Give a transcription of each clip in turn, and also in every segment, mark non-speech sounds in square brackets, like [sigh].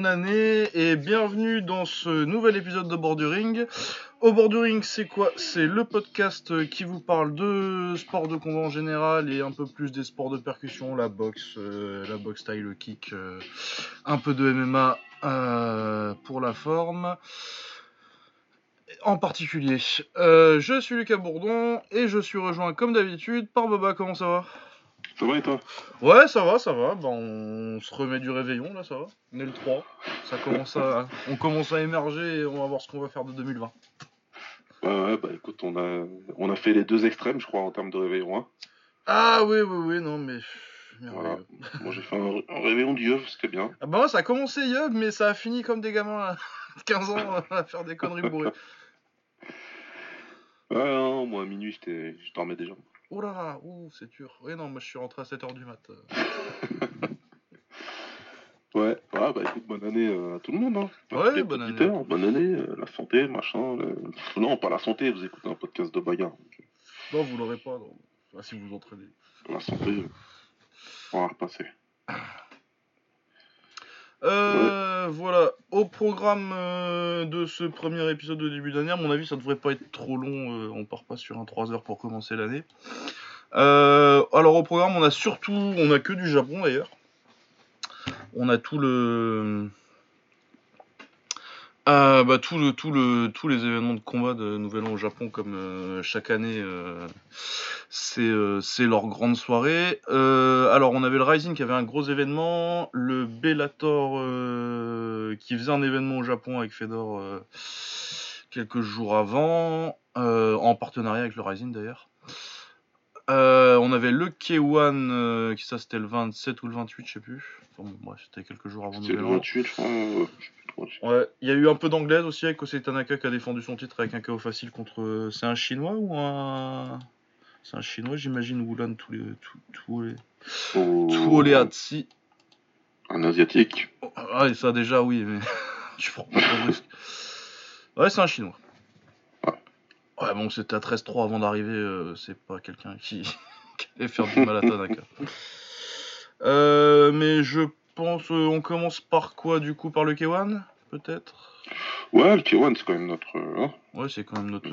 Bonne année et bienvenue dans ce nouvel épisode de Borduring. Au Borduring, c'est quoi? C'est le podcast qui vous parle de sport de combat en général et un peu plus des sports de percussion, la boxe, euh, la boxe style, le kick, euh, un peu de MMA euh, pour la forme. En particulier, je suis Lucas Bourdon et je suis rejoint comme d'habitude par Boba. Comment ça va? Ça va et toi? Ouais, ça va, ça va. Bah, on se remet du réveillon, là, ça va. On est le 3. Ça commence à... On commence à émerger et on va voir ce qu'on va faire de 2020. Ouais, ouais, bah écoute, on a, on a fait les deux extrêmes, je crois, en termes de réveillon. hein. Ah oui, oui, oui, non, mais... Voilà. Moi j'ai fait un, un réveillon du yeux, c'était bien. Ah bah moi, ça a commencé Yob, mais ça a fini comme des gamins à 15 [laughs] ans à faire des conneries bourrées. Ouais, non, moi à minuit, j'étais- je dormais déjà. Oh là là, ouh, c'est dur. Oui, non, moi je suis rentré à 7h du mat. [laughs] Ouais, ouais, bah écoute, bonne année euh, à tout le monde. Hein. Ouais, les bonne année. Bonne année, euh, la santé, machin. le- Non, pas la santé, vous écoutez un podcast de bagarre. donc, Non, vous l'aurez pas, non. Si vous entraînez. euh, la santé, euh, on va repasser. [sighs] Euh, Voilà, au programme euh, de ce premier épisode de début d'année, à mon avis, ça devrait pas être trop long. euh, on part pas sur un 3 heures pour commencer l'année. Alors, au programme, on a surtout, on a que du Japon d'ailleurs. On a tout le. Euh, bah, tout le, tout le, tous les événements de combat de Nouvel An au Japon, comme euh, chaque année, euh, c'est euh, c'est leur grande soirée. Euh, alors, on avait le Rising qui avait un gros événement, le Bellator qui faisait un événement au Japon avec Fedor quelques jours avant, en partenariat avec le Rising d'ailleurs. Euh, on avait le K1, euh, qui ça c'était le 27 ou le 28, je sais plus. Enfin, bon, bref, c'était quelques jours avant le Nouvel An. 28, je crois. euh. Ouais, il y a eu un peu d'anglaise aussi avec Kosei Tanaka qui a défendu son titre avec un KO facile contre. C'est un chinois ou un. C'est un chinois, j'imagine, Wulan tous les. Tous, tous les. Tuoleatsi. Un asiatique. Oh, ah, et ça déjà, oui, mais. [laughs] je prends pas de risques. Ouais, c'est un chinois. Ouais, bon, c'était à 13-3 avant d'arriver, euh, c'est pas quelqu'un qui... [laughs] qui allait faire du mal à Tanaka. Euh, mais je pense. euh, on commence par quoi du coup Par le K1 Peut-être? Ouais, le K1, c'est quand même notre, hein, Ouais, c'est quand même notre.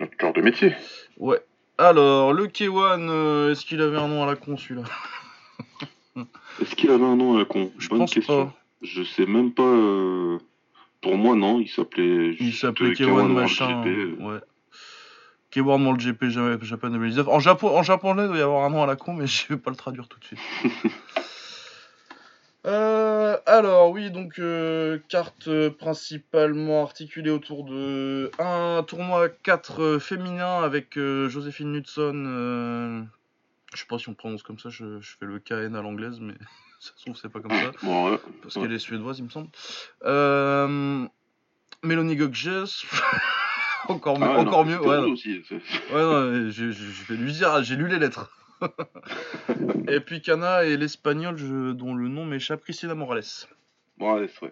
notre cœur de métier. Ouais. Alors, le K1, euh, est-ce qu'il avait un nom à la con celui-là? [laughs] Est-ce qu'il avait un nom à la con? Je Bonne pense question. pas. Je sais même pas. Pour moi, non, il s'appelait. Il s'appelait euh, K1 World machin. GP. Ouais. K1 World GP Ja- Japan 2019. En, Japon, en japonais, il doit y avoir un nom à la con, mais [laughs] je vais pas le traduire tout de suite. [laughs] Euh, alors oui donc euh, carte euh, principalement articulée autour de un tournoi 4 euh, féminin avec euh, Joséphine Knudson euh, je sais pas si on prononce comme ça je, je fais le KN à l'anglaise mais [laughs] ça se trouve c'est pas comme ça ouais. parce Ouais. qu'elle est suédoise, il me semble. Euh, Mélanie Gogges. [laughs] encore mieux, Ah, non, encore mieux. Ouais, aussi. [laughs] Ouais, non, je, je- je vais lui dire, j'ai lu les lettres. [laughs] et puis Cana et l'espagnol je- dont le nom m'échappe, Cristina Morales. C'est vrai.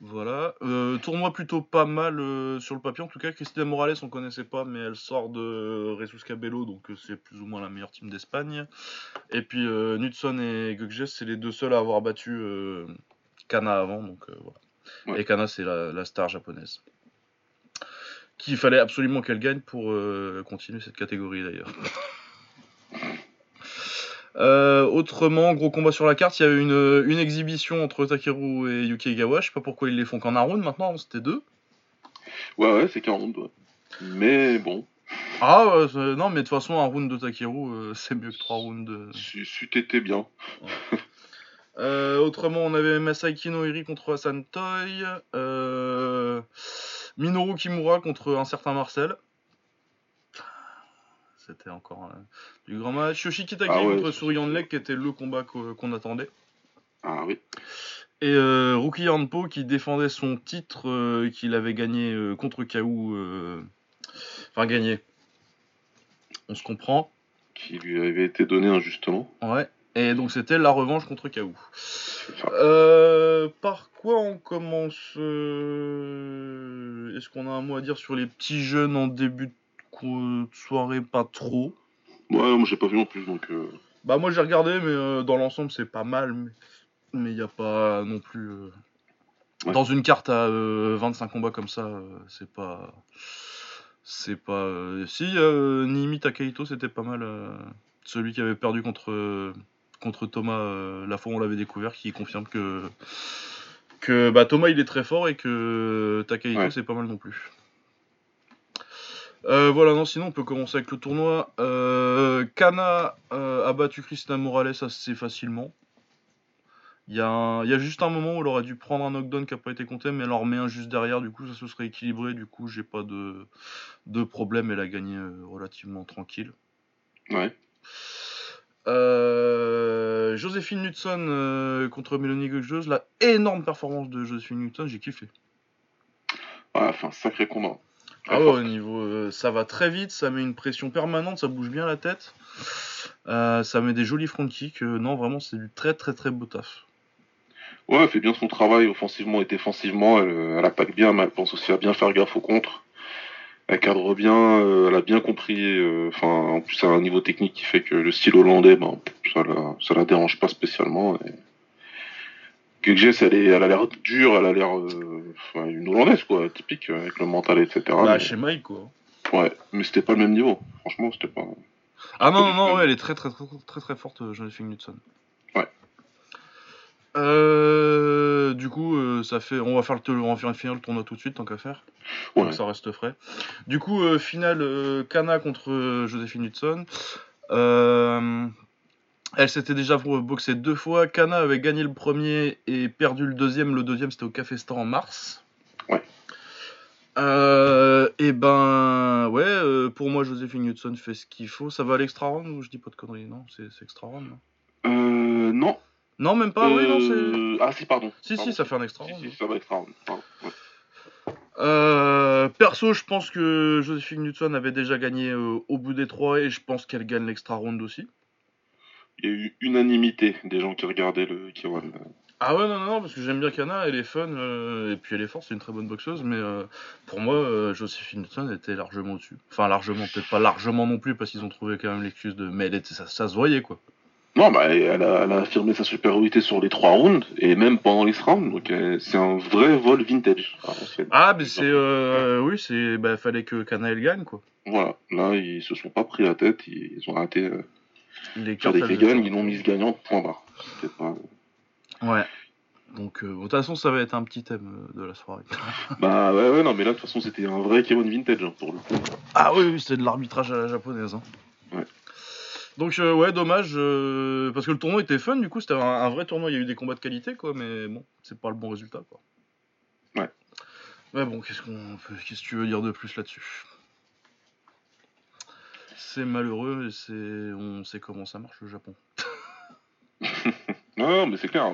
Voilà. Euh, tournoi plutôt pas mal euh, sur le papier. En tout cas, Cristina Morales, on connaissait pas, mais elle sort de Resus Cabello, donc euh, c'est plus ou moins la meilleure team d'Espagne. Et puis euh, Knudson et Gugges, c'est les deux seuls à avoir battu Kana avant, donc voilà. Ouais. Et Kana, c'est la, la star japonaise. Qu'il fallait absolument qu'elle gagne pour euh, continuer cette catégorie d'ailleurs. [laughs] Euh, autrement, gros combat sur la carte, il y a eu une, une exhibition entre Takeru et Yuki Egawa. Je sais pas pourquoi ils les font qu'en un round maintenant, c'était deux. Ouais, ouais, c'est 40, ouais. Mais bon, Ah, non, mais de toute façon, un round de Takeru, euh, c'est mieux que trois rounds de. c'eût c'eût été bien. Autrement, on avait Masaiki Noiri contre Hassan Toy. Euh, Minoru Kimura contre un certain Marcel. C'était encore un- du grand match. Yoshiki Taki Ah ouais, contre Surian Lek, qui était le combat qu'o- qu'on attendait. Ah oui. Et euh, Hanpo qui défendait son titre euh, qu'il avait gagné euh, contre Kaou. euh, Enfin, gagné. On se comprend. Qui lui avait été donné injustement. Ouais. Et donc c'était la revanche contre ça. Euh, par quoi on commence euh, Est-ce qu'on a un mot à dire sur les petits jeunes en début de soirée? Pas trop. Ouais, moi j'ai pas vu non plus, donc. euh, Bah moi j'ai regardé, mais euh, dans l'ensemble c'est pas mal. Mais... il n'y a pas non plus. Dans une carte à euh, 25 combats comme ça, c'est pas. C'est pas. Si, Nimi Takaito, c'était pas mal. Celui qui avait perdu contre, contre Thomas euh, la fois où on l'avait découvert, qui confirme que. Que bah, Thomas il est très fort et que Takaito Ouais. c'est pas mal non plus. Euh, voilà, non, sinon on peut commencer avec le tournoi. Euh, Kana euh, a battu Christina Morales assez facilement. Il y, a y juste un moment où elle aurait dû prendre un knockdown qui n'a pas été compté, mais elle en remet un juste derrière, du coup ça se serait équilibré, du coup j'ai pas de, de problème, elle a gagné relativement tranquille. Ouais. Euh, Joséphine euh, contre Mélanie Gaugeuse, la énorme performance de Joséphine Knudson, j'ai kiffé. Ah, enfin, sacré combat. Très Ah ouais, fort. au niveau, euh, ça va très vite, ça met une pression permanente, ça bouge bien la tête, ça met des jolis front kicks. non, vraiment, c'est du très très très beau taf. Ouais, elle fait bien son travail offensivement et défensivement. Elle, elle attaque bien, mais elle pense aussi à bien faire gaffe au contre. Elle cadre bien, euh, elle a bien compris. euh, Enfin, en plus, elle a un niveau technique qui fait que le style hollandais, ben, ça la, ça la dérange pas spécialement. Et... Gugges, elle, est, elle a l'air dure, elle a l'air euh, une hollandaise, quoi, typique, avec le mental, etc. bah, mais, chez Mike, quoi. Ouais, mais c'était pas le même niveau. Franchement, c'était pas. Ah non, Pas non, non, ouais, elle est très très très très très forte, Joséphine Knudson. Ouais. Euh, du coup, euh, ça fait, on va faire le, on va finir le tournoi tout de suite tant qu'à faire. Ouais. Donc ça reste frais. Du coup, euh, finale Kana contre Joséphine Hudson. Elle s'était déjà boxée deux fois. Kana avait gagné le premier et perdu le deuxième. Le deuxième, c'était au Café Star en mars. Ouais. Et ben, ouais, pour moi, Joséphine Hudson fait ce qu'il faut. Ça va à l'extra round ou je dis pas de conneries? Non, c'est c'est extra round. Non, Euh, non. Non même pas. Oui, non, c'est. Euh, Ah, si, pardon. Si, Pardon. si, ça fait un extra Si, round. si, ça va extra round. Pardon. Ouais. Euh, perso, je pense que Joséphine Newton avait déjà gagné euh, au bout des trois et je pense qu'elle gagne l'extra round aussi. Il y a eu unanimité des gens qui regardaient le Kiwan. Ah ouais, non, non, non, parce que j'aime bien Kana, elle est fun euh, et puis elle est forte, c'est une très bonne boxeuse, mais pour moi, Joséphine Newton était largement au-dessus. Enfin, largement, peut-être pas largement non plus parce qu'ils ont trouvé quand même l'excuse de. Mais elle était, ça, ça se voyait quoi. Non, bah, elle a, elle a affirmé sa supériorité sur les trois rounds et même pendant les rounds. Donc, euh, c'est un vrai vol vintage. Ah, mais c'est. Euh, oui, c'est. Bah, fallait que Kana elle gagne quoi. Voilà. Là, ils se sont pas pris la tête. Ils, ils ont arrêté euh, Les cartes, des Ils l'ont mise gagnante. Point barre. Pas... Ouais. Donc, euh, de toute façon, ça va être un petit thème euh, de la soirée. [laughs] Bah, ouais, ouais, non, mais là, de toute façon, c'était un vrai Kiwan vintage hein, pour le coup. Ah oui, oui, c'était de l'arbitrage à la japonaise. hein. Ouais. Donc euh, ouais, dommage, euh, parce que le tournoi était fun, du coup c'était un, un vrai tournoi, il y a eu des combats de qualité, quoi, mais bon, c'est pas le bon résultat, quoi. Ouais. Mais bon, qu'est-ce qu'on qu'est-ce que tu veux dire de plus là-dessus? C'est malheureux, et c'est, on sait comment ça marche le Japon. [laughs] Non, mais c'est clair.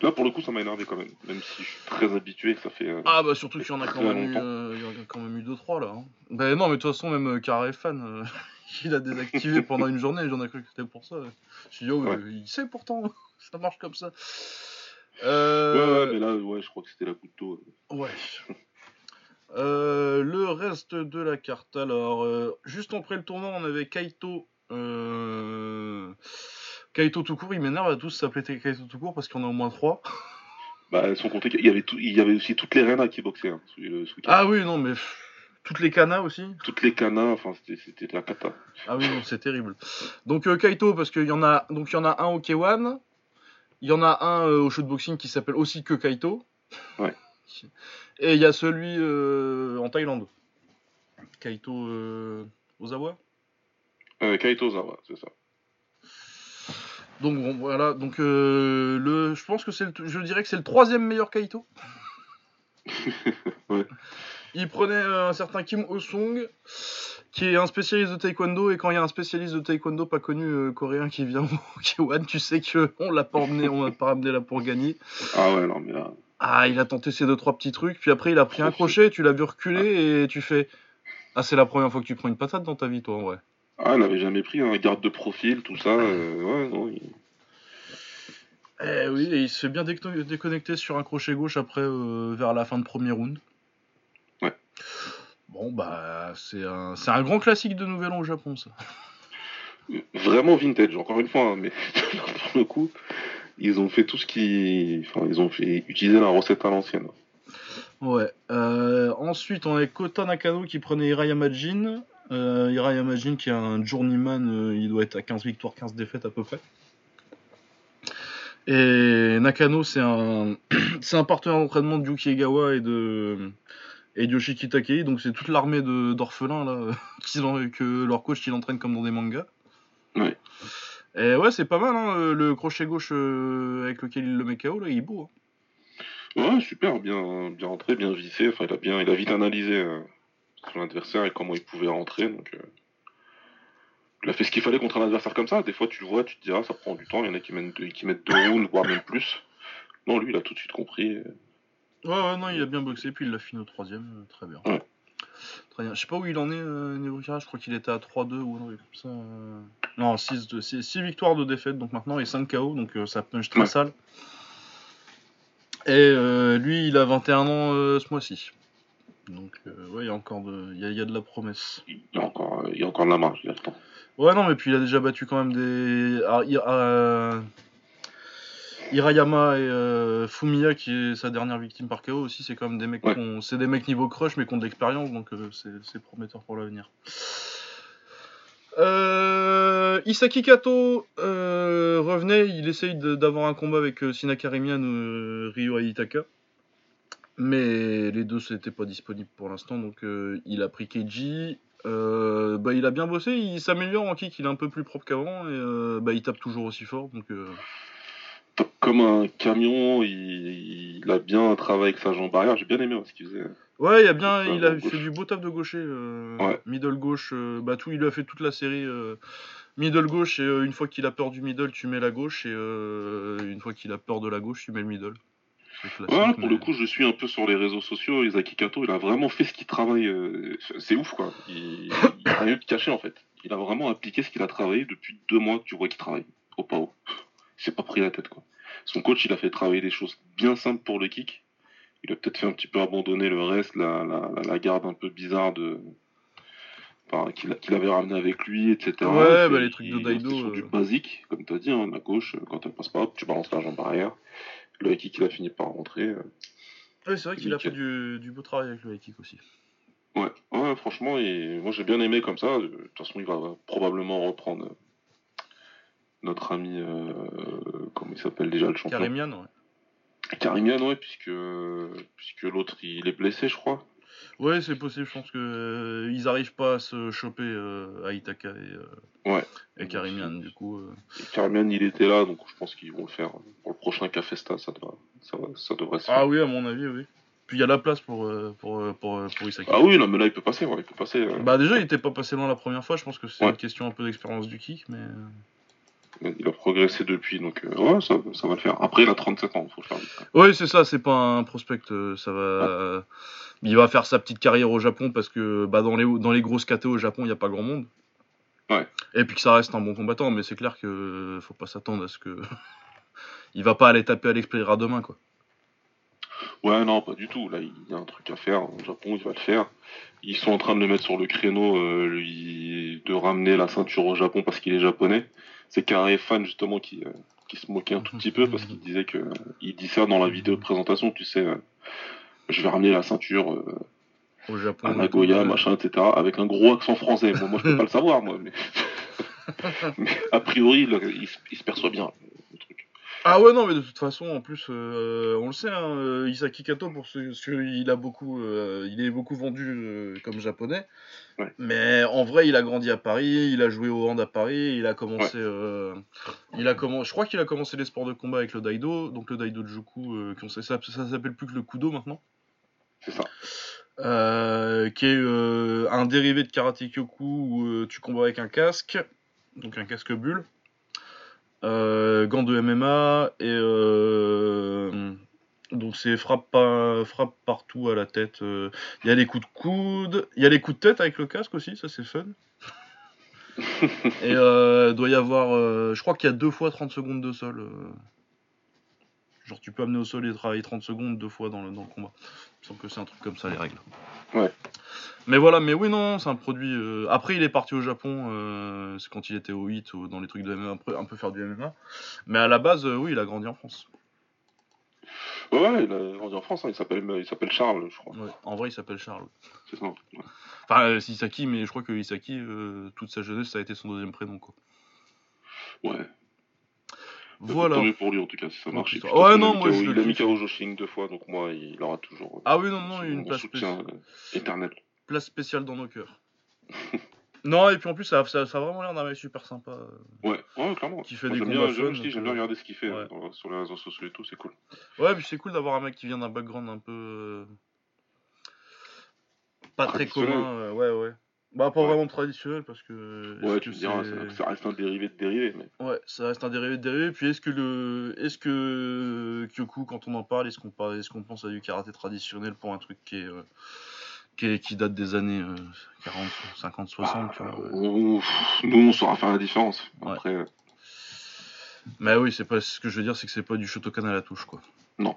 Là, pour le coup, ça m'a énervé quand même. Même si je suis très habitué, que ça fait. euh, Ah bah surtout qu'il y en a quand Très même eu, longtemps. euh, il y en a quand même eu deux trois là. hein. Bah non, mais de toute façon même Carré fan, euh, il a désactivé [laughs] pendant une journée, j'en ai cru que c'était pour ça. Je suis dit oh, Ouais. euh, il sait pourtant, [laughs] ça marche comme ça. Ouais, Euh, ouais, mais là, ouais, je crois que c'était la goutte d'eau. Ouais. [laughs] Euh, le reste de la carte. Alors, euh, juste après le tournoi, on avait Kaito. euh, Kaito tout court, il m'énerve à tous s'appeler Kaito tout court parce qu'il en a au moins trois. Bah, sans compter qu'il y avait, tout, il y avait aussi toutes les reines qui boxaient hein. Ah oui, non, mais toutes les canas aussi. Toutes les canas, enfin, c'était, de la cata. Ah oui, c'est terrible. Donc euh, Kaito, parce qu'il y en a, donc il y en a un au K1, il y en a un euh, au shootboxing qui s'appelle aussi que Kaito. Ouais. [laughs] Et il y a celui euh, en Thaïlande. Kaito Ozawa. Kaito Zawa, c'est ça. Donc bon, voilà, donc le, je pense que c'est, le- je dirais que c'est le troisième meilleur Kaito. [laughs] Ouais. Il prenait un certain Kim Ho-sung, qui est un spécialiste de taekwondo, et quand il y a un spécialiste de taekwondo pas connu euh, coréen qui vient [laughs] au K1, tu sais que on l'a pas emmené, on l'a pas ramené là pour gagner. Ah ouais, non, mais là. Ah, il a tenté ses deux trois petits trucs, puis après il a pris un crochet, tu l'as vu reculer et tu fais, ah c'est la première fois que tu prends une patate dans ta vie, toi, en vrai. Ah, elle avait jamais pris un garde de profil, tout ça. euh, ouais, non. il- Eh oui, et il se fait bien déco- déconnecter sur un crochet gauche après euh, vers la fin de premier round. Bon bah c'est un, c'est un grand classique de Nouvel An au Japon ça. Vraiment vintage, encore une fois, hein, mais [laughs] pour le coup, ils ont fait tout ce qui. Enfin, ils ont fait utiliser la recette à l'ancienne. Ouais. Euh, ensuite, on a Kota Nakano qui prenait Hirai Yamajin. Euh, Hirai Yamajin qui est un journeyman, euh, il doit être à 15 victoires, 15 défaites à peu près. Et Nakano, c'est un, [clears throat] c'est un partenaire d'entraînement de Yuki Egawa et de, et Yoshiki Takei. Donc c'est toute l'armée d'orphelins là, [laughs] que leur coach il entraîne comme dans des mangas. Ouais. Et ouais, c'est pas mal, hein, le crochet gauche euh, avec lequel il le met KO, là, il est beau. hein. Ouais, super, bien, bien rentré, bien vissé. Enfin, il a bien, il a vite analysé euh, son adversaire et comment il pouvait rentrer. Donc, euh, il a fait ce qu'il fallait contre un adversaire comme ça. Des fois, tu le vois, tu te dis, ah, ça prend du temps. Il y en a qui, mettent deux, qui mettent deux rounds, voire même plus. Non, lui, il a tout de suite compris. Ouais, ouais, non, il a bien boxé, puis il l'a fini au troisième, euh, très bien. Ouais. Très bien. Je sais pas où il en est, euh, niveau carrière, je crois qu'il était à 3-2 ou un truc comme ça. euh. Non, 6, 2, 6, victoires de défaite, donc maintenant il est 5 KO, donc euh, ça punch très Ouais. sale. Et euh, lui, il a 21 ans euh, ce mois-ci. Donc, euh, ouais, il y a encore de, il y a, il y a de la promesse. Il y a encore, il y a encore de la marge, il y a le temps. Ouais, non, mais puis il a déjà battu quand même des. Ah, euh, Hirayama et euh, Fumiya, qui est sa dernière victime par KO aussi, c'est quand même des mecs, Ouais. c'est des mecs niveau crush, mais qui ont de l'expérience, donc euh, c'est prometteur pour l'avenir. Euh, Isaki Kato euh, revenait, il essaye d'avoir un combat avec euh, Sina Karimian ou Ryo Aitaka. Mais les deux n'étaient pas disponibles pour l'instant, donc il a pris Keiji. Euh, bah, il a bien bossé, il s'améliore en kick, il est un peu plus propre qu'avant et euh, bah, il tape toujours aussi fort. Donc, euh, Comme un camion, il, il a bien travaillé avec sa jambe arrière. J'ai bien aimé ce qu'il faisait. Ouais, il a bien, il a fait du beau taf de gaucher. euh, Ouais. Middle gauche, euh, bah tout, il a fait toute la série. euh, middle gauche et euh, une fois qu'il a peur du middle, tu mets la gauche et euh, une fois qu'il a peur de la gauche, tu mets le middle. C'est classique, Ouais, pour mais- le coup, je suis un peu sur les réseaux sociaux. Isaki Kato, il a vraiment fait ce qu'il travaille. C'est ouf, quoi. Il, il a rien de caché, en fait. Il a vraiment appliqué ce qu'il a travaillé depuis deux mois tu vois qu'il travaille au PAO. Il s'est pas pris la tête, quoi. Son coach, il a fait travailler des choses bien simples pour le kick. Il a peut-être fait un petit peu abandonner le reste, la, la, la- la garde un peu bizarre de. enfin, qu'il avait ramené avec lui, etc. Ouais, bah, les trucs de Daido, du euh. basique, comme tu as dit, hein, la gauche, euh, quand elle passe pas, tu balances la jambe arrière. Le kick, il a fini par rentrer. euh, Ouais, c'est vrai qu'il a fait du, du beau travail avec le kick aussi. Ouais, ouais, franchement, et moi j'ai bien aimé comme ça. De toute façon, il va probablement reprendre notre ami, euh, comment il s'appelle déjà le champion Karimian, ouais. Karimian, ouais, puisque, puisque l'autre il est blessé, je crois. Ouais, c'est possible, je pense que euh, ils arrivent pas à se choper euh, à Itaka et, euh, Ouais. et Karimian, du coup. euh. Et Karimian, il était là, donc je pense qu'ils vont le faire pour le prochain Cafesta, ça, doit, ça, ça devrait se faire. Ah oui, à mon avis, oui. Puis il y a la place pour, euh, pour, pour, pour Isaki. Ah oui, non, mais là il peut passer, ouais, il peut passer. Bah déjà, il était pas passé loin la première fois, je pense que c'est Ouais. une question un peu d'expérience du kick, mais... Il a progressé depuis, donc euh, ouais, ça, ça va le faire. Après, il a 37 ans, faut le faire vite. quoi. Ouais, c'est ça, c'est pas un prospect, euh, ça va... Il va faire sa petite carrière au Japon parce que bah, dans, les, dans les grosses KTO au Japon, il n'y a pas grand monde. Ouais. Et puis que ça reste un bon combattant, mais c'est clair que faut pas s'attendre à ce que... [laughs] il va pas aller taper à l'expirera demain, quoi. Ouais, non, pas du tout. Là, il y a un truc à faire. Au Japon, il va le faire. Ils sont en train de le mettre sur le créneau, euh, lui, de ramener la ceinture au Japon parce qu'il est japonais. C'est Carré fan, justement, qui, euh, qui se moquait un tout petit peu parce qu'il disait que. Il dit ça dans la vidéo de présentation, tu sais. euh, je vais ramener la ceinture euh, Au Japon. à Nagoya, machin, etc. Avec un gros accent français. Bon, moi, je peux pas le savoir, moi. Mais, [laughs] [laughs] mais a priori, il, il se- il se perçoit bien. Ah ouais non mais de toute façon en plus euh, on le sait hein, euh, Isaki Kato pour ce, ce- il a beaucoup euh, il est beaucoup vendu euh, comme japonais Ouais. mais en vrai il a grandi à Paris il a joué au hand à Paris il a commencé il a commencé je crois qu'il a commencé les sports de combat avec le Daido donc le Daido Juku qu'on sait ça ça s'appelle plus que le Kudo maintenant C'est ça. qui est un dérivé de Karate Kyoku où tu combats avec un casque, donc un casque bulle, gants de MMA et euh, donc c'est frappe, partout à la tête. euh. Il y a les coups de coude, il y a les coups de tête avec le casque aussi, ça c'est fun. [laughs] et euh, doit y avoir, euh, je crois qu'il y a deux fois 30 secondes de sol. euh. Genre tu peux amener au sol et travailler 30 secondes deux fois dans le, dans le combat. Il me semble que c'est un truc comme ça les règles. Ouais. Mais voilà, mais oui, non, c'est un produit. euh, Après, il est parti au Japon, euh, c'est quand il était au HIT ou dans les trucs de MMA, un peu, faire du MMA. Mais à la base, euh, oui, il a grandi en France. Ouais, il a grandi en France, hein, il s'appelle il s'appelle Charles, je crois. Ouais. En vrai, il s'appelle Charles. C'est ça. Ouais. Enfin, c'est Isaki, mais je crois que Isaki, toute sa jeunesse, ça a été son deuxième prénom, quoi. Ouais. Voilà. Tant mieux pour lui en tout cas, si ça marche. Ouais, non, moi, je Il a mis. KO Joshing deux fois, donc moi, il aura toujours. Ah oui, non, non, une place soutien spéciale. euh, éternel. place spéciale dans nos cœurs. [laughs] non, et puis en plus, ça, ça, ça a vraiment l'air d'un mec super sympa. euh. Ouais, ouais, clairement. Qui fait Moi, des j'aime combats bien, j'aime, fun, bien euh, regarder ce qu'il fait ouais. euh, dans- sur les réseaux sociaux et tout, c'est cool. Ouais, puis c'est cool d'avoir un mec qui vient d'un background un peu. euh, Pas très commun, euh, ouais, ouais. Bah, pas Ouais. vraiment traditionnel parce que. Ouais, tu me diras, ça, reste un dérivé de dérivé, mais. Ouais, ça reste un dérivé de dérivé. Puis est-ce que le, est-ce que Kyoku, quand on en parle, est-ce qu'on parle, est-ce qu'on pense à du karaté traditionnel pour un truc qui est, euh, qui, est- qui date des années euh, 40, 50, 60, tu Ah, vois. ouais. on- nous, on saura faire la différence. Ouais. Après, euh, Mais oui, c'est pas ce que je veux dire, c'est que c'est pas du Shotokan à la touche, quoi. Non.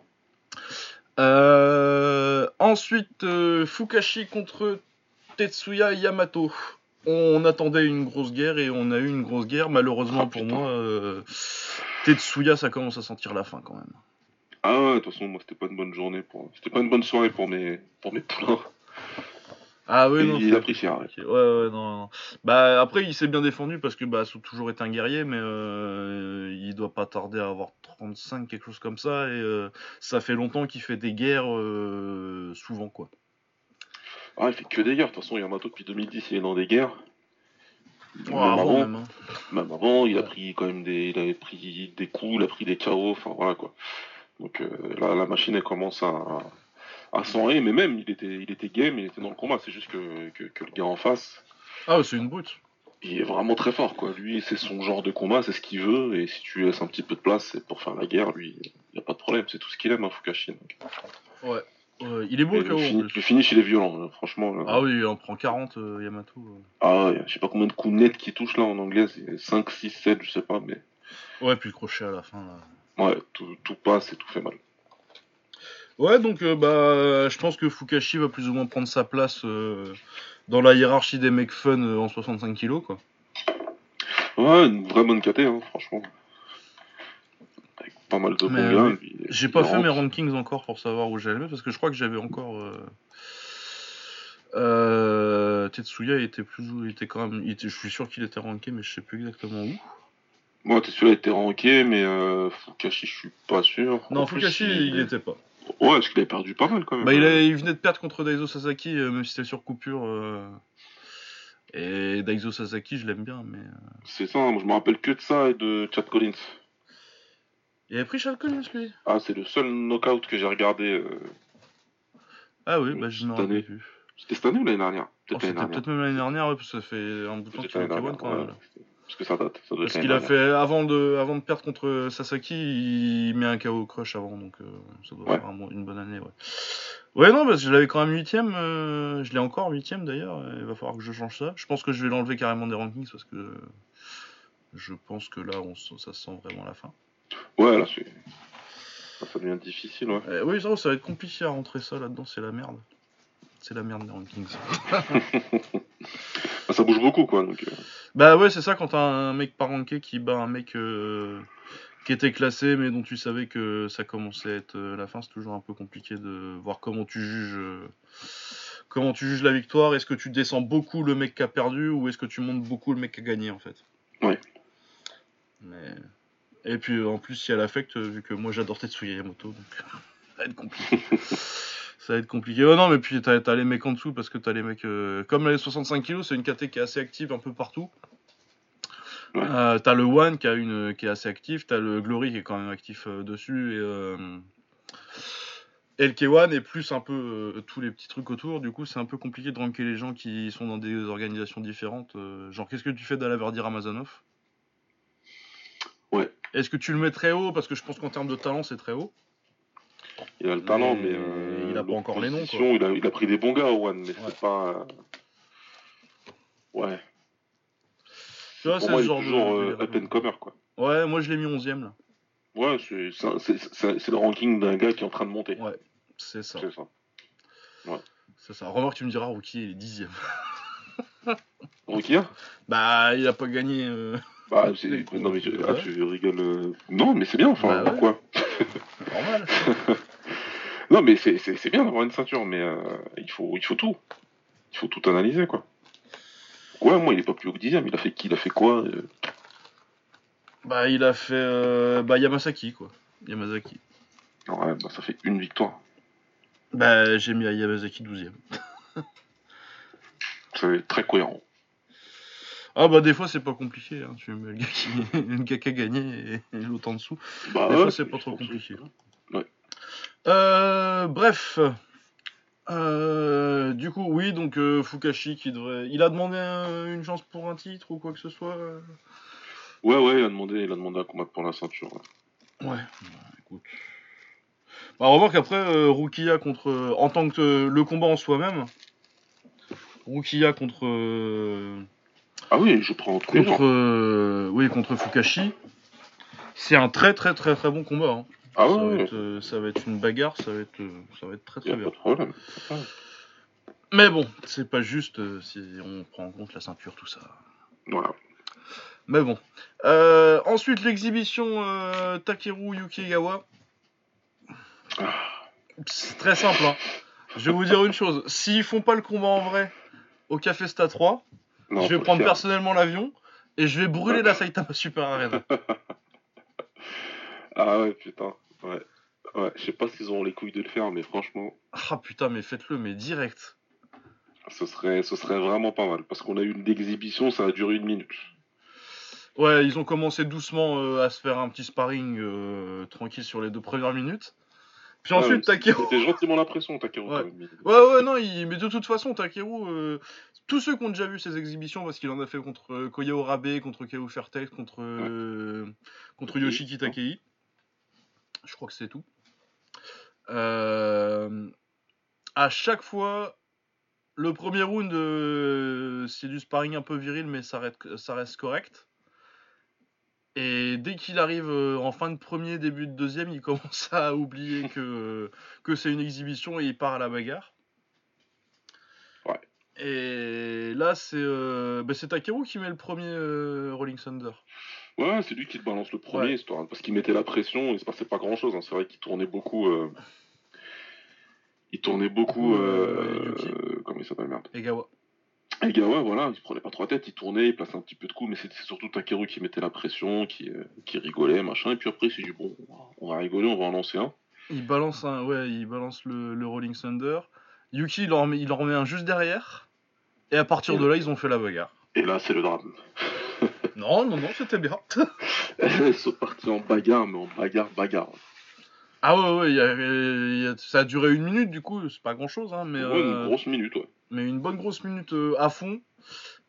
Euh, ensuite, Fukashi contre Tetsuya Yamato. On attendait une grosse guerre et on a eu une grosse guerre. Malheureusement Ah, pour putain. moi, euh, Tetsuya, ça commence à sentir la fin quand même. Ah ouais, de toute façon, moi, c'était pas une bonne journée pour. C'était pas une bonne soirée pour mes, pour mes poulains. Ah oui, Et non. il a pris cher, ouais. Ouais, ouais, non, non. Bah, après, il s'est bien défendu parce que bah, toujours été un guerrier, mais euh, il doit pas tarder à avoir 35, quelque chose comme ça, et euh, ça fait longtemps qu'il fait des guerres euh, souvent, quoi. Ah, il fait que des guerres. De toute façon, Yamato, depuis 2010, il est dans des guerres. Même, avant, même, hein. même avant, il a pris quand même des, il avait pris des coups, il a pris des KO, enfin voilà quoi. Donc euh, là, la machine, elle commence à, à s'enrayer, mais même, il était, il était game, il était dans le combat. C'est juste que, que, que le gars en face, Ah, c'est une brute. il est vraiment très fort, quoi. Lui, c'est son genre de combat, c'est ce qu'il veut, et si tu lui laisses un petit peu de place, c'est pour faire la guerre, lui, il n'y a pas de problème, c'est tout ce qu'il aime, hein, Fukashi. donc. Ouais. Il est beau le KO le, en le finish, il est violent, franchement. là. Ah oui, il en prend 40, euh, Yamato. euh. Ah ouais, je sais pas combien de coups nets qui touche là en anglais, c'est 5, 6, 7, je sais pas, mais Ouais, puis le crochet à la fin. Là. ouais, tout, tout passe et tout fait mal. Ouais, donc euh, bah, je pense que Fukashi va plus ou moins prendre sa place euh, dans la hiérarchie des mecs fun euh, en 65 kilos, quoi. Ouais, une vraie bonne KT, hein, franchement. Pas mal de bons gars. J'ai pas fait mes rankings encore pour savoir où j'allais parce que je crois que j'avais encore. Euh... euh, Tetsuya était plus était quand même. était- je suis sûr qu'il était ranké, mais je sais plus exactement où. Moi, t'es celui-là était ranké, mais euh, Fukashi, je suis pas sûr. Non, En plus, Fukashi, il était pas. Ouais, parce qu'il avait perdu pas mal quand même. Bah, il, a- il venait de perdre contre Daiso Sasaki, euh, même si c'était sur coupure. euh, Et Daiso Sasaki, je l'aime bien, mais. C'est ça, moi je me rappelle que de ça et de Chad Collins. Il avait pris Chad Collins, lui Ah, c'est le seul knockout que j'ai regardé. euh, Ah oui, bah je rappelle année. plus. C'était cette année ou l'année dernière? Oh, Peut-être peut-être même l'année dernière, ouais, parce que ça fait un bout de temps qu'il est l'année au dernière, K1 quand même. ouais. Parce que ça date. Ça doit Parce qu'il a fait, avant de, avant de perdre contre Sasaki, il met un KO crush avant, donc euh, ça doit Ouais. faire un une bonne année, ouais. Ouais, non, parce que je l'avais quand même huitième, euh, je l'ai encore huitième d'ailleurs, et il va falloir que je change ça. Je pense que je vais l'enlever carrément des rankings, parce que je pense que là, on, ça sent vraiment la fin. Ouais, là, c'est. ça devient difficile, ouais. Euh, oui, ça, ça va être compliqué à rentrer ça là-dedans, c'est la merde. C'est la merde des rankings. [laughs] Bah, ça bouge beaucoup, quoi. Donc, euh, Bah ouais, c'est ça quand t'as un mec pas ranké qui bat un mec euh, qui était classé mais dont tu savais que ça commençait à être euh, la fin, c'est toujours un peu compliqué de voir comment tu juges comment tu juges la victoire. Est-ce que tu descends beaucoup le mec qui a perdu ou est-ce que tu montes beaucoup le mec qui a gagné en fait? Ouais. Mais... Et puis euh, en plus il y a l'affect euh, vu que moi j'adore Tetsuya Yamato donc ça va être compliqué. [laughs] Ça va être compliqué. Oh non, mais puis t'as les mecs en dessous parce que t'as les mecs. euh, comme les 65 kilos, c'est une KT qui est assez active un peu partout. Ouais. Euh, t'as le One qui, a une, qui est assez actif, t'as le Glory qui est quand même actif euh, dessus, et, euh, et le K1 et plus un peu euh, tous les petits trucs autour. Du coup, c'est un peu compliqué de ranker les gens qui sont dans des organisations différentes. euh, genre, qu'est-ce que tu fais d'Alaverdi Ramazanov? Ouais. Est-ce que tu le mets très haut? Parce que je pense qu'en termes de talent, c'est très haut. il a le talent, Mais mais. euh, il a pas encore les noms, l'opposition, Il a, il a pris des bons gars, One, mais Ouais. c'est pas. euh, Ouais. Tu vois, c'est genre toujours de- euh, up and comer, quoi. Ouais, moi je l'ai mis 11ème là. Ouais, c'est le ranking d'un gars qui est en train de monter. Ouais, c'est ça. C'est ça. C'est ça. Remarque, tu me diras, Rookie, il est dixième. Rukia Bah, il a pas gagné. euh, Bah, non, mais je, ah, tu rigoles. euh, Non, mais c'est bien, enfin, Bah pourquoi [laughs] normal. [laughs] Non, mais c'est c'est- c'est bien d'avoir une ceinture, mais euh, il, faut, il faut tout. Il faut tout analyser, quoi. Ouais, moi, il est pas plus haut que dixième. Il a fait qui Il a fait quoi euh, Bah, il a fait. euh, Bah, Yamasaki, quoi. Yamazaki. Ouais, bah, ça fait une victoire. Bah, j'ai mis à Yamazaki 12ème. [laughs] C'est très cohérent. Ah, bah, des fois, c'est pas compliqué. Hein. Tu mets le gars qui, [laughs] le gars qui a gagné et, l'autre en dessous. Bah, Des ouais, fois, c'est pas trop compliqué. que- Ouais. Euh, bref. Euh, du coup, oui, donc euh, Fukashi qui devrait. Il a demandé un- une chance pour un titre ou quoi que ce soit Ouais, ouais, il a demandé, il a demandé à combattre pour la ceinture. ouais. Ouais, bah, écoute. Bah, remarque après, euh, Rukia contre. en tant que le combat en soi-même, Rukia contre. Ah oui, je prends contre. euh, oui, contre Fukashi. C'est un très très très très bon combat. hein. Ah ça, ouais, va être, euh, ça va être une bagarre, ça va être, euh, ça va être très très pas bien. de problème. Mais bon, c'est pas juste euh, si on prend en compte la ceinture, tout ça. Voilà. Mais bon. Euh, ensuite, l'exhibition euh, Takeru Yukigawa. C'est très simple. Hein. Je vais vous dire une chose. S'ils font pas le combat en vrai au Café Sta 3, Non, je vais prendre personnellement l'avion et je vais brûler la Saitama Super Arena. [laughs] Ah ouais, putain. Ouais. Ouais, je sais pas s'ils ont les couilles de le faire, mais franchement, Ah putain, mais faites-le, mais direct. ce serait, ce serait vraiment pas mal. Parce qu'on a eu une exhibition, ça a duré une minute. Ouais, ils ont commencé doucement euh, à se faire un petit sparring euh, tranquille sur les deux premières minutes. Puis ensuite, Ouais, Takeru. C'était gentiment l'impression, Takeru. Ouais. Ouais, ouais, non, il... mais de toute façon, Takeru, euh, tous ceux qui ont déjà vu ses exhibitions, parce qu'il en a fait contre euh, Koya Orabe, contre Keo Fairtex, contre, euh, contre Yoshiki Takei. Je crois que c'est tout. Euh, à chaque fois, le premier round, c'est du sparring un peu viril, mais ça reste, ça reste correct. Et dès qu'il arrive euh, en fin de premier, début de deuxième, il [laughs] commence à oublier que, que c'est une exhibition et il part à la bagarre. Ouais. Et là, c'est euh, bah, c'est Takeru qui met le premier euh, Rolling Thunder. Ouais, c'est lui qui te balance le premier, Ouais. histoire, parce qu'il mettait la pression, il se passait pas grand chose. C'est vrai qu'il tournait beaucoup. euh, Il tournait beaucoup. Euh, Euh... Comment il s'appelle, merde Egawa. Egawa, voilà, il prenait pas trop la tête, il tournait, il plaçait un petit peu de coups, mais c'était surtout Takeru qui mettait la pression, qui, euh, qui rigolait, machin. Et puis après, il s'est dit, bon, on va rigoler, on va en lancer un. Il balance, un, ouais, il balance le, le Rolling Thunder. Yuki, il en, remet, il en remet un juste derrière. Et à partir de là, ils ont fait la bagarre. Et là, c'est le drame. [laughs] Non, non, non, c'était bien. [laughs] Ils sont partis en bagarre, mais en bagarre, bagarre. Ah ouais, ouais, il y a- il y a- ça a duré une minute, du coup, c'est pas grand chose, hein, mais, Ouais, euh, une grosse minute, ouais. Mais une bonne grosse minute euh, à fond.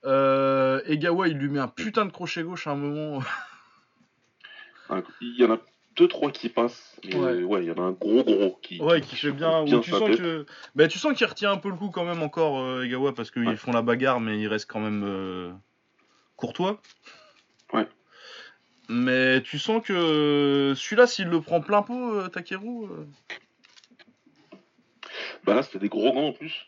Euh, Egawa, il lui met un putain de crochet gauche à un moment. [laughs] Il y en a deux, trois qui passent, mais Ouais. ouais, il y en a un gros, gros qui. Ouais, qui fait bien. bien tu sens que, bah, tu sens qu'il retient un peu le coup quand même encore euh, Egawa parce qu'ils Ouais. font la bagarre, mais il reste quand même euh, courtois. Ouais. Mais tu sens que euh, celui-là, s'il le prend plein pot, euh, Takeru. euh, Bah là, c'était des gros gants en plus.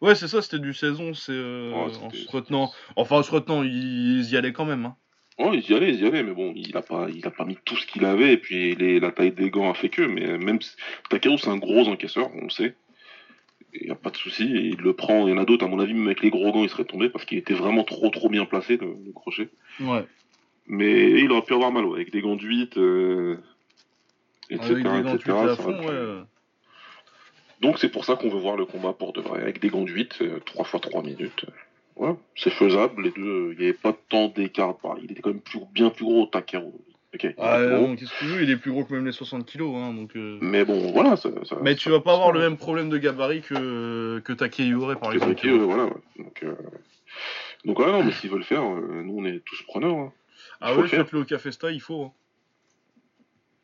Ouais, c'est ça, c'était du saison, c'est euh, Ouais, en se retenant. Enfin, en se retenant, ils, ils y allaient quand même. Hein. Ouais, ils y allaient, ils y allaient, mais bon, il a pas, il a pas mis tout ce qu'il avait, et puis les- la taille des gants a fait que, mais même Takeru, c'est un gros encaisseur, on le sait. Il n'y a pas de souci, il le prend. Il y en a d'autres, à mon avis, même avec les gros gants, il serait tombé parce qu'il était vraiment trop, trop bien placé, le, le crochet. Ouais. Mais il aurait pu avoir mal, ouais, avec des gants de 8, euh, etc. Avec des gants de etc., 8 à fond, ouais. Donc c'est pour ça qu'on veut voir le combat pour de vrai, avec des gants de 8, 3 fois 3 minutes. Ouais, c'est faisable, les deux, euh, il n'y avait pas tant d'écart. Il était quand même plus, bien plus gros, Takeru. Ok, il est Ah, gros. non, qu'est-ce que tu veux, il est plus gros que même les 60 kilos, hein, donc. euh, Mais bon, voilà. Ça, ça- Mais ça- tu vas pas avoir le même problème de gabarit que, que Takei aurait, par exemple. Euh, voilà. ouais. Donc, euh... Donc voilà, non, mais s'ils veulent le faire, euh, nous on est tous preneurs. hein. Ah ouais, faites-le au Café Sta, il faut. hein.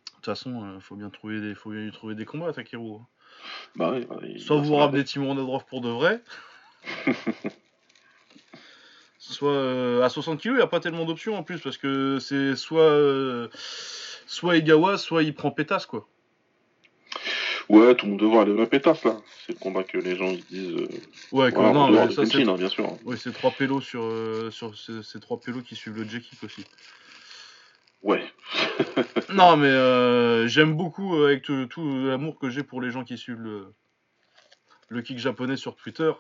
De toute façon, euh, faut bien trouver des, faut bien lui trouver des combats à Takeru. Bah bah, Soit vous ramenez Timon Nadrov pour de vrai. [laughs] soit euh, à 60 kg, il n'y a pas tellement d'options en plus parce que c'est soit euh, soit Egawa, soit il prend pétasse quoi. Ouais, tout le monde devrait aller la pétasse là. C'est le combat que les gens ils disent. euh, Ouais, non, ça, c'est Kenshin, hein, bien sûr. ouais, c'est trois pélos sur, ces trois pélos qui suivent le J-Kick aussi. Ouais. [laughs] Non, mais euh, j'aime beaucoup euh, avec tout, tout l'amour que j'ai pour les gens qui suivent le, le kick japonais sur Twitter.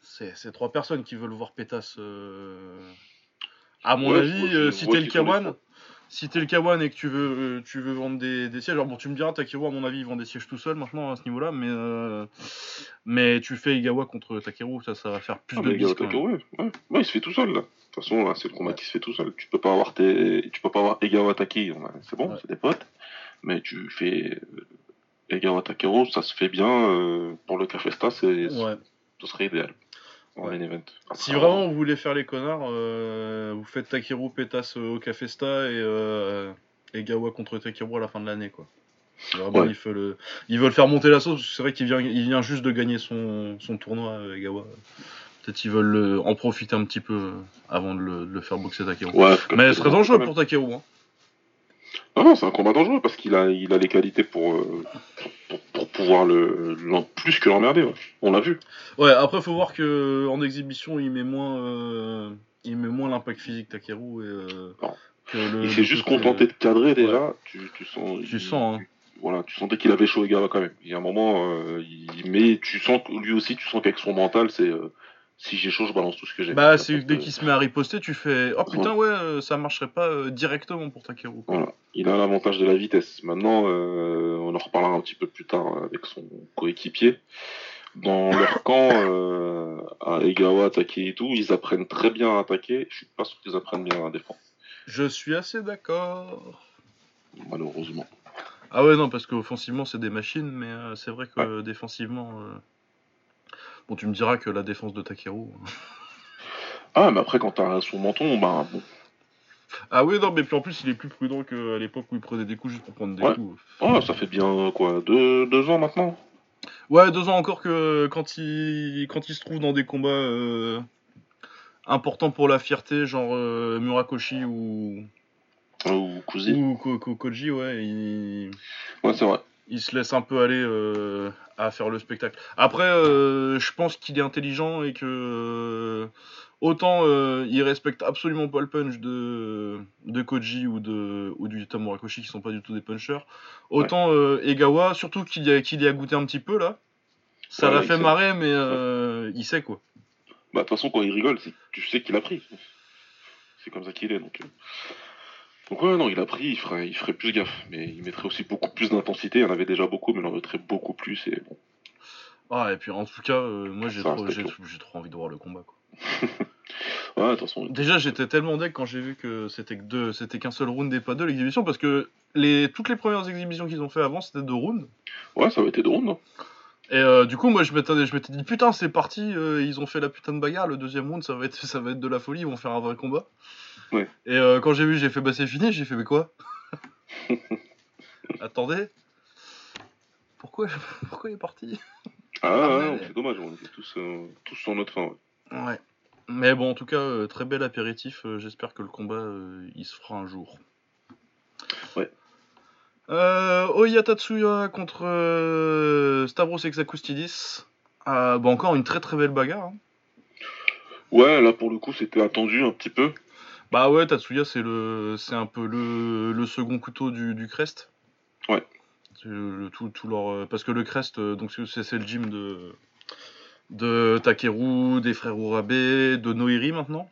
C'est c'est trois personnes qui veulent voir pétasse. euh, À mon Ouais, avis, je euh, si vois t'es le qu'ils Kawan. Si t'es le Kawan et que tu veux, euh, tu veux vendre des, des sièges, alors bon, tu me diras, Takeru, à mon avis, il vend des sièges tout seul maintenant à ce niveau-là, mais, euh, mais tu fais Igawa contre Takeru, ça, ça va faire plus Ah, de mais bis. Gawa quand même. Takeru, ouais, ouais. Ouais, il se fait tout seul là. De toute façon, c'est le combat qui se fait tout seul. Tu peux pas avoir tes, tu peux pas avoir Egawa Taki. C'est bon, Ouais. c'est des potes. Mais tu fais euh, Egawa Takeru, ça se fait bien euh, pour le Cafesta, c'est, ce serait idéal. En Ouais. main event. Si vraiment vous voulez faire les connards, euh, vous faites Takeru pétasse euh, au Cafesta et, euh, et Gawa contre Takeru à la fin de l'année quoi. Vraiment, Ouais. ils, veulent, euh, ils veulent faire monter la sauce, c'est vrai qu'il vient, il vient juste de gagner son, son tournoi, euh, Gawa. Peut-être ils veulent euh, en profiter un petit peu euh, avant de le, de le faire boxer Takeru. Ouais, Mais ce serait dangereux pour Takeru. Hein. Non, non, c'est un combat dangereux parce qu'il a, il a les qualités pour, euh, pour, pour pouvoir le, plus que l'emmerder. ouais. On l'a vu. Ouais, après faut voir que en exhibition il met moins, euh, il met moins l'impact physique Takeru et euh, Non. que le. il s'est juste contenté de cadrer déjà. Tu, tu sens. Tu il- sens, hein. Voilà, tu sentais qu'il avait chaud Egawa quand même. Il y a un moment, il, mais tu sens lui aussi, tu sens qu'avec son mental, c'est si j'ai chaud, je balance tout ce que j'ai. Bah, c'est dès qu'il se met à riposter, tu fais Oh putain, ouais, euh, ça marcherait pas euh, directement pour Takeru. Voilà, il a l'avantage de la vitesse. Maintenant, euh, on en reparlera un petit peu plus tard avec son coéquipier. Dans [laughs] leur camp, euh, à Egawa, Take et tout, ils apprennent très bien à attaquer. Je suis pas sûr qu'ils apprennent bien à défendre, Je suis assez d'accord. malheureusement. Ah ouais, non, parce qu'offensivement, c'est des machines, mais c'est vrai que défensivement. Euh, Bon, tu me diras que la défense de Takeru. hein. Ah, mais après, quand t'as son menton, bah bon. Ah oui, non, mais puis en plus, il est plus prudent qu'à l'époque où il prenait des coups juste pour prendre des Ouais. coups. Oh, ça fait bien quoi, deux, deux ans maintenant. Ouais, deux ans encore que quand il, quand il se trouve dans des combats euh, importants pour la fierté, genre euh, Murakoshi ou, Ou Kuzi. ou Ko- Ko- Koji, ouais, il, Ouais, c'est vrai. Il se laisse un peu aller euh, à faire le spectacle. Après, euh, je pense qu'il est intelligent et que euh, autant il respecte absolument pas le punch de, de Koji ou, de, ou du Yuta Murakoshi qui sont pas du tout des punchers, autant Egawa, surtout qu'il y, a- qu'il y a goûté un petit peu là, ça Ouais, l'a fait sait. marrer, mais il sait quoi. Bah, de toute façon, quand il rigole, tu sais qu'il a pris. C'est comme ça qu'il est, donc. Donc, ouais, non, il a pris, il ferait, il ferait plus gaffe. Mais il mettrait aussi beaucoup plus d'intensité. Il y en avait déjà beaucoup, mais il en mettrait beaucoup plus. Et bon. Ah, et puis en tout cas, euh, moi j'ai trop, trop envie de voir le combat. Quoi. [laughs] Ouais, façon. Déjà, j'étais tellement deck quand j'ai vu que c'était que deux, c'était qu'un seul round et pas deux l'exhibition, parce que les, toutes les premières exhibitions qu'ils ont fait avant, c'était deux rounds. Ouais, ça avait été drôle, non Et euh, du coup, moi, je m'étais, je m'étais dit, putain, c'est parti, euh, ils ont fait la putain de bagarre, le deuxième round, ça va être, [laughs] ça va être de la folie, ils vont faire un vrai combat. Ouais. Et euh, quand j'ai vu, j'ai fait, bah c'est fini, j'ai fait, mais quoi [laughs] Attendez pourquoi, [laughs] pourquoi il est parti Ah, Ah, ouais, ouais. c'est dommage. On était tous, euh, tous sur notre fin. ouais. Ouais. Mais bon, en tout cas, euh, très bel apéritif. J'espère que le combat, il se fera un jour. Ouais. Oya Tatsuya contre Stavros Exakoustidis. Euh, bah, encore une très très belle bagarre. hein. Ouais, là, pour le coup, c'était attendu un petit peu. Bah ouais, Tatsuya, c'est le, c'est un peu le, le second couteau du, du Crest. Ouais. Le, le- tout, tout leur, euh, parce que le Crest, euh, donc c'est c'est le gym de, de Takeru, des frères Urabe, de Noiri maintenant.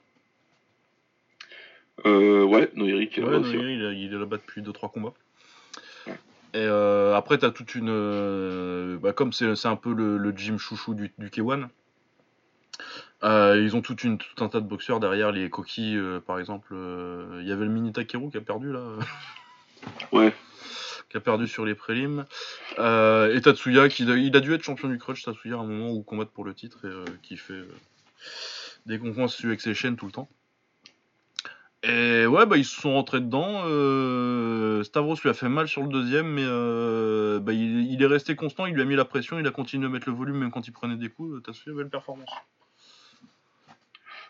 Euh, ouais, Noiri qui est Ouais, là-bas aussi. Noiri, il, est- il est là-bas depuis 2-3 combats. Et euh, après, t'as toute une. euh, bah, comme c'est c'est un peu le, le gym chouchou du, du K1, euh, ils ont toute une, tout un tas de boxeurs derrière, les coquilles euh, par exemple. euh, Il y avait le mini Takeru qui a perdu là. [laughs] Ouais. qui a perdu sur les prélims. Euh, et Tatsuya, qui, il a dû être champion du crutch, Tatsuya, à un moment où combattre pour le titre, et euh, qui fait euh, des concours sur avec ses chaînes tout le temps. Et ouais, bah, ils se sont rentrés dedans. euh, Stavros lui a fait mal sur le deuxième, mais euh, bah, il, il est resté constant, il lui a mis la pression, il a continué à mettre le volume même quand il prenait des coups. Tatsuya, belle performance.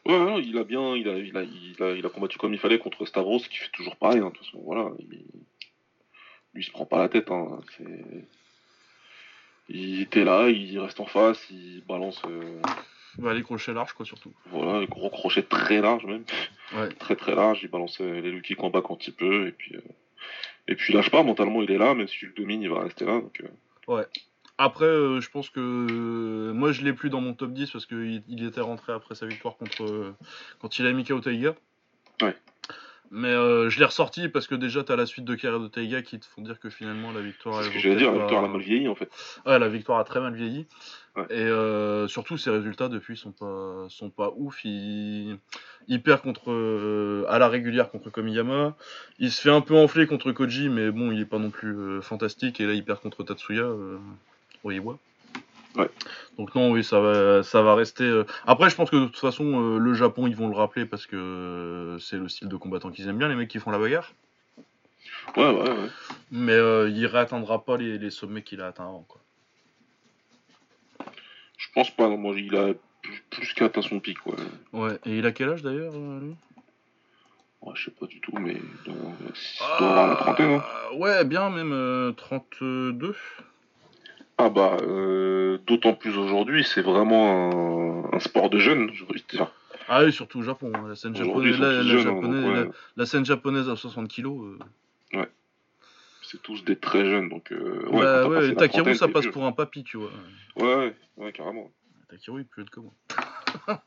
Ouais, non, il a bien, il a, il a, il a, il a combattu comme il fallait contre Stavros, qui fait toujours pareil. hein, de toute façon, voilà, il, lui il se prend pas la tête. Hein, c'est- Il était là, il reste en face, il balance. Bah, les crochets larges, quoi, surtout. Voilà, les gros crochets très larges, même. Ouais. [laughs] Très très larges, il balance les Lucky combat quand il peut, et puis. Et puis lâche pas, mentalement il est là, même si tu le domines, il va rester là. Donc, Ouais. Après, euh, je pense que euh, moi je l'ai plus dans mon top 10 parce qu'il il était rentré après sa victoire contre euh, quand il a mis KO Taiga. Ouais. Mais je l'ai ressorti parce que déjà t'as la suite de carrière de Taiga qui te font dire que finalement la victoire. c'est ce que j'allais dire, la victoire a mal vieilli en fait. Ouais, la victoire a très mal vieilli. Ouais. Et surtout, ses résultats depuis sont pas, sont pas ouf. Il, il perd contre, à la régulière contre Komiyama. Il se fait un peu enfler contre Koji, mais bon, il est pas non plus fantastique. Et là, il perd contre Tatsuya Iwa. Ouais. Donc non, oui, ça va, ça va rester. euh. Après, je pense que de toute façon, euh, le Japon, ils vont le rappeler parce que euh, c'est le style de combattant qu'ils aiment bien, les mecs qui font la bagarre. Ouais, ouais, ouais. Mais euh, il réatteindra pas les, les sommets qu'il a atteints avant. Quoi. Je pense pas, non, moi il a plus, plus qu'atteint son pic, ouais. Ouais. Et il a quel âge d'ailleurs, lui? Ouais, je sais pas du tout, mais il doit, il doit avoir la trentaine. Hein. Ouais, bien, même euh, 32. Ah bah, euh, d'autant plus aujourd'hui, c'est vraiment un, un sport de jeunes. Ah oui, surtout au Japon. hein, La scène japonaise, la, tous la jeunes, japonaise- donc, ouais, la- la scène japonaise à 60 kilos. euh, c'est tous des très jeunes, donc... Euh, ouais, bah ouais, Takeru, ça passe vieux. pour un papy, tu vois. Ouais, ouais, ouais, carrément. Takeru, il est plus jeune que moi. [laughs]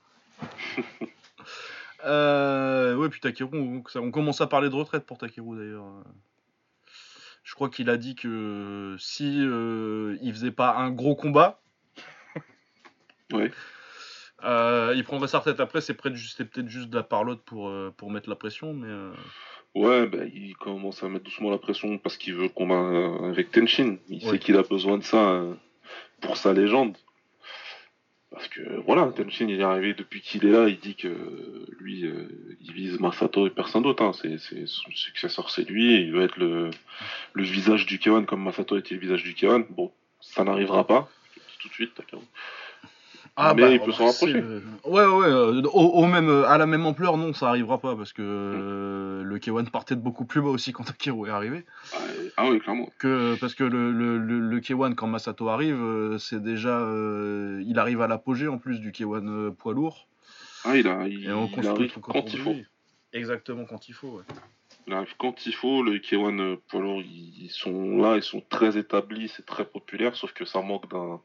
euh, ouais, puis Takeru, on, on commence à parler de retraite pour Takeru d'ailleurs. Je crois qu'il a dit que si euh, il faisait pas un gros combat, [laughs] euh, il prendrait sa retraite. Après, c'est peut-être juste de la parlotte pour, euh, pour mettre la pression, mais euh, Ouais, bah, il commence à mettre doucement la pression parce qu'il veut le combat euh, avec Tenshin. Il Ouais. sait qu'il a besoin de ça pour sa légende. Parce que voilà, Tenshin il est arrivé depuis qu'il est là, il dit que lui euh, il vise Masato et personne d'autre. Hein. C'est, son successeur, c'est lui, il veut être le, visage du K1 comme Masato était le visage du K1. Bon, ça n'arrivera pas, tout de suite, Takao. Ah Mais bah, il peut s'en rapprocher. euh, Ouais, ouais, euh, au, au même, euh, à la même ampleur, non, ça arrivera pas parce que euh, le K1 partait de beaucoup plus bas aussi quand Takeru est arrivé. Ah, oui, clairement. Que, parce que le, le, le, le K1, quand Masato arrive, c'est déjà. euh, il arrive à l'apogée en plus du K1 euh, poids lourd. Ah, il, a, il, Et on il arrive quand il faut. Exactement quand il faut, ouais. Il arrive quand il faut, le K1 euh, poids lourd, ils sont là, ils sont très établis, c'est très populaire, sauf que ça manque d'un-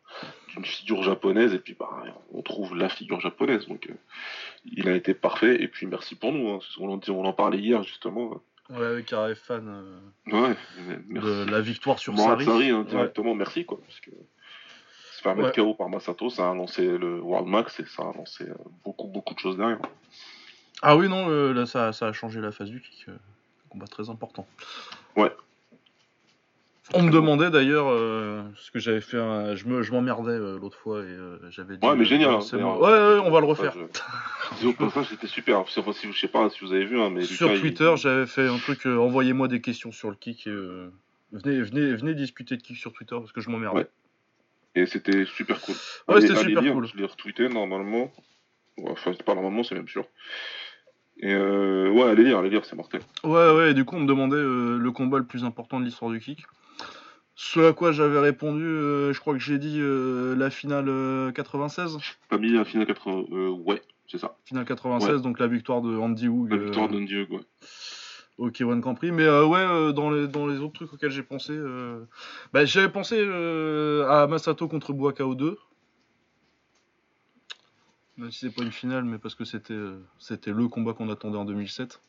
d'une figure japonaise, et puis bah, on trouve la figure japonaise, donc euh, il a été parfait, et puis merci pour nous, hein. on, en on en parlait hier justement. Ouais, avec un fan euh, Ouais, de la victoire sur Morad Sari. Sari, hein, Ouais. directement, merci quoi, parce que se faire mettre KO par Masato, ça a lancé le World Max, et ça a lancé beaucoup, beaucoup de choses derrière. Ah oui, non, euh, là, ça, ça a changé la phase du kick. Euh, combat très important. Ouais. On me demandait d'ailleurs, euh, ce que j'avais fait, un- je me- je m'emmerdais euh, l'autre fois et euh, j'avais dit. Ouais, mais euh, génial, hein, bon. Ouais, ouais, on va le refaire. euh, c'était super. Je sais pas si, je sais pas si vous avez vu, hein, mais Sur Lucas, il- Twitter, j'avais fait un truc, euh, envoyez-moi des questions sur le kick. et, euh, venez, venez, venez discuter de kick sur Twitter parce que je m'emmerdais. Ouais. Et c'était super cool. Ouais, c'était super lire, cool. Je l'ai retweeté normalement. Enfin, c'est pas normalement, c'est même sûr. Et euh, ouais, allez lire, allez lire, c'est mortel. Ouais, ouais, et du coup, on me demandait euh, le combat le plus important de l'histoire du kick. Ce à quoi j'avais répondu, euh, je crois que j'ai dit la finale euh, 96. T'as mis la finale 80. Euh, ouais, c'est ça. Finale 96, donc la victoire de Andy Hoog La victoire de Dieu, ouais. K1 Grand Prix. Mais euh, ouais, euh, dans, les, dans les autres trucs auxquels j'ai pensé, euh, bah, j'avais pensé à Masato contre Buakao 2. Même si c'est pas une finale, mais parce que c'était euh, c'était le combat qu'on attendait en 2007.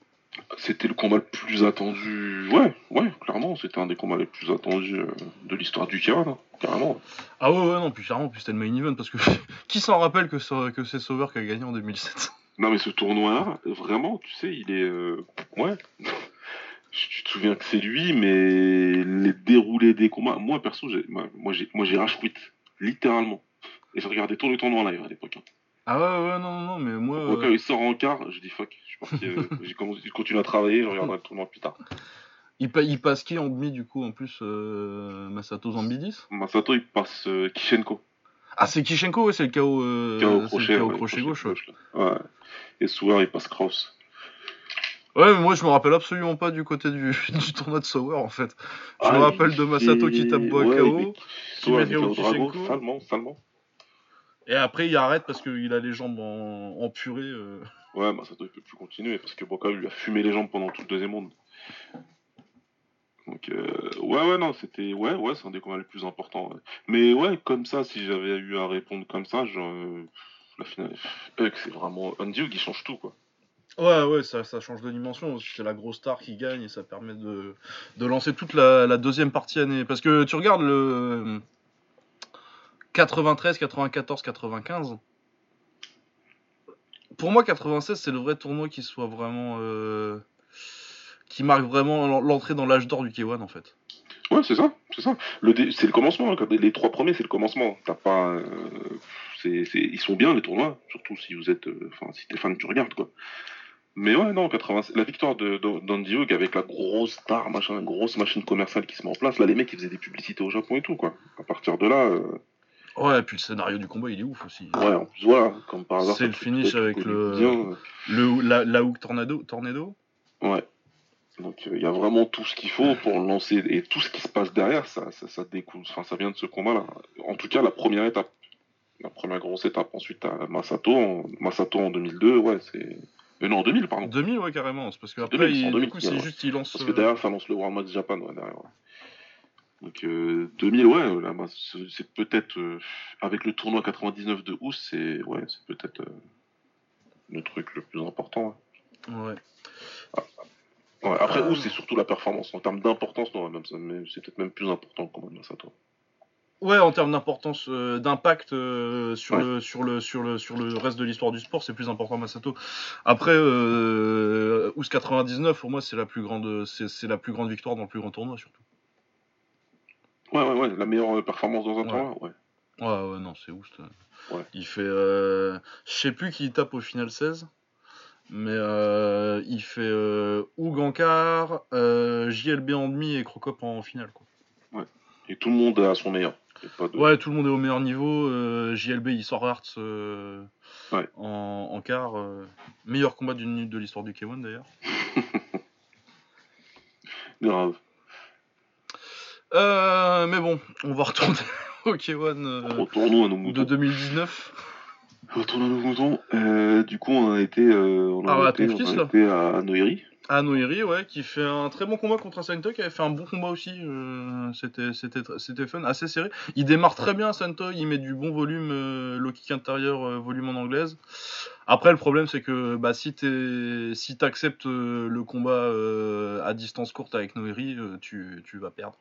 C'était le combat le plus attendu. Ouais, ouais, clairement, c'était un des combats les plus attendus euh, de l'histoire du Kiran, hein, carrément. Ah ouais, ouais, non, puis clairement, puis c'était le main event, parce que [laughs] qui s'en rappelle que, c'est Sauveur qui a gagné en 2007 Non, mais ce tournoi-là, vraiment, tu sais, il est. euh, Ouais. Tu te souviens que c'est lui, mais les déroulés des combats. Moi, perso, j'ai... moi, j'ai moi, rage quit, littéralement. Et j'ai regardé tout le tournoi en live à l'époque. hein. Ah ouais, ouais, non, non, mais moi... Moi, quand euh, il sort en quart, je dis fuck. Je euh, [laughs] j'ai continue à travailler, je regarderai le tournoi plus tard. il, pa- il passe qui en demi, du coup, en plus euh, Masato Zambidis? Masato, il passe euh, Kishenko. Ah, c'est Kishenko, ouais, c'est le KO, euh, KO crochet, le KO ouais, crochet gauche. ouais. Et Souer, il passe Kraus. Ouais, mais moi je me rappelle absolument pas du côté du, [laughs] du tournoi de Sauer en fait. Je me Ah, rappelle de Masato qui tape Bois ouais, KO. Timério Drago, Kishenko. salement, salement. Et après, il arrête parce qu'il a les jambes en, en purée. euh. Ouais, Masato il peut plus continuer parce que Broca lui a fumé les jambes pendant tout le deuxième round. Donc euh, ouais ouais non c'était ouais ouais c'est un des combats les plus importants. ouais. Mais ouais comme ça si j'avais eu à répondre comme ça je, la finale c'est vraiment dieu qui change tout quoi. Ouais, ouais, ça, ça change de dimension. C'est la grosse star qui gagne et ça permet de, de lancer toute la, la deuxième partie année. Parce que tu regardes le 93, 94, 95. Pour moi, 96, c'est le vrai tournoi qui soit vraiment. euh, qui marque vraiment l'entrée dans l'âge d'or du K1 en fait. Ouais c'est ça c'est ça. Le c'est le commencement hein, les trois premiers c'est le commencement. T'as pas euh, c'est ils sont bien les tournois surtout si vous êtes euh, enfin si t'es fan tu regardes quoi. Mais ouais, non, 80, la victoire de, d'Andy Hug avec la grosse star, machin, grosse machine commerciale qui se met en place. Là, les mecs, ils faisaient des publicités au Japon et tout, quoi. À partir de là, euh, Ouais, et puis le scénario du combat, il est ouf aussi. ouais, en plus, voilà, comme par hasard. C'est le finish avec le- bien, Le, la, la hook tornado, tornado Ouais. Donc, il y a vraiment tout ce qu'il faut pour lancer. Et tout ce qui se passe derrière, ça, ça, ça découle. Enfin, ça vient de ce combat-là. En tout cas, la première étape. La première grosse étape. Ensuite, à Masato. En, Masato en 2002, ouais, c'est. Euh, non, en 2000, pardon. 2000, ouais, carrément. C'est parce qu'après, 2000, c'est en il- 2000, du coup, c'est ouais. juste, il lance. Parce que euh, derrière, ça lance le Match Japan, ouais, derrière. ouais. Donc, euh, 2000, ouais, là, bah, c'est peut-être. euh, avec le tournoi 99 de Ous, c'est ouais, c'est peut-être euh, le truc le plus important. ouais. Ouais. Ouais, après, Euh. Ous, c'est surtout la performance. En termes d'importance, non, même, ça- mais c'est peut-être même plus important combat de Masato. Ouais, en termes d'importance, euh, d'impact euh, sur, Ouais. le, sur, le, sur, le, sur le reste de l'histoire du sport, c'est plus important Masato. Après, euh, Ous 99, pour moi, c'est la plus grande, c'est c'est la plus grande victoire dans le plus grand tournoi, surtout. Ouais, ouais, ouais, la meilleure euh, performance dans un Ouais. tournoi, ouais. Ouais, ouais, non, c'est. Ouais. Il fait, euh, je sais plus qui il tape au final 16, mais euh, il fait euh, Oug en quart, JLB en demi et Crocop en finale, quoi. Et tout le monde a son meilleur. Pas de- Ouais, tout le monde est au meilleur niveau. JLB, il sort Hearts Ouais. en, en quart. meilleur combat d'une minute de l'histoire du K1 d'ailleurs. [laughs] Grave. Euh, mais bon, on va retourner [laughs] au K1 euh, Retournons à nos de moutons. 2019. Retournons à nos moutons. Euh, du coup, on a été, euh, on a Ah, été, ton on fils, a là. été à Noiri. À Noiri, ouais, qui fait un très bon combat contre un Santo, qui avait fait un bon combat aussi. euh, c'était, c'était, tr- c'était fun, assez serré. Il démarre très bien, Santo, il met du bon volume, euh, low kick intérieur, euh, volume en anglaise. Après, le problème, c'est que bah, si tu si acceptes le combat euh, à distance courte avec Noiri, euh, tu, tu vas perdre.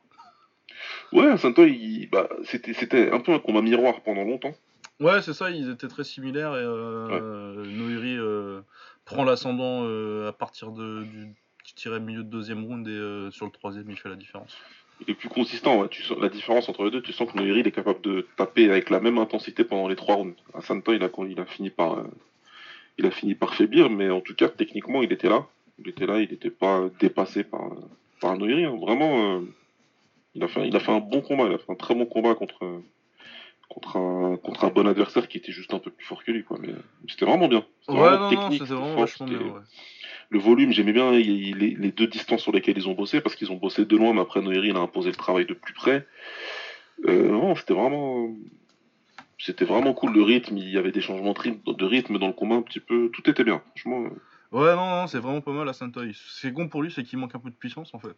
Ouais, Santo, il, bah, c'était, un peu un combat miroir pendant longtemps. Ouais, c'est ça, ils étaient très similaires et euh, Noiri euh, prend l'ascendant euh, à partir de, du, dirais, milieu de deuxième round et sur le troisième, il fait la différence. Il est plus consistant. Ouais. Tu sens la différence entre les deux. Tu sens que Noiri il est capable de taper avec la même intensité pendant les trois rounds. À Santo, il a, il a fini par, il a fini par faiblir, mais en tout cas, techniquement, il était là. Il était là. Il n'était pas dépassé par, par Noiri. hein. Vraiment, il a fait, il a fait un bon combat. Il a fait un très bon combat contre. Contre un, contre un bon adversaire qui était juste un peu plus fort que lui, quoi. Mais euh, c'était vraiment bien. C'était Ouais, vraiment non, technique, c'était c'était vraiment fort, vachement c'était- bien. Ouais. Le volume, j'aimais bien il- il- les, les deux distances sur lesquelles ils ont bossé, parce qu'ils ont bossé de loin, mais après Noiri, il a imposé le travail de plus près. Euh, non, c'était vraiment. C'était vraiment cool le rythme, il y avait des changements de rythme, dans le combat un petit peu, tout était bien, franchement, euh, Ouais, non, non, c'est vraiment pas mal à Santoy. C'est con pour lui, c'est qu'il manque un peu de puissance en fait.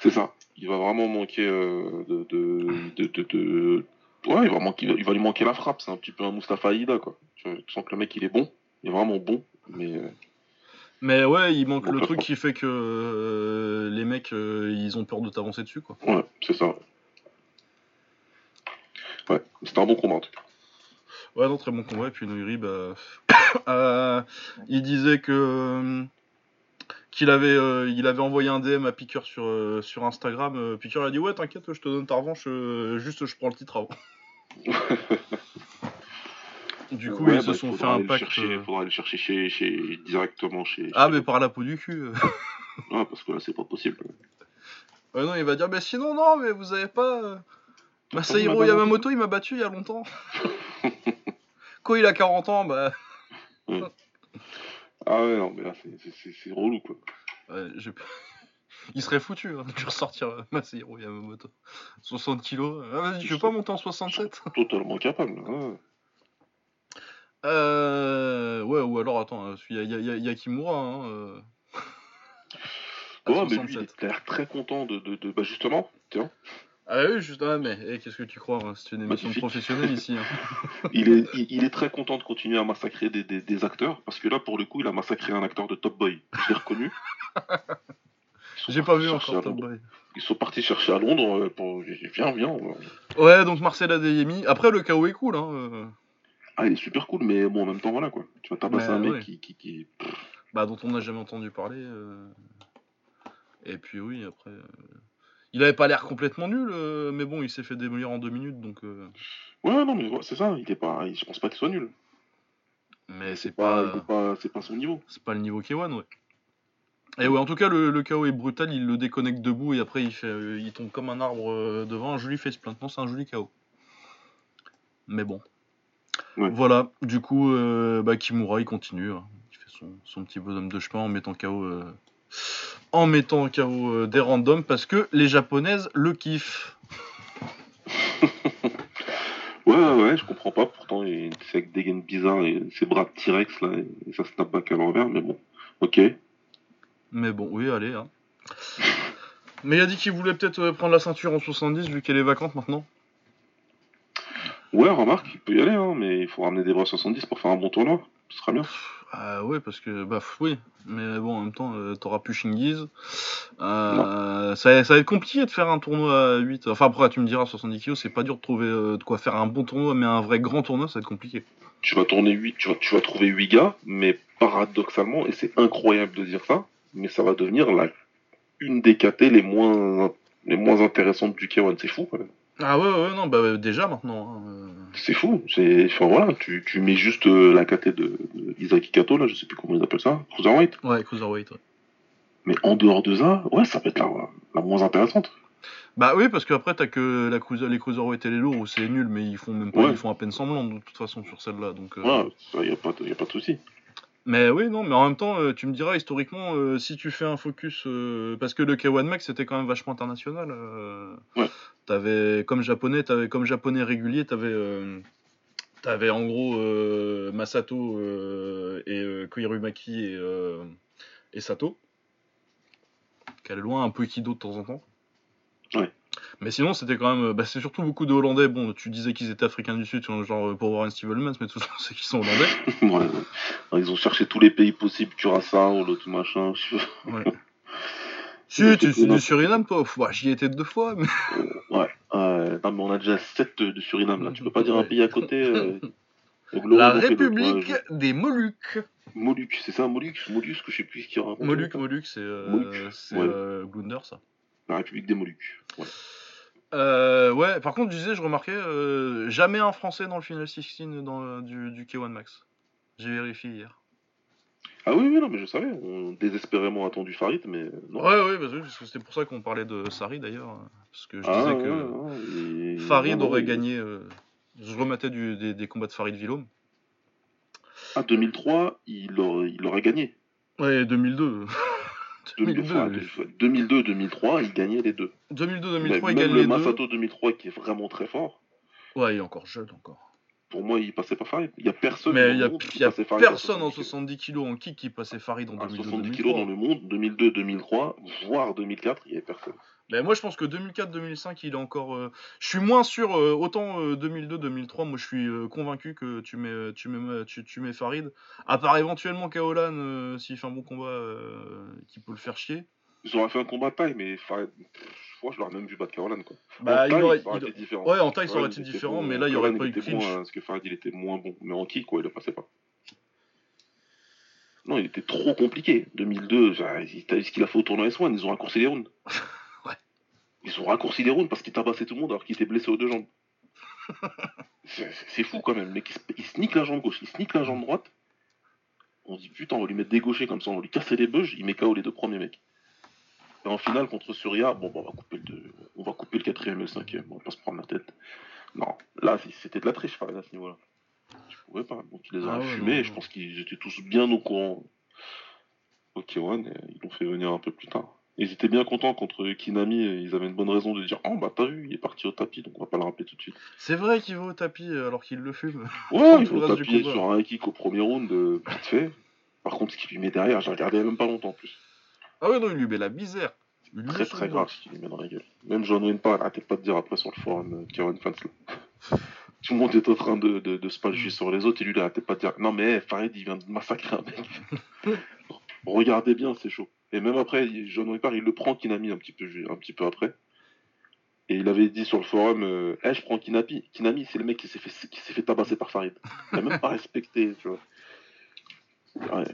C'est ça. Il va vraiment manquer euh, de, de, de, de- de- Ouais, il va, manquer, il va lui manquer la frappe, c'est un petit peu un Mustafa Aïda, quoi. Tu, sens que le mec il est bon, il est vraiment bon, mais. euh, Mais ouais, il manque le truc qui fait que euh, les mecs, euh, ils ont peur de t'avancer dessus, quoi. Ouais, c'est ça. Ouais, c'était un bon combat en tout cas. Ouais, non, très bon combat. Et puis Noiri, bah, [coughs] il disait que qu'il avait, euh, il avait envoyé un DM à Piqueur sur, euh, sur Instagram. Euh, Piqueur a dit ouais, t'inquiète, je te donne ta revanche. euh, juste, je prends le titre avant. [laughs] du coup, Ouais, ils se bah, sont fait un pacte. euh, faudra aller le chercher chez, chez, directement chez. Ah, chez- mais par la peau du cul. [laughs] Ouais, parce que là, c'est pas possible. Ouais, non, il va dire, mais sinon, non, mais vous avez pas. euh, Masahiro Yamamoto, il m'a battu il y a longtemps. [laughs] Quand il a 40 ans, bah. Ah ouais, non, mais là, c'est- relou, quoi. Ouais, j'ai- [laughs] il serait foutu hein, de ressortir euh, Masahiro Yamamoto. 60 kilos. Ah, vas-y, tu veux pas monter en 67 Totalement capable. ouais. Euh. Ouais, ou alors, attends, il y a, y a- y a- y a Kimura. Hein, euh, Ouais, mais lui, il 67. a l'air très content de, de, de- Bah, justement, tiens, Ah oui, juste. Ah, mais eh, qu'est-ce que tu crois hein, C'est une émission Magnifique. professionnelle ici. hein. [laughs] il est, il, il est très content de continuer à massacrer des, des, des acteurs, parce que là, pour le coup, il a massacré un acteur de Top Boy. Je l'ai reconnu. [laughs] J'ai pas vu encore Top. Boy. Ils sont partis chercher à Londres euh, pour. Viens, viens. ouais. Ouais, donc Marcel Adeyemi. Après, le KO est cool. Hein. euh, Ah, il est super cool, mais bon, en même temps, voilà quoi. Tu vas tabasser un mec ouais. qui, qui, qui- bah, dont on n'a jamais entendu parler. euh. Et puis oui, après. euh, Il avait pas l'air complètement nul, euh, mais bon, il s'est fait démolir en deux minutes, donc. euh, Ouais, non, mais c'est ça. Il est pas. Je pense pas qu'il soit nul. Mais c'est pas, c'est pas son niveau. C'est pas le niveau K1, ouais. Et ouais, en tout cas, le, le KO est brutal, il le déconnecte debout et après il, fait, euh, il tombe comme un arbre euh, devant un joli faceplant. Non, c'est un joli KO. Mais bon. Ouais. Voilà, du coup, euh, bah, Kimura il continue. hein. Il fait son, son petit bonhomme de chemin en mettant KO, euh, en mettant KO euh, des randoms parce que les japonaises le kiffent. [laughs] Ouais, ouais, ouais, je comprends pas. Pourtant, il- c'est avec des gaines bizarres et ses bras de T-Rex là, et ça snap back à l'envers, mais bon. Ok. Mais bon, oui, allez. Hein. [laughs] Mais il a dit qu'il voulait peut-être euh, prendre la ceinture en 70 vu qu'elle est vacante maintenant. Ouais, remarque, il peut y aller, hein, mais il faut ramener des bras 70 pour faire un bon tournoi. Ce sera bien. Ah ouais, parce que, bah oui, mais bon, en même temps, euh, t'auras plus Shingiz. Euh, ça, ça va être compliqué de faire un tournoi à 8. Enfin, après, tu me diras, 70 kilos, c'est pas dur de trouver euh, de quoi faire un bon tournoi, mais un vrai grand tournoi, ça va être compliqué. Tu vas tourner 8, tu vas, tu vas trouver 8 gars, mais paradoxalement, et c'est incroyable de dire ça, mais ça va devenir la, une des KT les moins, les moins intéressantes du K1. C'est fou, quand même. Ah ouais, ouais, non, bah déjà maintenant. hein, euh. C'est fou. C'est, enfin voilà, tu, tu mets juste euh, la KT de, de Isaki Kato, là, je sais plus comment ils appellent ça, Cruiserweight. Ouais, Cruiserweight, ouais. Mais en dehors de ça, ouais, ça peut être la, la moins intéressante. Bah oui, parce qu'après, t'as que la cruiser, les Cruiserweight et les lourds où c'est nul, mais ils font même pas, Ouais. ils font à peine semblant de toute façon sur celle-là. Donc, euh, Ouais, ça, y a pas, de- y a pas de souci. Mais oui, non, mais en même temps, euh, tu me diras, historiquement, euh, si tu fais un focus. euh, parce que le K1 Max, c'était quand même vachement international. Ouais. T'avais, comme japonais, t'avais, comme japonais régulier, t'avais. T'avais en gros euh, Masato euh, et euh, Koirumaki et, et Sato. Qui allait loin, un peu Ikido de temps en temps. Ouais. Mais sinon, c'était quand même. Bah, c'est surtout beaucoup de Hollandais. Bon, tu disais qu'ils étaient africains du Sud, genre pour voir un Steve Mans, mais tout ça, [laughs] c'est qu'ils sont Hollandais. [laughs] ouais, ouais. Ils ont cherché tous les pays possibles, Curaçao, l'autre machin. je- Ouais. [laughs] Si, tu des c'est du Suriname, toi. Bah, J'y étais deux fois, mais. Ouais, euh, non, mais on a déjà 7 de Suriname là. Tu peux pas dire un pays à côté. euh, le La. République Ouais, des Moluques. Moluques, c'est ça, Moluques? Mollusque, je sais plus ce qu'il raconte. Moluques, Moluques, c'est euh, Moluques, c'est, ouais. euh, Glunder, ça. La République des Moluques. Ouais. Euh, ouais, par contre, je disais, je remarquais, euh, jamais un Français dans le Final 16 dans, euh, du, du K1 Max. J'ai vérifié hier. Ah oui, oui, non, mais je savais. On désespérément attendu Farid, mais non. Ouais, ouais, parce que parce que c'était pour ça qu'on parlait de Sari d'ailleurs. hein, Parce que je Ah, disais ouais, que ouais, Farid aurait gagné. euh, je remettais du, des, des combats de Farid Villaume. Ah, 2003, il aurait, il aurait gagné. Ouais, 2002. [laughs] 2002, 2002, 2002, 2003, il gagnait les deux. 2002, Mais 2003, il même le les deux. Masato 2003 qui est vraiment très fort. Ouais, il est encore jeune encore. Pour moi, il passait pas Farid. Il y a personne. Mais il le y a, y personne en 70 kilos. 70 kilos en kick qui passait Farid en À 2002. 70 kilos dans le monde, 2002, 2003, voire 2004, il y avait personne. Mais moi je pense que 2004-2005 il est encore. euh, Je suis moins sûr. euh, autant 2002-2003, moi je suis euh, convaincu que tu mets, euh, tu mets, tu, tu mets Farid. À part éventuellement Kaolan euh, s'il fait un bon combat euh, qui peut le faire chier. Ils auraient fait un combat de taille, mais Farid, je crois que je l'aurais même vu battre Caroline. Quoi. Bah, en il taille, aurait- ça aurait il- été différent. Ouais, en taille ça aurait été différent, bon, mais là il y aurait pas eu clinch. moins, Parce que Farid, il était moins bon. Mais en kick, quoi, il ne passait pas. Non, il était trop compliqué. 2002, genre, il- t'as vu ce qu'il a fait au tournoi S1, ils ont raccourci les rounds. [laughs] Ils ont raccourci les rounds parce qu'il tabassait tout le monde alors qu'il était blessé aux deux jambes. [laughs] C'est fou quand même. Le mec, il, se- il sneak la jambe gauche, il sneak la jambe droite. On dit putain, on va lui mettre des gauchers comme ça, on va lui casser les beuges, il met KO les deux premiers mecs. Et en finale contre Surya, bon, bah, on va couper le deux- on va couper le quatrième et le cinquième, on va pas se prendre la tête. Non, là c'était de la triche à ce niveau-là. Je pouvais pas. Donc il les Ah ouais, fumés, et je pense qu'ils étaient tous bien au courant. Ok, One, et ils l'ont fait venir un peu plus tard. Ils étaient bien contents contre Kinami, ils avaient une bonne raison de dire Oh bah t'as vu, il est parti au tapis, donc on va pas le rappeler tout de suite. C'est vrai qu'il va au tapis euh, alors qu'il le fume. Ouais, [laughs] il va au tapis sur un kick au premier round, euh, vite fait. Par contre, ce qu'il lui met derrière, j'ai regardé même pas longtemps en plus. Ah ouais, non, il lui met la misère. très très grave ce qu'il lui met dans la gueule. Même John Wayne pas arrêtez pas de dire après sur le forum euh, Kieran Fans [laughs] Tout le monde est en train de, de, de se palger mm. sur les autres et lui il arrêtait pas de dire Non mais Farid il vient de massacrer un mec. [laughs] Regardez bien, c'est chaud. Et même après, John Ripper, il le prend Kinami un petit peu, un petit peu après. Et il avait dit sur le forum, euh, eh, je prends Kinami. Kinami, c'est le mec qui s'est fait, qui s'est fait tabasser par Farid. Il n'a même pas [laughs] respecté, tu vois. Ouais.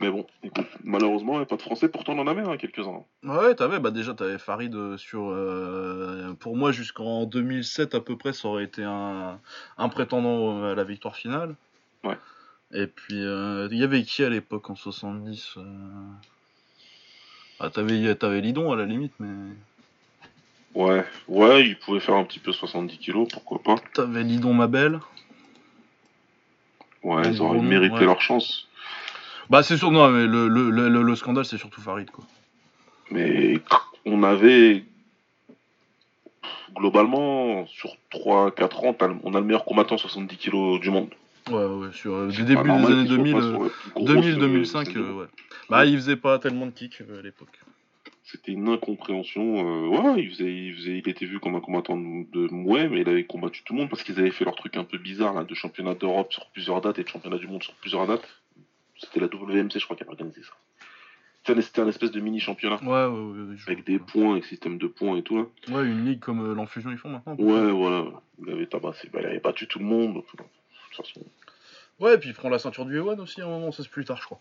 Mais bon, écoute, malheureusement, il n'y a pas de français, pourtant on en avait hein, quelques-uns. Ouais, t'avais, bah déjà, t'avais Farid euh, sur. Euh, pour moi, jusqu'en 2007 à peu près, ça aurait été un, un prétendant à la victoire finale. Ouais. Et puis, il y avait qui à l'époque en 70 euh... ah, T'avais avais Lidon à la limite, mais. Ouais, ouais, il pouvait faire un petit peu 70 kilos, pourquoi pas. T'avais Lidon Mabel. Ouais, ils auraient mérité leur chance. Bah, c'est sûr, non, mais le, le, le, le scandale, c'est surtout Farid, quoi. Mais on avait. Globalement, sur 3-4 ans, on a le meilleur combattant 70 kilos du monde. Ouais, ouais, sur le début des années 2000, 2000-2005, euh, ouais. Bah, il faisait pas tellement de kicks euh, à l'époque. C'était une incompréhension. Euh, ouais, il, faisait, il, faisait, il était vu comme un combattant de Mouais, mais il avait combattu tout le monde parce qu'ils avaient fait leur truc un peu bizarre là, de championnat d'Europe sur plusieurs dates et de championnat du monde sur plusieurs dates. C'était la WMC, je crois, qui avait organisé ça. C'était un espèce de mini championnat. Ouais, ouais, ouais. Avec des points, avec système de points et tout là. Ouais, une ligue comme l'Enfusion ils font maintenant. Ouais, voilà. Il avait tabassé. Bah, il avait battu tout le monde. De toute façon. Ouais, et puis il prend la ceinture du Ewan aussi à un moment, ça c'est plus tard, je crois.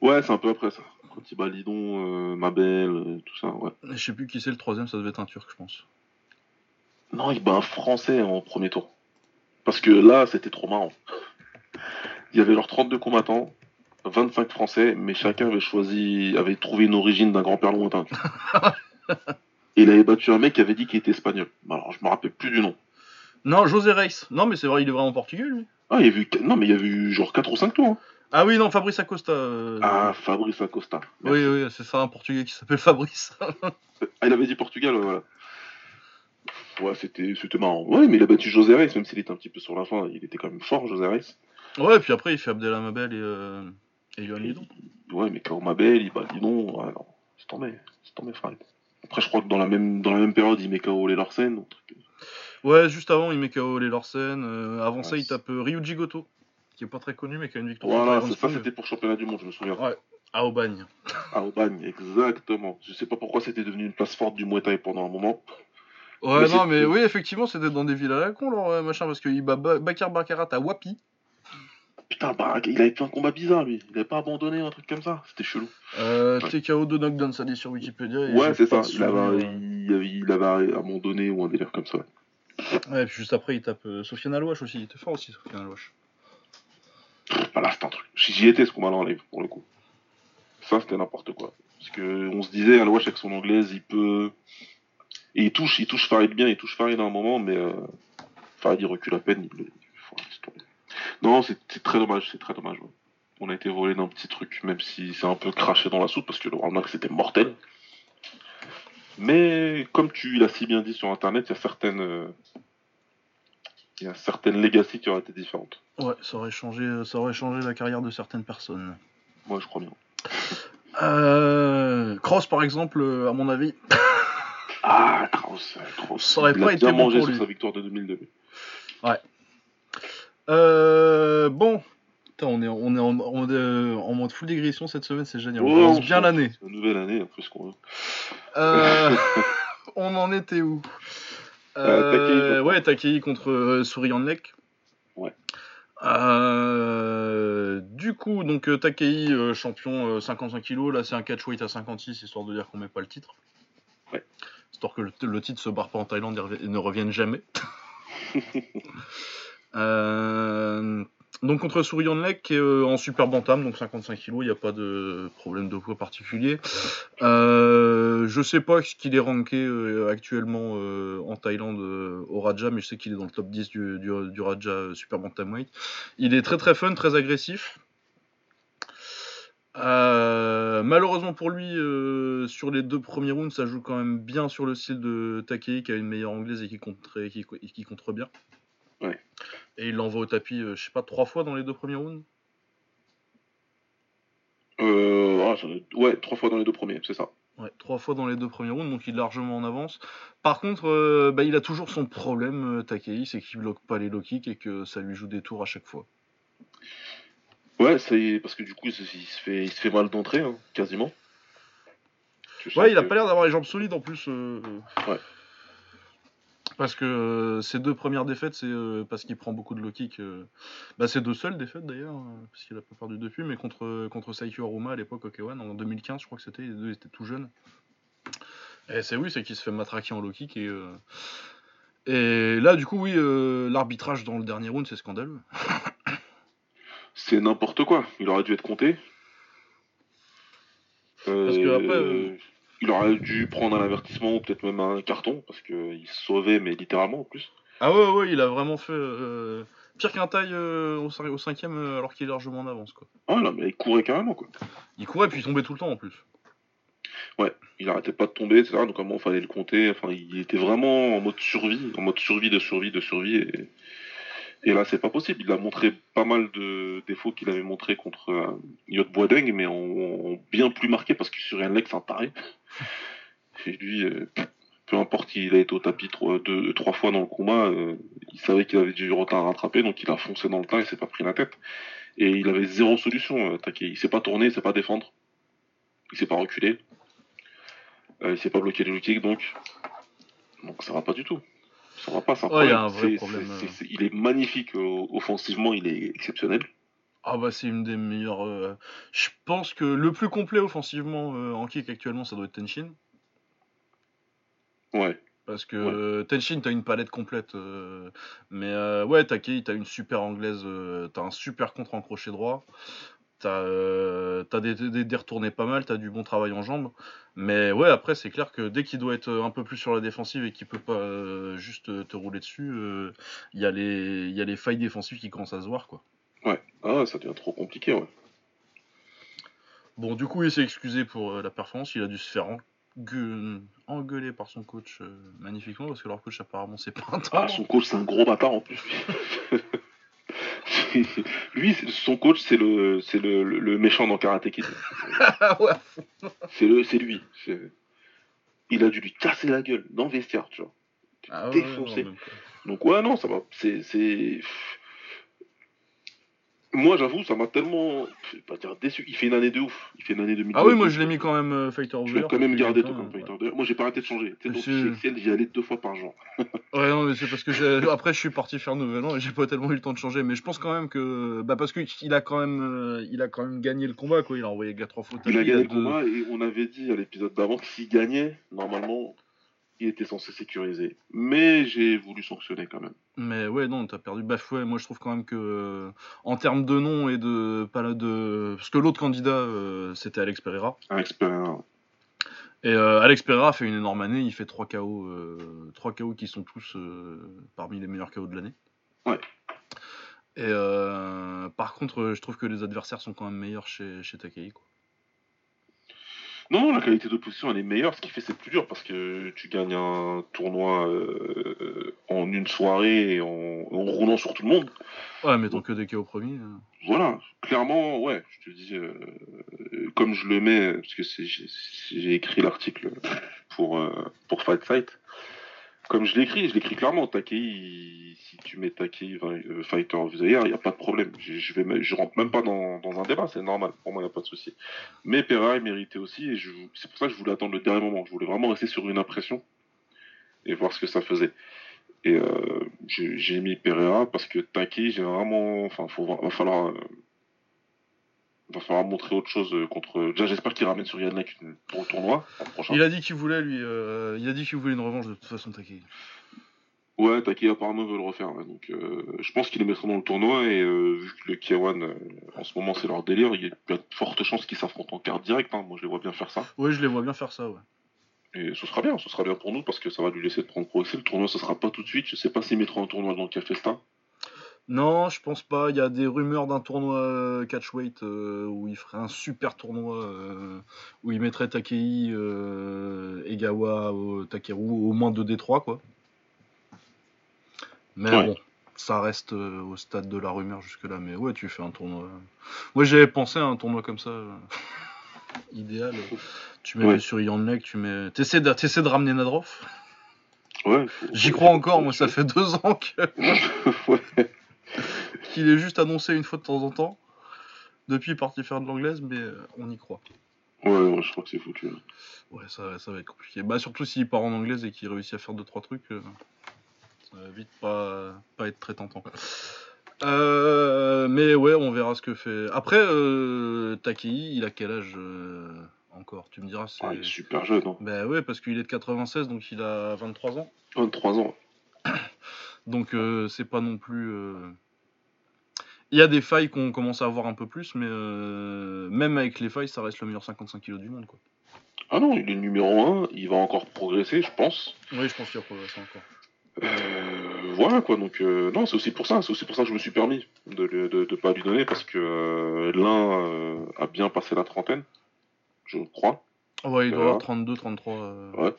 Ouais, c'est un peu après ça. Quand il bat Lidon, euh, Mabel, euh, tout ça, ouais. je sais plus qui c'est le troisième, ça devait être un Turc, je pense. Non, il bat un Français en premier tour. Parce que là, c'était trop marrant. Il y avait leurs 32 combattants, 25 Français, mais chacun avait choisi, avait trouvé une origine d'un grand-père lointain. [laughs] Et il avait battu un mec qui avait dit qu'il était espagnol. Alors, je me rappelle plus du nom. Non, José Reis. Non, mais c'est vrai, il est vraiment portugais, lui. Ah, il y a vu... Non, mais il y a eu genre 4 ou 5 tours. Hein. Ah oui, non, Fabrice Acosta. Euh, ah, Fabrice Acosta. Oui, oui, c'est ça, un portugais qui s'appelle Fabrice. [laughs] ah, il avait dit Portugal, voilà. Ouais, c'était, marrant. Ouais, mais il a battu José Reis, même s'il était un petit peu sur la fin, il était quand même fort, José Reis. Ouais, et puis après, il fait Abdelhamabel et, euh... et Yohan Lidon. Ouais, mais quand Mabel, il bat Lidon, non, c'est tombé, c'est tombé, frère. Après, je crois que dans la même, dans la même période, il met KO les Larsen. Ouais, juste avant, il met KO les Larsen. Euh, avant ça, il tape euh, Ryuji Goto, qui est pas très connu, mais qui a une victoire. Voilà, ça, c'était pour championnat du monde, je me souviens. Ouais, à Aubagne. À Aubagne, exactement. Je sais pas pourquoi c'était devenu une place forte du Muay Thai pendant un moment. Ouais, non, mais oui, effectivement, c'était dans des villes à la con, leur machin, parce qu'il bat Bakar Bakarat à Wapi. Putain, bah, il avait fait un combat bizarre, lui. Il avait pas abandonné un truc comme ça. C'était chelou. Euh, TKO de knockdown, ça dit sur Wikipédia. Ouais, c'est ça. Il avait, il, avait, abandonné ou un délire comme ça. Ouais, juste après, il tape euh, Sofiane Alouache aussi. Il était fort aussi, Sofiane Alouache. Bah là, c'est un truc. J'y étais ce combat-là en live, pour le coup. Ça, c'était n'importe quoi. Parce que on se disait, Alouache avec son anglaise, il peut. Et il touche, il touche Farid bien, il touche Farid à un moment, mais euh... Farid il recule à peine, il, Non, c'est très dommage, c'est très dommage. On a été volé d'un petit truc, même si c'est un peu craché dans la soupe, parce que le Warlock c'était mortel. Mais comme tu l'as si bien dit sur internet, il y a certaines. Euh, y a certaines legacy qui auraient été différentes. Ouais, ça aurait changé, ça aurait changé la carrière de certaines personnes. Moi, je crois bien. Euh, Cross, par exemple, à mon avis. [laughs] ah, Cross, Cross. Ça aurait pas été bien mangé sur sa victoire de 2002. Ouais. Euh, bon, on est, on est, en, en mode full dégression cette semaine, c'est génial. on commence bien l'année. C'est une nouvelle année, en plus qu'on veut. Euh, [laughs] on en était où? Euh, Ouais, Takei contre euh, Souriant Lek. Ouais. Euh, du coup, donc Takei, champion 55 kg, là c'est un catchweight à 56, histoire de dire qu'on met pas le titre. Ouais. Histoire que le, le titre se barre pas en Thaïlande et ne revienne jamais. [laughs] donc contre Souriant Lek euh, en super bantam, donc 55 kg, il n'y a pas de problème de poids particulier. Euh, je sais pas ce qu'il est ranké euh, actuellement euh, en Thaïlande au Raja, mais je sais qu'il est dans le top 10 du, Raja super bantamweight. Il est très très fun, très agressif. Malheureusement pour lui, sur les deux premiers rounds, ça joue quand même bien sur le style de Takei, qui a une meilleure anglaise et qui contre, qui, qui bien. Et il l'envoie au tapis, je sais pas, trois fois dans les deux premiers rounds? Ah, Ouais, trois fois dans les deux premiers, c'est ça. Ouais, trois fois dans les deux premiers rounds, donc il est largement en avance. Par contre, euh, bah, il a toujours son problème, euh, Takei, c'est qu'il bloque pas les low kicks et que ça lui joue des tours à chaque fois. Ouais, c'est parce que du coup, il se fait, il se fait mal d'entrée, hein, quasiment. Ouais, il a pas l'air d'avoir les jambes solides en plus. Euh. Ouais. Parce que euh, ces deux premières défaites, c'est euh, parce qu'il prend beaucoup de low kick. Euh, bah, c'est deux seules défaites d'ailleurs, puisqu'il a pas perdu depuis, mais contre, contre Saikyo Aruma à l'époque, Okewan, en 2015, je crois que c'était, les deux étaient tout jeunes. Et c'est oui, c'est qu'il se fait matraquer en low kick. Et, et là, du coup, oui, l'arbitrage dans le dernier round, c'est scandaleux. c'est n'importe quoi, il aurait dû être compté. Parce que après il aurait dû prendre un avertissement ou peut-être même un carton parce qu'il se sauvait, mais littéralement en plus. Ah ouais, ouais, il a vraiment fait euh, pire qu'un taille euh, au, au, cinquième euh, alors qu'il est largement en avance. Quoi. Ah non, mais il courait carrément quoi. Il courait puis il tombait tout le temps en plus. Ouais, il arrêtait pas de tomber, etc. Donc comment il fallait le compter. Enfin, il était vraiment en mode survie, en mode survie de survie de survie. Et, et là, c'est pas possible. Il a montré pas mal de défauts qu'il avait montré contre Yot Boisdeng, mais en, bien plus marqué parce que sur un leg, c'est un taré. Et lui, euh, peu importe, il a été au tapis trois, deux, trois fois dans le combat, euh, il savait qu'il avait du retard à rattraper, donc il a foncé dans le tas et s'est pas pris la tête. Et il avait zéro solution, euh, Il s'est pas tourné, il s'est pas défendre. Il s'est pas reculé. il s'est pas bloqué les kick, donc. Donc ça va pas du tout. Ça va pas, ça. il est magnifique offensivement, il est exceptionnel. Ah bah c'est une des meilleures. Euh, je pense que le plus complet offensivement euh, en kick actuellement, ça doit être Tenshin. Ouais. Parce que Tenshin, t'as une palette complète. Euh, mais ouais, Takei, t'as une super anglaise, t'as un super contre en crochet droit. T'as as des, des, retournés pas mal, t'as du bon travail en jambes. Mais ouais, après, c'est clair que dès qu'il doit être un peu plus sur la défensive et qu'il peut pas juste te rouler dessus, il y, a les, y a les failles défensives qui commencent à se voir, quoi. Ah, ça devient trop compliqué, ouais. Bon, du coup, il s'est excusé pour euh, la performance. Il a dû se faire engueuler par son coach euh, magnifiquement parce que leur coach, apparemment, c'est pas un Ah, son coach, c'est un gros bâtard en plus. [laughs] lui, son coach, c'est le, c'est le, le, méchant dans Karate Kid. [laughs] c'est le, c'est lui. Il a dû lui casser la gueule dans le vestiaire, tu vois. Ah défoncer. Donc ouais, non, ça va. C'est, c'est moi, j'avoue, ça m'a tellement. Je vais pas dire déçu. Il fait une année de ouf. Il fait une année 2000. Ah oui, moi, je l'ai mis quand même euh, Fighter of Je l'ai quand même gardé, toi, comme Fighter of Moi, j'ai pas arrêté de changer. Tu sais, Excel, j'y allais deux fois par jour. [laughs] ouais, non, mais c'est parce que après, je suis parti faire Nouvel An et j'ai pas tellement eu le temps de changer. Mais je pense quand même que. Bah, parce qu'il a quand même. Euh, il a quand même gagné le combat, quoi. Il a envoyé le gars trois fois. Il a gagné le combat et on avait dit à l'épisode d'avant que s'il gagnait, normalement, il était censé sécuriser. Mais j'ai voulu sanctionner quand même. Mais ouais, non, t'as perdu. Bah ouais, moi je trouve quand même que euh, en termes de nom et de pas de parce que l'autre candidat euh, c'était Alex Pereira. Alex Pereira. Et euh, Alex Pereira fait une énorme année. Il fait 3 KO, 3 KO qui sont tous parmi les meilleurs KO de l'année. Ouais. Et par contre, je trouve que les adversaires sont quand même meilleurs chez, chez Takei. Quoi. Non, la qualité d'opposition elle est meilleure. Ce qui fait c'est plus dur parce que tu gagnes un tournoi euh, en une soirée en, roulant sur tout le monde. Ouais, mettons que des cas au premier. Hein. Voilà, clairement, ouais. Je te dis, euh, comme je le mets, parce que j'ai écrit l'article pour euh, pour Fight Fight. Comme je l'écris, je l'écris clairement. Takei, si tu mets Takei euh, Fighter of the il n'y a pas de problème. Je, je, vais, je rentre même pas dans, un débat, c'est normal. Pour moi, il n'y a pas de souci. Mais Pereira, méritait aussi. Et c'est pour ça que je voulais attendre le dernier moment. Je voulais vraiment rester sur une impression et voir ce que ça faisait. Et euh, j'ai mis Pereira parce que Takei, j'ai vraiment. Enfin, il va falloir. Euh, va falloir montrer autre chose euh, contre. Déjà, j'espère qu'il ramène sur Yannick au tournoi Il a dit qu'il voulait lui, euh, il a dit qu'il voulait une revanche de toute façon, Taki. Ouais, Taki apparemment veut le refaire. Donc, euh, je pense qu'il les mettra dans le tournoi et vu que le Kiawan en ce moment c'est leur délire, il y a de fortes chances qu'ils s'affrontent en carte directe. Hein. Moi, je les vois bien faire ça. Ouais, je les vois bien faire ça, ouais. Et ce sera bien, ce sera bien pour nous parce que ça va lui laisser de prendre progresser. Le tournoi, ce sera pas tout de suite. Je sais pas s'ils mettront un tournoi dans le Café non, je pense pas. Il y a des rumeurs d'un tournoi euh, catchweight euh, où il ferait un super tournoi. Euh, où il mettrait Takei, Egawa, Takeru au moins 2 D3 quoi. Mais bon, ça reste au stade de la rumeur jusque-là. Mais ouais, tu fais un tournoi. Moi j'avais pensé à un tournoi comme ça. [laughs] idéal. Tu mets sur Leg, tu mets. T'essaies de, de ramener Nadrov Ouais. J'y crois encore, moi ça fait deux ans que. [laughs] ouais. [laughs] Qu'il est juste annoncé une fois de temps en temps. Depuis, il est parti faire de l'anglaise, mais euh, on y croit. Ouais, je crois que c'est foutu. Ouais, ça, ça, va être compliqué. Bah, surtout s'il part en anglaise et qu'il réussit à faire deux trois trucs, euh, ça va vite pas, pas être très tentant. Euh, mais ouais, on verra ce que fait. Après, euh, Takei, il a quel âge encore Tu me diras. C'est... Ah, il est super jeune. Hein. Bah ouais, parce qu'il est de 96, donc il a 23 ans. 23 ans. Donc c'est pas non plus. Il y a des failles qu'on commence à avoir un peu plus, mais euh, même avec les failles, ça reste le meilleur 55 kg du monde. Quoi. Ah non, il est numéro 1, il va encore progresser, je pense. Oui, je pense qu'il va progresser encore. Euh, voilà quoi, donc euh, non, c'est aussi pour ça, c'est aussi pour ça que je me suis permis de ne pas lui donner, parce que l'un a bien passé la trentaine, je crois. Ouais, il doit avoir 32, 33. Ouais.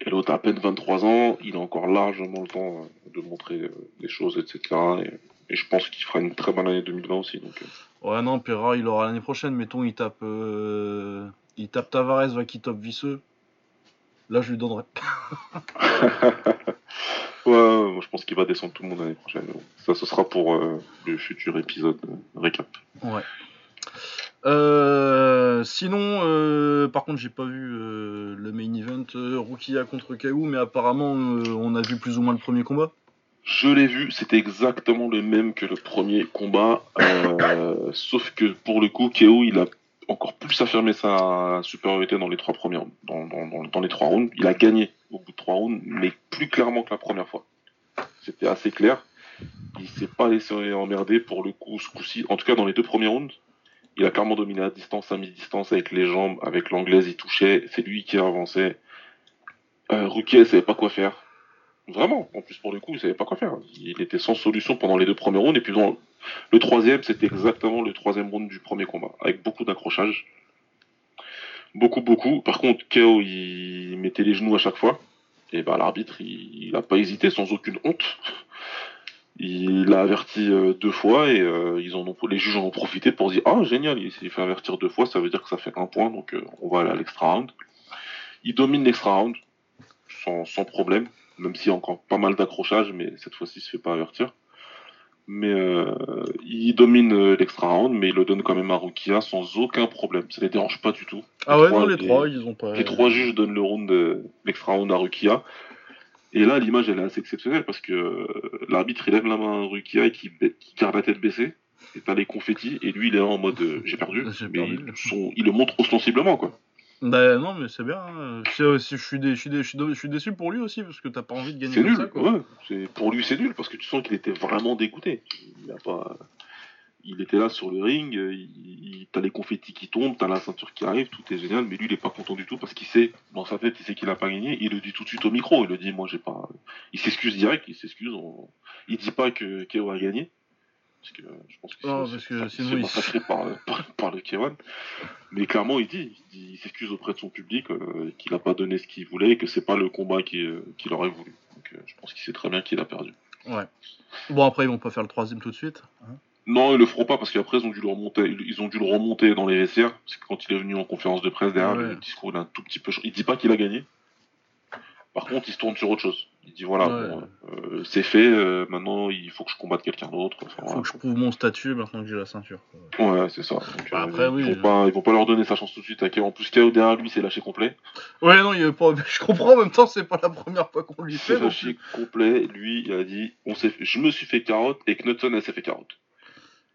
Et l'autre a à peine 23 ans, il a encore largement le temps de montrer des choses, etc. Et et je pense qu'il fera une très bonne année 2020 aussi. Donc, euh. Ouais, non, Perra, il aura l'année prochaine. Mettons, il tape, euh, il tape Tavares, va qui top Visseux. Là, je lui donnerai. [laughs] ouais, moi je pense qu'il va descendre tout le monde l'année prochaine. Ça, ce sera pour euh, le futur épisode récap. Ouais. Sinon, par contre, j'ai pas vu le main event Rukia contre KO, mais apparemment, on a vu plus ou moins le premier combat. Je l'ai vu, c'était exactement le même que le premier combat, euh, [laughs] sauf que pour le coup, KO, il a encore plus affirmé sa supériorité dans les trois premiers, dans, dans, les trois rounds. Il a gagné au bout de trois rounds, mais plus clairement que la première fois. C'était assez clair. Il s'est pas laissé emmerder pour le coup, ce coup-ci. En tout cas, dans les deux premiers rounds, il a clairement dominé à distance, à mi-distance, avec les jambes, avec l'anglaise, il touchait. C'est lui qui avançait. Euh, Rukier savait pas quoi faire. Vraiment, en plus pour le coup, il savait pas quoi faire. Il était sans solution pendant les deux premiers rounds, et puis dans le troisième, c'était exactement le troisième round du premier combat, avec beaucoup d'accrochage. Beaucoup, beaucoup. Par contre, KO, il mettait les genoux à chaque fois. Et bah l'arbitre, il, n'a pas hésité, sans aucune honte. Il l'a averti euh, deux fois et euh, ils en ont, les juges en ont profité pour dire ah génial, il s'est fait avertir deux fois, ça veut dire que ça fait un point, donc euh, on va aller à l'extra round. Il domine l'extra round sans, sans problème même s'il y a encore pas mal d'accrochages, mais cette fois-ci, il se fait pas avertir. Mais euh, il domine l'extra round, mais il le donne quand même à Rukia sans aucun problème. Ça les dérange pas du tout. Ah ouais, non, les, trois, ils ont pas. Les trois juges donnent le round l'extra round à Rukia. Et là, l'image, elle est assez exceptionnelle parce que euh, l'arbitre, il lève la main à Rukia et qui, garde la tête baissée. Et t'as les confettis, et lui, il est là en mode j'ai perdu. Mais il le montre ostensiblement, quoi. Bah non, mais c'est bien. Hein. Je, suis je, suis je, suis déçu pour lui aussi, parce que t'as pas envie de gagner C'est nul, ouais. Pour lui, c'est nul, parce que tu sens qu'il était vraiment dégoûté. Il, a pas... il était là sur le ring, il... t'as les confettis qui tombent, t'as la ceinture qui arrive, tout est génial, mais lui, il est pas content du tout, parce qu'il sait, dans sa tête, il sait qu'il a pas gagné, il le dit tout de suite au micro, il le dit, moi, j'ai pas... Il s'excuse direct, il s'excuse, il dit pas que Keo a gagné, parce que je pense que, non, parce que sinon massacré par, par, le K1. Mais clairement, il dit, il, s'excuse auprès de son public euh, qu'il n'a pas donné ce qu'il voulait et que c'est pas le combat euh, qu'il aurait voulu. Donc euh, je pense qu'il sait très bien qu'il a perdu. Ouais. Bon après ils vont pas faire le troisième tout de suite. Hein. Non, ils le feront pas parce qu'après ils ont dû le remonter. Ils ont dû le remonter dans les vestiaires parce que quand il est venu en conférence de presse derrière, le discours il a un tout petit peu. Il dit pas qu'il a gagné. Par contre, il se tourne sur autre chose. Il dit voilà, euh, c'est fait, euh, maintenant il faut que je combatte quelqu'un d'autre. Il faut que je prouve mon statut maintenant que j'ai la ceinture. Ouais, c'est ça. Bah, euh, après, ils, vont pas, ils vont pas leur donner sa chance tout de suite. En plus, KO derrière lui, c'est lâché complet. Ouais, non, il pas... [laughs] je comprends en même temps, c'est pas la première fois qu'on lui fait. C'est lâché complet. Lui, il a dit on s'est je me suis fait carotte et Knudson, elle s'est fait carotte.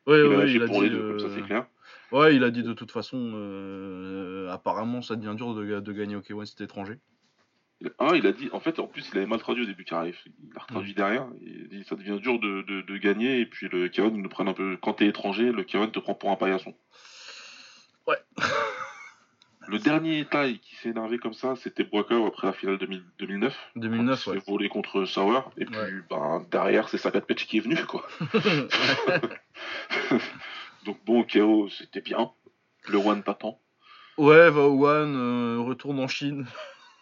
Ouais, il ouais, il a pour dit, les deux, comme ça, c'est clair. Ouais, il a dit de toute façon, apparemment, ça devient dur de, de gagner au K1 si t'es étranger. Ah, il a dit, en fait, en plus, il avait mal traduit au début arrive. Il a traduit derrière. Il dit, ça devient dur de, de, gagner. Et puis le K1 nous prend un peu. Quand t'es étranger, le K1 te prend pour un paillasson. Ouais. [laughs] le dernier taille qui s'est énervé comme ça, c'était Broker après la finale 2009. 2009, ouais. Il s'est volé contre Sauer. Et puis, ben, derrière, c'est Sagat Petch qui est venu, quoi. [laughs] [laughs] Donc bon, KO, c'était bien. Le One pas tant. Ouais, va au One, euh, retourne en Chine.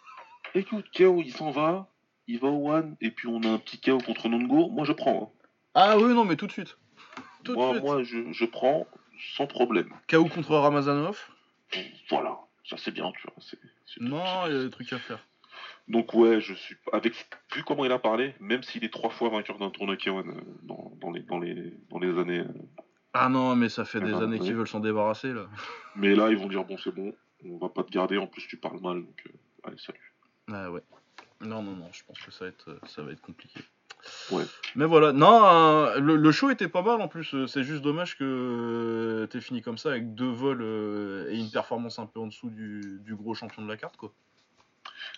[laughs] Écoute, KO, il s'en va, il va au One, et puis on a un petit KO contre Nongo, moi je prends. hein. Ah oui, non, mais tout de suite. Tout de Moi, suite. moi je, je prends sans problème. KO contre Ramazanov Voilà, c'est bien, tu vois. Non, il y a des trucs à faire. Donc ouais, je suis avec vu comment il a parlé, même s'il est trois fois vainqueur d'un tournoi K1 euh, dans, dans les dans les dans les années. euh, Ah non, mais ça fait Ah des années qu'ils veulent s'en débarrasser, là. Mais là, ils vont dire bon, c'est bon, on va pas te garder. En plus, tu parles mal, donc euh, allez, salut. Ah ouais. Non, non, non, je pense que ça va être, ça va être compliqué. Ouais. Mais voilà, non, euh, le, le show était pas mal en plus. euh, C'est juste dommage que euh, t'aies fini comme ça avec deux vols euh, et une performance un peu en dessous du, du gros champion de la carte, quoi.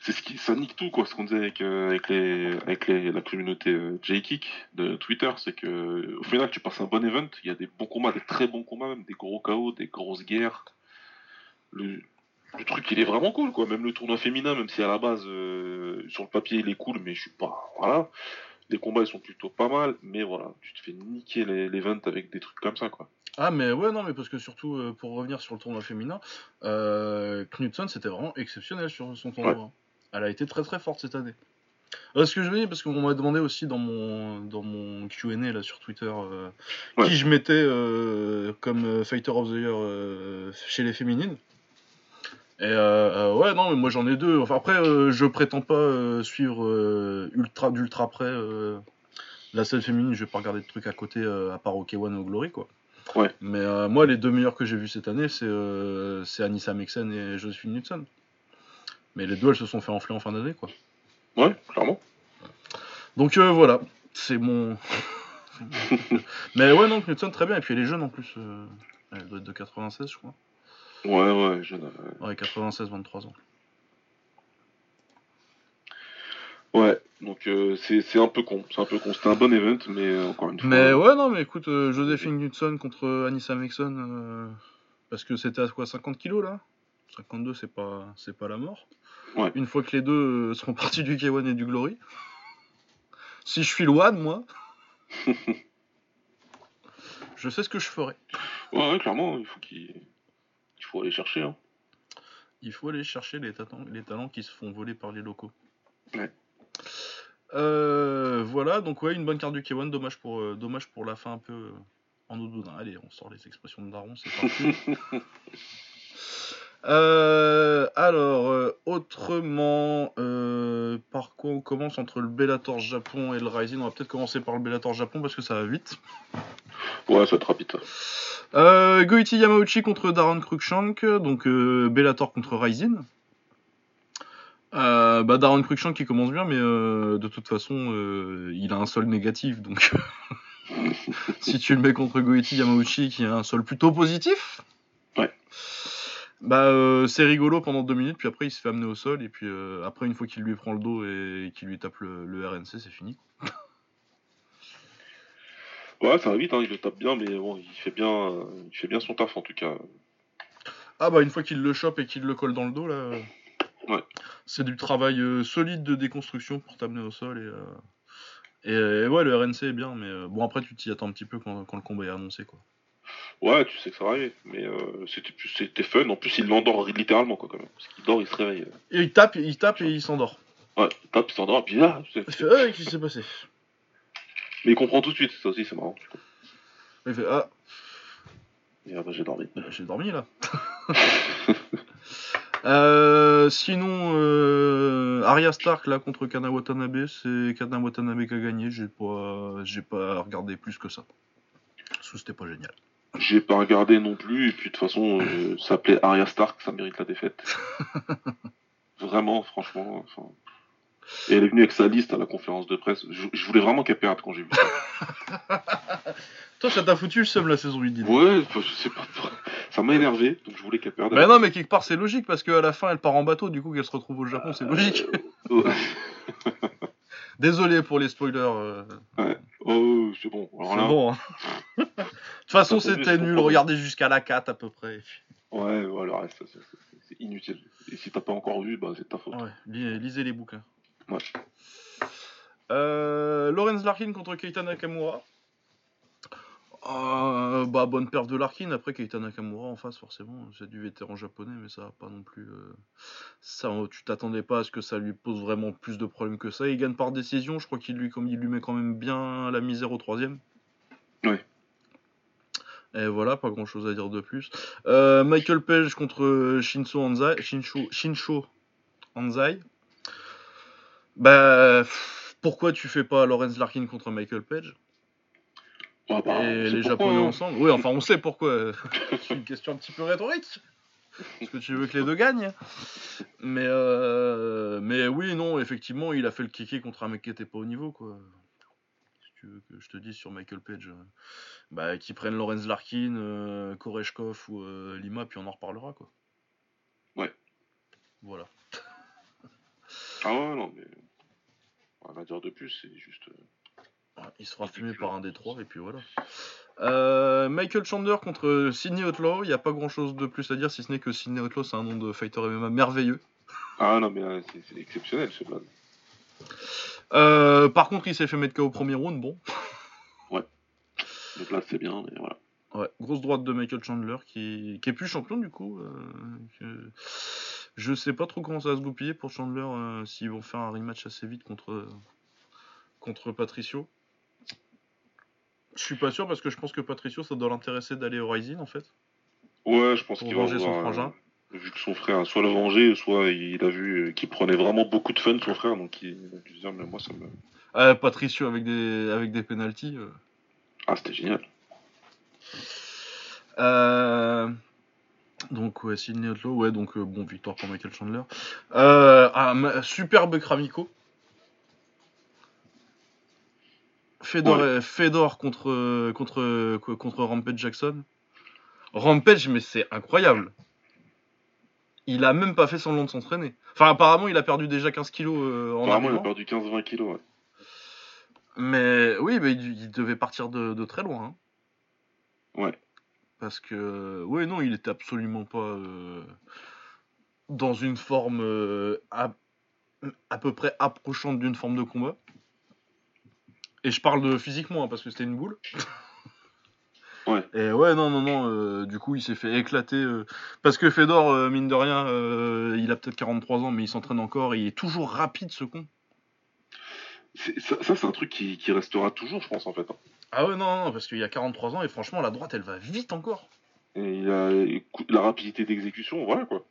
C'est ce qui ça nique tout quoi, ce qu'on disait avec euh, avec les avec les, la communauté J-Kick de Twitter, c'est que au final, tu passes un bon event, il y a des bons combats, des très bons combats, même des gros KO, des grosses guerres. Le le truc il est vraiment cool quoi, même le tournoi féminin, même si à la base euh, sur le papier il est cool, mais je suis pas voilà. Les combats ils sont plutôt pas mal, mais voilà, tu te fais niquer les- l'event avec des trucs comme ça quoi. Ah, mais ouais, non, mais parce que surtout, euh, pour revenir sur le tournoi féminin, euh, Knudsen, c'était vraiment exceptionnel sur son tournoi. Elle a été très très forte cette année. Euh, ce que je veux dire, parce qu'on m'a demandé aussi dans mon, dans mon QA là sur Twitter euh, Ouais. qui je mettais euh, comme Fighter of the Year chez les féminines. Et euh, euh, ouais, non, mais moi j'en ai deux. Enfin, après, euh, je prétends pas euh, suivre ultra d'ultra près la scène féminine. Je vais pas regarder de trucs à côté à part OK One ou Glory, quoi. Ouais. Mais moi, les deux meilleurs que j'ai vus cette année, c'est Anissa Mexen et Josephine Knudsen. Mais les deux, elles se sont fait enfler en fin d'année, quoi. Ouais, clairement. Donc voilà, c'est mon. [laughs] [laughs] Mais ouais, non, Knudsen, très bien. Et puis elle est jeune en plus. Elle doit être de 96, je crois. Ouais, ouais, je... euh, Ouais, 96, 23 ans. Ouais, donc euh, c'est un peu con, c'est un peu con. C'était un bon event, mais euh, encore une fois. Mais ouais, non, mais écoute, euh, Joséphine Knudsen contre Anissa Mexon, euh, parce que c'était à quoi 50 kilos là? 52, c'est pas, c'est pas la mort. Ouais. Une fois que les deux euh, seront [laughs] partis du K1 et du Glory. Si je suis le One, moi, [laughs] je sais ce que je ferai. Ouais, ouais, clairement, il faut qu'il il faut aller chercher. Hein. Il faut aller chercher les, talents- les talents qui se font voler par les locaux. Ouais. Euh, voilà, donc ouais, une bonne carte du K1, dommage pour, euh, dommage pour la fin un peu euh, en boudin. Allez, on sort les expressions de Daron, c'est parti. [laughs] Alors, autrement, par quoi on commence entre le Bellator Japon et le Rising? On va peut-être commencer par le Bellator Japon parce que ça va vite. Ouais, ça te rapide. ça. Euh, Goichi Yamauchi contre Darren Cruikshank, donc euh, Bellator contre Rising. Euh, bah Darren Cruikshank qui commence bien, mais euh, de toute façon, il a un sol négatif, donc [laughs] si tu le mets contre Goichi Yamauchi qui a un sol plutôt positif, Ouais. bah c'est rigolo pendant deux minutes, puis après il se fait amener au sol, et puis après une fois qu'il lui prend le dos et qu'il lui tape le, le RNC, c'est fini. [laughs] Ouais, ça va vite, hein, il le tape bien, mais bon, il fait bien, euh, il fait bien son taf en tout cas. Ah bah une fois qu'il le chope et qu'il le colle dans le dos là, euh, Ouais. c'est du travail euh, solide de déconstruction pour t'amener au sol et, euh, et, euh, ouais le RNC est bien mais bon après tu t'y attends un petit peu quand, quand le combat est annoncé quoi. Ouais, tu sais que ça va arriver, mais euh, c'était c'était fun. En plus, il l'endort littéralement quoi quand même, parce qu'il dort, il se réveille. Et il tape, il tape et il s'endort. Ouais, il tape, il s'endort, puis là, c'est- [laughs] ah qu'est-ce qui s'est passé? Mais il comprend tout de suite. Ça aussi, c'est marrant. Il fait ah Et, ah, bah, j'ai dormi. bah, j'ai dormi là. [laughs] Euh, sinon, euh, Arya Stark là contre Kana Watanabe, c'est Kana Watanabe qui a gagné. J'ai pas, j'ai pas regardé plus que ça. Parce que c'était pas génial. J'ai pas regardé non plus, et puis de toute façon, euh, ça s'appelait Arya Stark, ça mérite la défaite. [laughs] Vraiment, franchement. enfin. Et elle est venue avec sa liste à la conférence de presse. Je, je voulais vraiment qu'elle perde quand j'ai vu ça. [laughs] Toi, ça t'a foutu le seum la saison 8 dis donc. Ouais, je sais pas. Ça m'a énervé, donc je voulais qu'elle perde. Bah non, mais quelque part c'est logique parce qu'à la fin elle part en bateau, du coup qu'elle se retrouve au Japon, c'est logique. Euh, ouais. [laughs] Désolé pour les spoilers. euh, Oh, c'est bon. C'est là, bon. hein. [laughs] De toute façon, c'était nul. Regardez jusqu'à la 4 à peu près. Ouais, ouais, reste, c'est- inutile. Et si t'as pas encore vu, bah c'est ta faute. Ouais, li- lisez les bouquins. Ouais. Euh, Lawrence Larkin contre Keita Nakamura. Euh, bah, bonne perte de Larkin. Après, Keita Nakamura en face, forcément. C'est du vétéran japonais, mais ça pas non plus. euh, Ça, euh, tu t'attendais pas à ce que ça lui pose vraiment plus de problèmes que ça. Il gagne par décision. Je crois qu'il lui, comme il lui met quand même bien la misère au troisième. Ouais. Et voilà, pas grand chose à dire de plus. Euh, Michael Page contre Shinso Anzai. Shinsho, Shinsho Anzai. Bah, pourquoi tu fais pas Lawrence Larkin contre Michael Page? Ah bah, et les Japonais hein. ensemble Oui, enfin, on sait pourquoi. [laughs] C'est une question un petit peu rhétorique. Parce que tu veux que les deux gagnent. Mais, euh, mais oui, non, effectivement, il a fait le kéké contre un mec qui était pas au niveau, quoi. Si tu veux que je te dise sur Michael Page, euh, bah, qu'ils prennent Lorenz Larkin, euh, Koreshkov ou euh, Lima, puis on en reparlera, quoi. Ouais. Voilà. Ah ouais, non, mais. Rien à dire de plus, c'est juste. euh, Ouais, il se fera fumer par un des trois, et puis voilà. Euh, Michael Chandler contre Sidney Outlaw, il n'y a pas grand chose de plus à dire, si ce n'est que Sidney Outlaw, c'est un nom de fighter MMA merveilleux. Ah non, mais là, c'est exceptionnel ce blague. Euh, par contre, il s'est fait mettre KO au premier round, bon. Donc là, c'est bien, mais voilà. Ouais, grosse droite de Michael Chandler qui, qui est plus champion du coup. euh, que- Je sais pas trop comment ça va se goupiller pour Chandler euh, s'ils vont faire un rematch assez vite contre, contre Patricio. Je suis pas sûr parce que je pense que Patricio ça doit l'intéresser d'aller au Rising en fait. Ouais, je pense qu'il va venger son frangin. Vu que son frère soit le venger, soit il a vu qu'il prenait vraiment beaucoup de fun, son frère, donc il a dû dire, mais moi, ça me. Euh, Patricio avec des, avec des penalties. euh. Ah, c'était génial. Euh, Donc ouais, Sidney Outlaw, ouais, donc euh, bon, victoire pour Michael Chandler. Euh, ah, superbe Kramiko. Fedor, Ouais. euh, Fedor contre, contre, contre Rampage Jackson. Rampage, mais c'est incroyable. Il a même pas fait semblant de s'entraîner. Enfin, apparemment, il a perdu déjà 15 kilos euh, en Apparemment, il a perdu 15-20 kilos, ouais. Mais oui, mais il, il devait partir de, de très loin. hein. Ouais. Parce que, ouais, non, il était absolument pas euh, dans une forme euh, à, à peu près approchante d'une forme de combat. Et je parle de physiquement, hein, parce que c'était une boule. [laughs] Ouais. Et ouais, non, non, non, euh, du coup, il s'est fait éclater. euh, parce que Fedor, euh, mine de rien, il a peut-être 43 ans, mais il s'entraîne encore, et il est toujours rapide, ce con. Ça, ça, c'est un truc qui, qui restera toujours, je pense, en fait. hein. Ah ouais, non, non, parce qu'il y a 43 ans, et franchement, la droite, elle va vite encore. Et il a écoute, la rapidité d'exécution, voilà, quoi.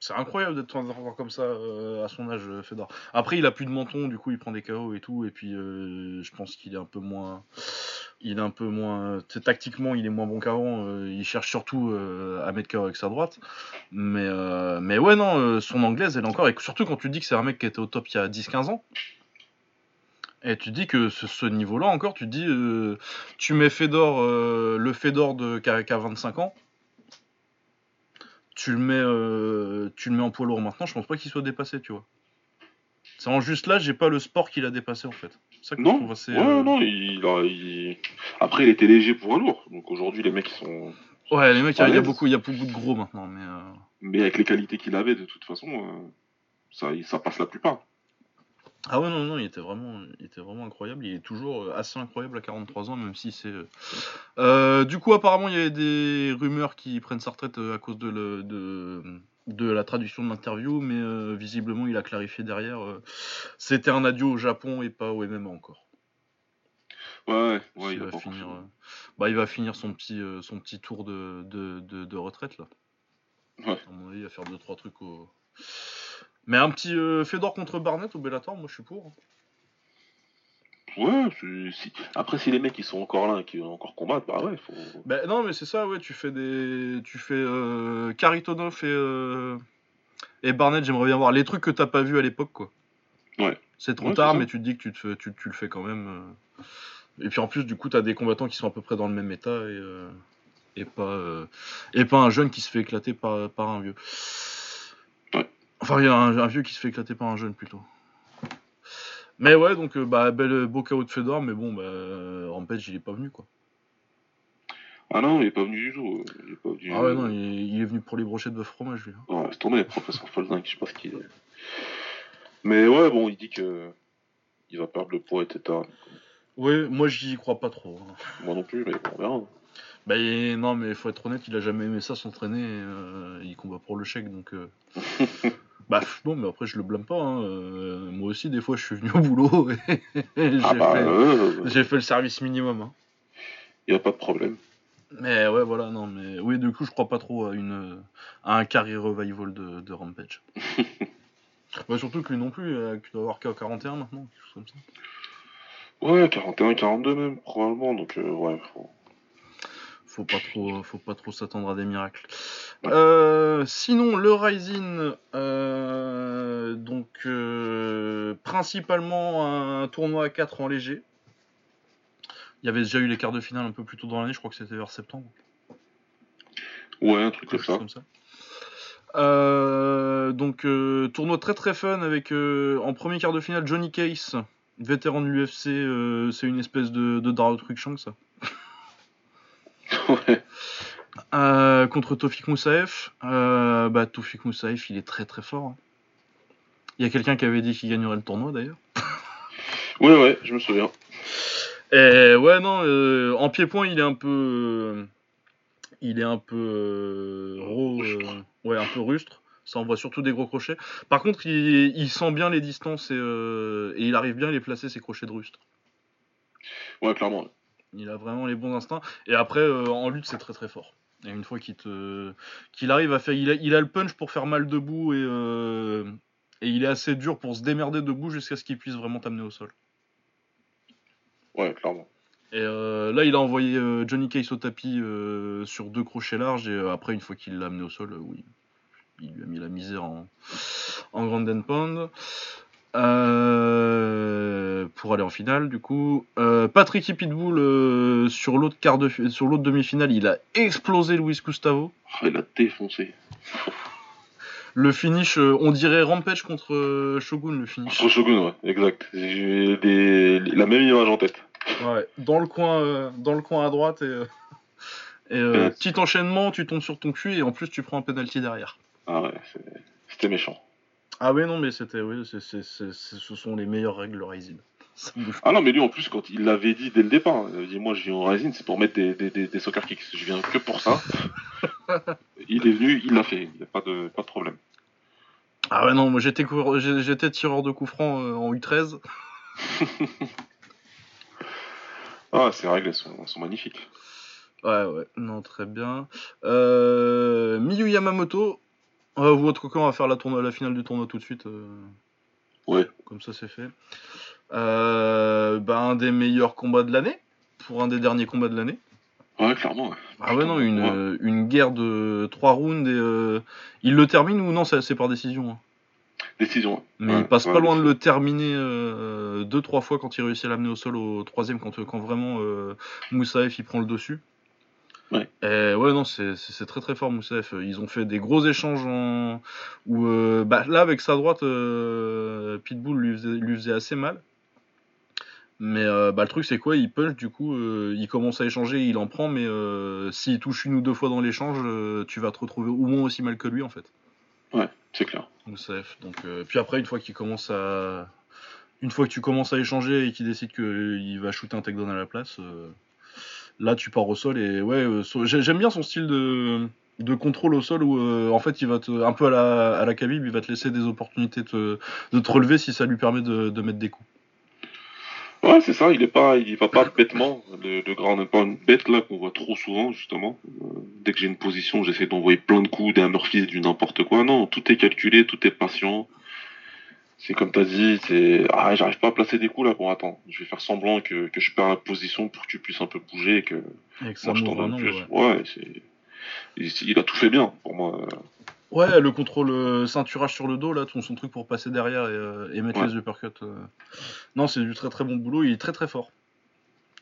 C'est incroyable d'être encore comme ça euh, à son âge, euh, Fedor. Après, il a plus de menton, du coup, il prend des KO et tout, et puis euh, je pense qu'il est un peu moins. Il est un peu moins. Tactiquement, il est moins bon qu'avant. euh, il cherche surtout euh, à mettre KO avec sa droite. Mais, euh, mais ouais, non, son anglaise, elle est encore. Et surtout quand tu dis que c'est un mec qui était au top il y a 10-15 ans. Et tu dis que ce, ce niveau-là encore, tu dis. euh, tu mets Fedor, euh, le Fedor de, qui, a, qui a 25 ans. Tu le, mets, euh, tu le mets en poids lourd maintenant, je pense pas qu'il soit dépassé, tu vois. C'est en juste là, j'ai pas le sport qu'il a dépassé en fait. C'est ça que je Non, trouve assez. ouais, non, il, a- il- Après, il était léger pour un lourd. Donc aujourd'hui, les mecs, ils sont. Ouais, les mecs, il y a- beaucoup, il y a beaucoup de gros maintenant, mais. euh, Mais avec les qualités qu'il avait, de toute façon, ça, ça passe la plupart. Ah ouais, non, non, il était vraiment, il était vraiment incroyable. Il est toujours euh, assez incroyable à 43 ans, même si c'est. euh, euh, du coup, apparemment, il y avait des rumeurs qui prennent sa retraite à cause de, le- de, de la traduction de l'interview, mais euh, visiblement, il a clarifié derrière. euh, C'était un adieu au Japon et pas au MMA encore. Ouais, ouais, ouais, il, va finir, bah, il va finir son petit, son petit tour de, de, de, de retraite là. Ouais. À mon avis, il va faire 2-3 trucs au. Mais un petit euh, Fedor contre Barnett au Bellator, moi je suis pour. fait. Ouais, si... après, si les mecs, ils sont encore là et qu'ils vont encore combattre, bah ouais, faut. Ben non, mais c'est ça, ouais, tu fais des. Tu fais euh, Karitonov et. euh, Et Barnett, j'aimerais bien voir les trucs que t'as pas vu à l'époque, quoi. Ouais. C'est trop Ouais, tard, mais tu te dis que tu, te tu, tu le fais quand même. euh. Et puis en plus, du coup, t'as des combattants qui sont à peu près dans le même état et, euh, et, pas, et pas un jeune qui se fait éclater par, par un vieux. Enfin, il y a un, un vieux qui se fait éclater par un jeune plutôt. Mais ouais, donc euh, bah, bel, beau KO de Fedor, mais bon, bah, euh, Rampage, il est pas venu quoi. Ah non, il est pas venu du tout. Il est pas venu. Ah ouais, non, il est, il est venu pour les brochettes de fromage, lui. hein. Ouais, c'est tourné, professeur Folding, je sais pas ce qu'il est. Mais ouais, bon, il dit que il va perdre le poids, etc. Ouais, moi j'y crois pas trop. hein. Moi non plus, mais on verra. Bah et- non mais faut être honnête, il a jamais aimé ça s'entraîner, euh, il combat pour le chèque donc... euh, [laughs] bah bon mais après je le blâme pas, hein, euh, moi aussi des fois je suis venu au boulot [laughs] et j'ai Ah bah, fait, euh, j'ai fait le service minimum. hein. y a pas de problème. Mais ouais voilà, non mais oui du coup je crois pas trop à, une, à un carry revival de, de Rampage. [laughs] bah, surtout que lui non plus, euh, qu'il doit avoir qu'à 41 maintenant, quelque chose comme ça. Ouais, 41, 42 même, probablement, donc euh, ouais. faut- faut pas trop faut pas trop s'attendre à des miracles Euh, sinon le Rising euh, donc euh, principalement un tournoi à 4 en léger il y avait déjà eu les quarts de finale un peu plus tôt dans l'année je crois que c'était vers septembre Ouais, un truc comme ça. comme ça Euh, donc euh, tournoi très très fun avec euh, en premier quart de finale Johnny Case vétéran de l'UFC euh, c'est une espèce de, de Dario Cruikshank ça [laughs] ouais. Euh, contre Tofik Moussaef, euh, bah, Tofik Moussaef, il est très très fort. hein. Il y a quelqu'un qui avait dit qu'il gagnerait le tournoi d'ailleurs. ouais, ouais, je me souviens. Et ouais, non, euh, en pied-point, il est un peu. il est un peu. raw, euh, ouais, un peu rustre. Ça envoie surtout des gros crochets. Par contre, il, il sent bien les distances et, et il arrive bien à les placer, ses crochets de rustre. Ouais, clairement. Il a vraiment les bons instincts. Et après, en lutte, c'est très très fort. Et une fois qu'il te, qu'il arrive à faire, il a, il a le punch pour faire mal debout et euh, et il est assez dur pour se démerder debout jusqu'à ce qu'il puisse vraiment t'amener au sol. Ouais, clairement. Et euh, là, il a envoyé euh, Johnny Case au tapis euh, sur deux crochets larges et après, une fois qu'il l'a amené au sol, oui, il lui a mis la misère en, en grand and pound. Euh, pour aller en finale, du coup, Euh, Patrick Pitbull euh, sur l'autre quart de fi- sur l'autre demi-finale, il a explosé Luis Gustavo. Ah, il a défoncé. Le finish, euh, on dirait Rampage contre Shogun, le finish. Contre Shogun, ouais, exact. J'ai des... la même image en tête. Ouais, dans le coin, dans le coin à droite et, et Ouais. petit enchaînement, tu tombes sur ton cul et en plus tu prends un penalty derrière. Ah ouais, c'était méchant. Ah oui non mais c'était oui, c'est, c'est, c'est- c'est- ce sont les meilleures règles le Rising. [laughs] Ah non, mais lui en plus, quand il l'avait dit dès le départ, il avait dit Moi je viens au Rising, c'est pour mettre des, des, des, des soccer kicks. Je viens que pour ça. [laughs] il est venu, il l'a fait. Il n'y a pas de, pas de problème. Ah ouais non, moi j'étais coureur- j'étais tireur de coups francs euh, en U13. [laughs] Ah, ces règles, elles sont, elles sont magnifiques. Ouais ouais, non très bien. Euh, Miyu Yamamoto, euh, votre coquin on va faire la, la finale du tournoi tout de suite. euh, Ouais. Comme ça c'est fait. Euh, bah, un des meilleurs combats de l'année, pour un des derniers combats de l'année. Ouais, clairement. ouais. Ah ouais non, une, Ouais. euh, une guerre de 3 rounds et euh, il le termine ou non, c'est par décision. hein. Décision. Mais il passe pas loin de le terminer euh, deux trois fois quand il réussit à l'amener au sol au troisième quand, quand vraiment euh, Moussaef il prend le dessus. Ouais. Et ouais non c'est très très fort Moussaef. Ils ont fait des gros échanges en... où euh, bah, là avec sa droite euh, Pitbull lui faisait, lui faisait assez mal. Mais euh, bah, le truc c'est quoi? Il punch du coup, euh, il commence à échanger, il en prend, mais euh, s'il touche une ou deux fois dans l'échange, euh, tu vas te retrouver au moins aussi mal que lui en fait. C'est clair. Moussaef. Donc, euh, puis après, une fois qu'il commence à. Une fois que tu commences à échanger et qu'il décide qu'il va shooter un takedown à la place, euh, là tu pars au sol et ouais, euh, j'aime bien son style de, de contrôle au sol où euh, en fait il va te. Un peu à la, à la il va te laisser des opportunités de, de te relever si ça lui permet de, de mettre des coups. Ouais, c'est ça, il est pas, il va pas bêtement. Le, le grand bête là qu'on voit trop souvent justement. Euh, dès que j'ai une position, j'essaie d'envoyer plein de coups, des hammerfists, du n'importe quoi. Non, tout est calculé, tout est patient. C'est comme t'as dit, c'est ah j'arrive pas à placer des coups là. Bon attends, je vais faire semblant que, que je perds la position pour que tu puisses un peu bouger et que Et que ça moi je t'en donne plus. ouais. Ouais, c'est il, il a tout fait bien pour moi. Ouais, le contrôle euh, ceinturage sur le dos, là, ton son truc pour passer derrière et, euh, et mettre Ouais. les uppercuts. euh. Non, c'est du très très bon boulot, il est très très fort.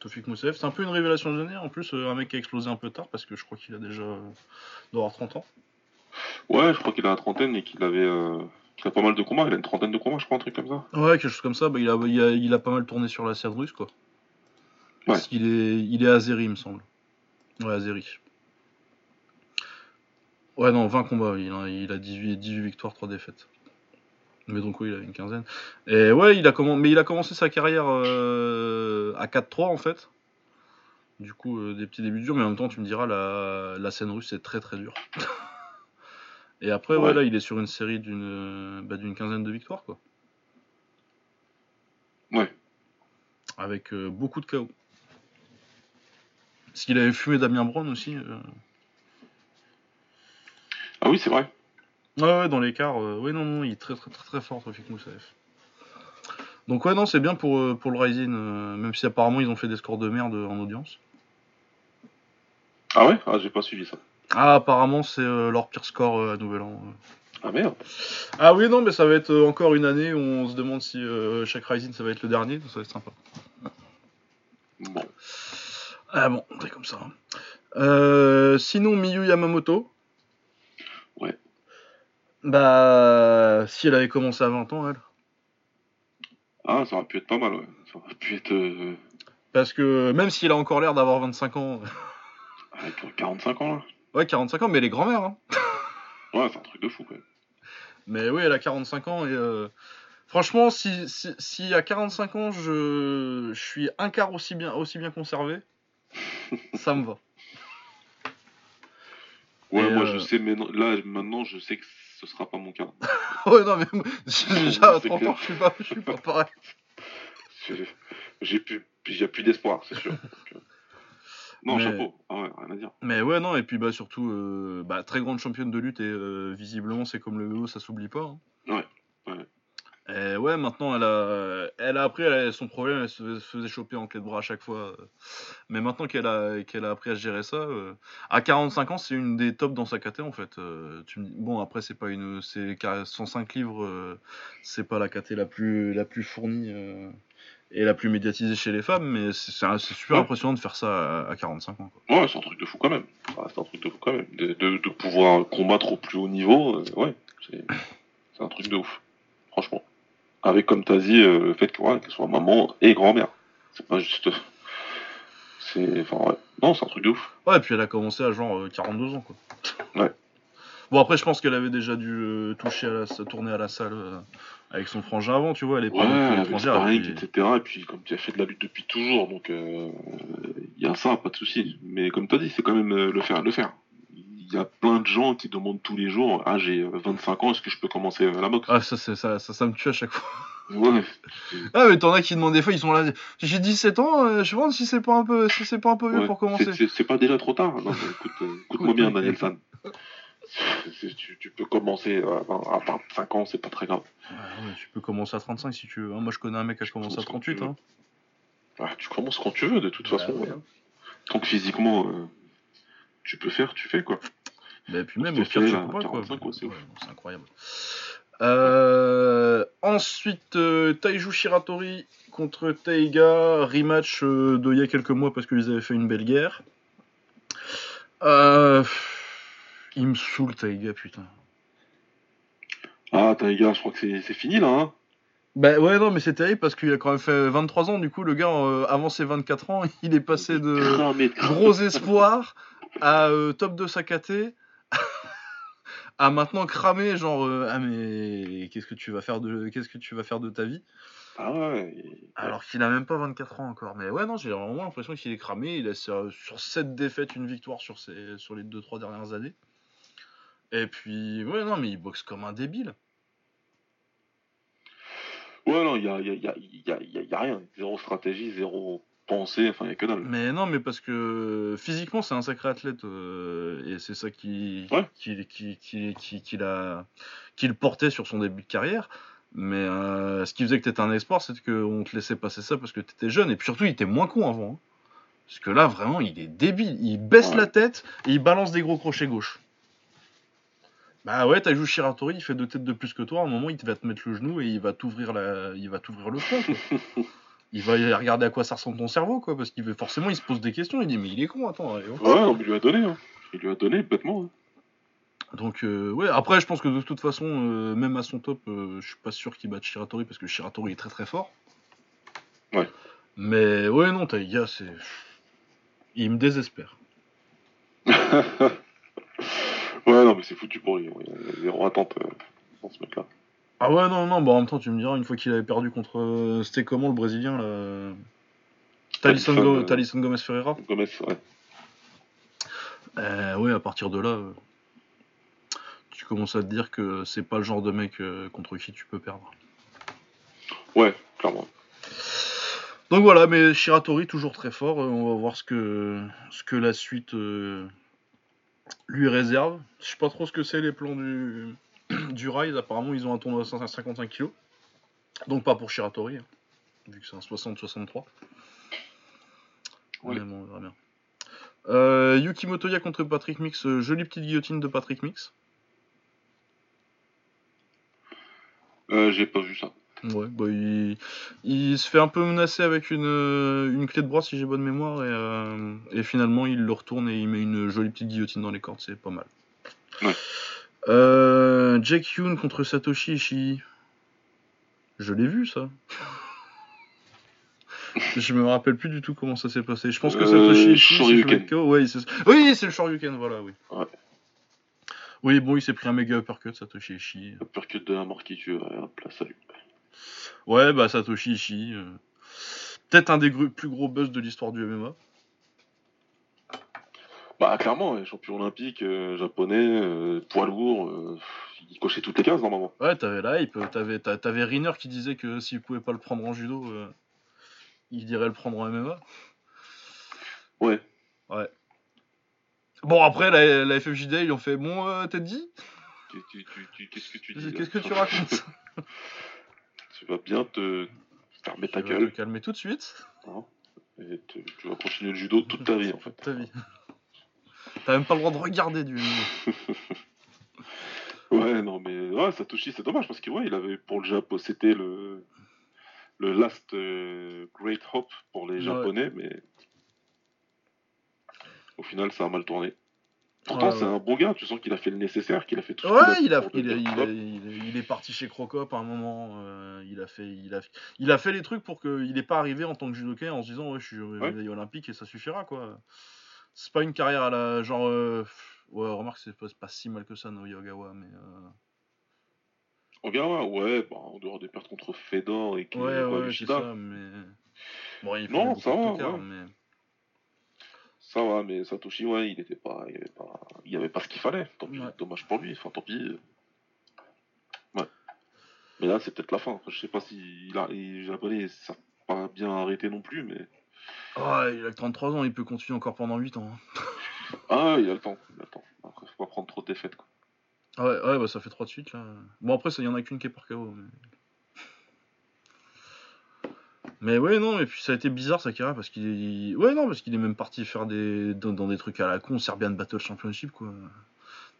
Tofik Moussaef, c'est un peu une révélation de l'année, en plus, un mec qui a explosé un peu tard parce que je crois qu'il a déjà doit avoir 30 ans. Ouais, je crois qu'il a la trentaine et qu'il avait euh, qu'il a pas mal de combats. Il a une trentaine de combats, je crois, un truc comme ça. Ouais, quelque chose comme ça, bah, il, a, il, a, il a pas mal tourné sur la scène russe, quoi. Parce qu'il est, il est Azeri, il me semble. Ouais, Azeri. Ouais, non, 20 combats, il a, il a 18, 18 victoires, 3 défaites. Mais donc oui, il a une quinzaine. Et ouais, il a, comm- mais il a commencé sa carrière euh, à 4-3 en fait. Du coup, euh, des petits débuts durs, mais en même temps, tu me diras, la, la scène russe c'est très très dur. [laughs] Et après, ouais. Ouais. là, il est sur une série d'une euh, bah, d'une quinzaine de victoires, quoi. Ouais. Avec euh, beaucoup de KO. Parce qu'il avait fumé Damien Brown aussi. euh. Ah oui, c'est vrai. Ouais, ouais, dans l'écart. euh, ouais, non, non, il est très, très, très, très fort, Tofik Moussaev. Donc, ouais, non, c'est bien pour, pour le Rising, même si apparemment ils ont fait des scores de merde en audience. Ah ouais? Ah, j'ai pas suivi ça. Ah, apparemment, c'est euh, leur pire score euh, à Nouvel An. euh. Ah merde. Ah, oui, non, mais ça va être encore une année où on se demande si chaque Rising ça va être le dernier, donc ça va être sympa. Bon. Ah bon, c'est comme ça. hein. Euh, sinon, Miyu Yamamoto. Ouais. Bah, si elle avait commencé à 20 ans, elle. Ah, ça aurait pu être pas mal, ouais. Ça aurait pu être. euh, Parce que même s'il a encore l'air d'avoir 25 ans, Avec 45 ans, là. Ouais, 45 ans, mais elle est grand-mère, hein. [laughs] Ouais, c'est un truc de fou, quand même. Mais oui, elle a 45 ans et euh, franchement, si, si, si à 45 ans je, je suis un quart aussi bien, aussi bien conservé, [laughs] ça me va. Ouais, Et, moi, euh, je sais, mais non- là, maintenant, je sais que ce sera pas mon cas. [laughs] ouais, non, mais déjà à C'est 30 clair. ans, je suis pas, je suis pas pareil. J'ai- plus, plus d'espoir, c'est sûr. Donc, euh, Non, Mais- chapeau. Ah ouais, rien à dire. Mais ouais, non, et puis bah surtout, euh, bah, très grande championne de lutte et euh, visiblement, c'est comme le vélo, ça s'oublie pas. hein. Ouais, ouais. Et ouais, maintenant, elle a, elle a appris, elle a son problème, elle se faisait choper en clé de bras à chaque fois. euh. Mais maintenant qu'elle a, qu'elle a appris à gérer ça, euh, à 45 ans, c'est une des tops dans sa caté en fait. Tu me dis- bon, après, c'est pas une. C'est car- 105 livres, c'est pas la caté la plus, la plus fournie et la plus médiatisée chez les femmes, mais c'est c'est c'est super Ouais. impressionnant de faire ça à, à 45 ans. Quoi. Ouais, c'est un truc de fou quand même. Reste un truc de fou quand même. De, de, de pouvoir combattre au plus haut niveau, euh, ouais, c'est c'est un truc de ouf. Franchement. Avec, comme t'as dit, euh, le fait ouais, qu'elle soit maman et grand-mère. C'est pas juste. C'est. Enfin, ouais. Non, c'est un truc de ouf. Ouais, et puis elle a commencé à genre euh, 42 ans, quoi. Ouais. Bon, après, je pense qu'elle avait déjà dû euh, toucher à la, tourner à la salle euh, avec son frangin avant, tu vois, elle est pas Ouais, étrangère. et puis- etc. Et puis, comme tu as fait de la lutte depuis toujours, donc il y a ça, pas de souci. Mais comme tu as dit, c'est quand même euh, le faire, le faire. Il y a plein de gens qui demandent tous les jours Ah, j'ai euh, 25 ans, est-ce que je peux commencer euh, la boxe? Ah, ça, ça, ça, ça me tue à chaque fois. Ouais, [laughs] Ah, mais t'en as qui demandent des fois, ils sont là. J'ai 17 ans, euh, je me demande si c'est pas un peu, si c'est pas un peu vieux ouais. pour commencer. C'est- pas déjà trop tard. Écoute, euh, [laughs] écoute-moi bien, Daniel San. Tu, tu peux commencer à, à 25 ans, c'est pas très grave. Ouais, tu peux commencer à 35 si tu veux. hein. Moi, je connais un mec qui a commencé à commences quand tu 38. Hein. Ah, tu commences quand tu veux, de toute Bah, façon. ouais. Tant que physiquement, euh, tu peux faire, tu fais quoi. Bah, puis même Je au pire, fais tu à peux pas, quoi. 45, ouais, c'est incroyable. Euh, ensuite, euh, Taiju Shiratori contre Taiga, rematch euh, d'il y a quelques mois parce qu'ils avaient fait une belle guerre. Euh, il me saoule Taiga, putain. Ah, Taïga, je crois que c'est fini là. Hein Bah ouais, non, mais c'est terrible parce qu'il a quand même fait 23 ans, du coup, le gars, euh, avant ses 24 ans, [laughs] il est passé de [laughs] gros espoir à euh, top de sa KT [laughs] à maintenant cramer genre euh, ah mais qu'est-ce que tu vas faire de qu'est-ce que tu vas faire de ta vie? Ah ouais. alors qu'il a même pas 24 ans encore mais ouais non j'ai vraiment l'impression qu'il est cramé il a sur, sur 7 défaites une victoire sur ses sur les 2 3 dernières années et puis ouais non mais il boxe comme un débile Ouais, non, il y a, y, a, y, a, y, a, y a- il y a rien. Zéro stratégie, zéro pensée, enfin, il y a que dalle. Mais non, mais parce que physiquement, c'est un sacré athlète. euh, et c'est ça qui, Ouais. qui, qui, qui, qui, qui l'a- qui le portait sur son début de carrière. Mais euh, ce qui faisait que t'étais un espoir, c'est qu'on te laissait passer ça parce que t'étais jeune. Et puis surtout, il était moins con avant. hein. Parce que là, vraiment, il est débile. Il baisse Ouais. la tête et il balance des gros crochets gauche. Bah ouais, t'as joué Shiratori, il fait deux têtes de plus que toi. À un moment, il va te mettre le genou et il va t'ouvrir la... il va t'ouvrir le front. [laughs] il va regarder à quoi ça ressemble ton cerveau, quoi. Parce qu'il veut forcément, il se pose des questions. Il dit, mais il est con, attends. allez. Ouais, on lui a donné. Hein. Il lui a donné bêtement. Hein. Donc euh, ouais, après je pense que de toute façon, euh, même à son top, euh, je suis pas sûr qu'il batte Shiratori parce que Shiratori est très très fort. Ouais. Mais ouais non, Taiga c'est, il me désespère. [laughs] ouais, non, mais c'est foutu pour lui. Il y a zéro attente euh, dans ce mec-là. Ah ouais, non, non, bah en même temps, tu me diras, une fois qu'il avait perdu contre. euh, C'était comment le Brésilien là Talisson, Talisson, Go- euh, Talisson Gomez Ferreira Gomez, ouais. Euh, ouais, à partir de là, tu commences à te dire que c'est pas le genre de mec contre qui tu peux perdre. Ouais, clairement. Donc voilà, mais Shiratori toujours très fort. on va voir ce que, ce que la suite euh, lui réserve. Je sais pas trop ce que c'est les plans du, [clears throat] du Rise. Apparemment, ils ont un tournoi de 155 kg. Donc pas pour Shiratori, hein, vu que c'est un 60-63. Ouais. Mais bon, on verra bien. Euh, Yuki Motoya contre Patrick Mix. euh, jolie petite guillotine de Patrick Mix. Euh, j'ai pas vu ça. Ouais, bah il, il se fait un peu menacer avec une, euh, une clé de bras si j'ai bonne mémoire et, euh, et finalement il le retourne et il met une jolie petite guillotine dans les cordes, c'est pas mal. Ouais. Euh, Jack Yoon contre Satoshi Ishii. Je l'ai vu ça. [laughs] Je me rappelle plus du tout comment ça s'est passé. Je pense que Euh, Satoshi Ishii KO. Ouais, oui, c'est le Shoryuken, voilà, oui. Ouais. Oui, bon, il s'est pris un méga uppercut, Satoshi Ishii. Uppercut de la mort qui tue, hop là, salut. Ouais, bah Satoshi Ishii. euh, Peut-être un des plus gros buzz de l'histoire du MMA. Bah clairement, ouais, champion olympique, euh, japonais, euh, poids lourd, euh, il cochait toutes les cases normalement. Ouais, t'avais la hype. T'avais, t'a- t'avais Riner qui disait que s'il pouvait pas le prendre en judo, euh, il irait le prendre en MMA. Ouais. Bon, après, la, la FFJD, ils ont fait Bon, euh, t'as dit Qu'est-ce que tu dis Qu'est-ce que tu racontes? [laughs] Tu vas bien te fermer ta Tu vas te gueule calmer tout de suite. hein, et te- tu vas continuer le judo toute ta vie en fait. Ta vie. [laughs] T'as même pas le droit de regarder du. [laughs] Ouais, non mais ouais, Satoshi, c'est dommage parce que ouais, il avait pour le Japon, c'était le le last euh, great hope pour les Ouais. Japonais, mais au final, ça a mal tourné. Pourtant, Ouais, c'est un bon gars. Tu sens qu'il a fait le nécessaire, qu'il a fait tout. ce Ouais, il, a, il, est parti chez Crocop à un moment. euh, il, a fait, il, a, il a fait les trucs pour qu'il n'ait pas arrivé en tant que judoka en se disant Ouais, je suis olympique et ça suffira quoi. C'est pas une carrière à la. Genre. euh, ouais, remarque, c'est pas, pas si mal que ça, no Yogawa, mais. euh, Ogawa, ouais, bah, en dehors des pertes contre Fedor et Ouais, ouais, c'est ça, mais. Bon, il Non, ça va, mais. Ça va, mais Satoshi, ouais, il était pas, il avait pas, il avait pas ce qu'il fallait. Tant pis, Ouais. dommage pour lui. Enfin, tant pis. Ouais. Mais là, c'est peut-être la fin. Enfin, je sais pas si il a, les Japonais, ça pas bien arrêté non plus, mais Ah, il a que 33 ans, il peut continuer encore pendant 8 ans. hein. ah, il a le temps, il a le temps. Après, faut pas prendre trop de défaites, quoi. Ah Ouais, ouais, bah ça fait 3 de suite là. Bon, après, il y en a qu'une qui est par KO. Mais... mais ouais, non, et puis ça a été bizarre sa carrière parce qu'il est. Ouais, non, parce qu'il est même parti faire des. Dans, dans des trucs à la con, Serbian Battle Championship quoi.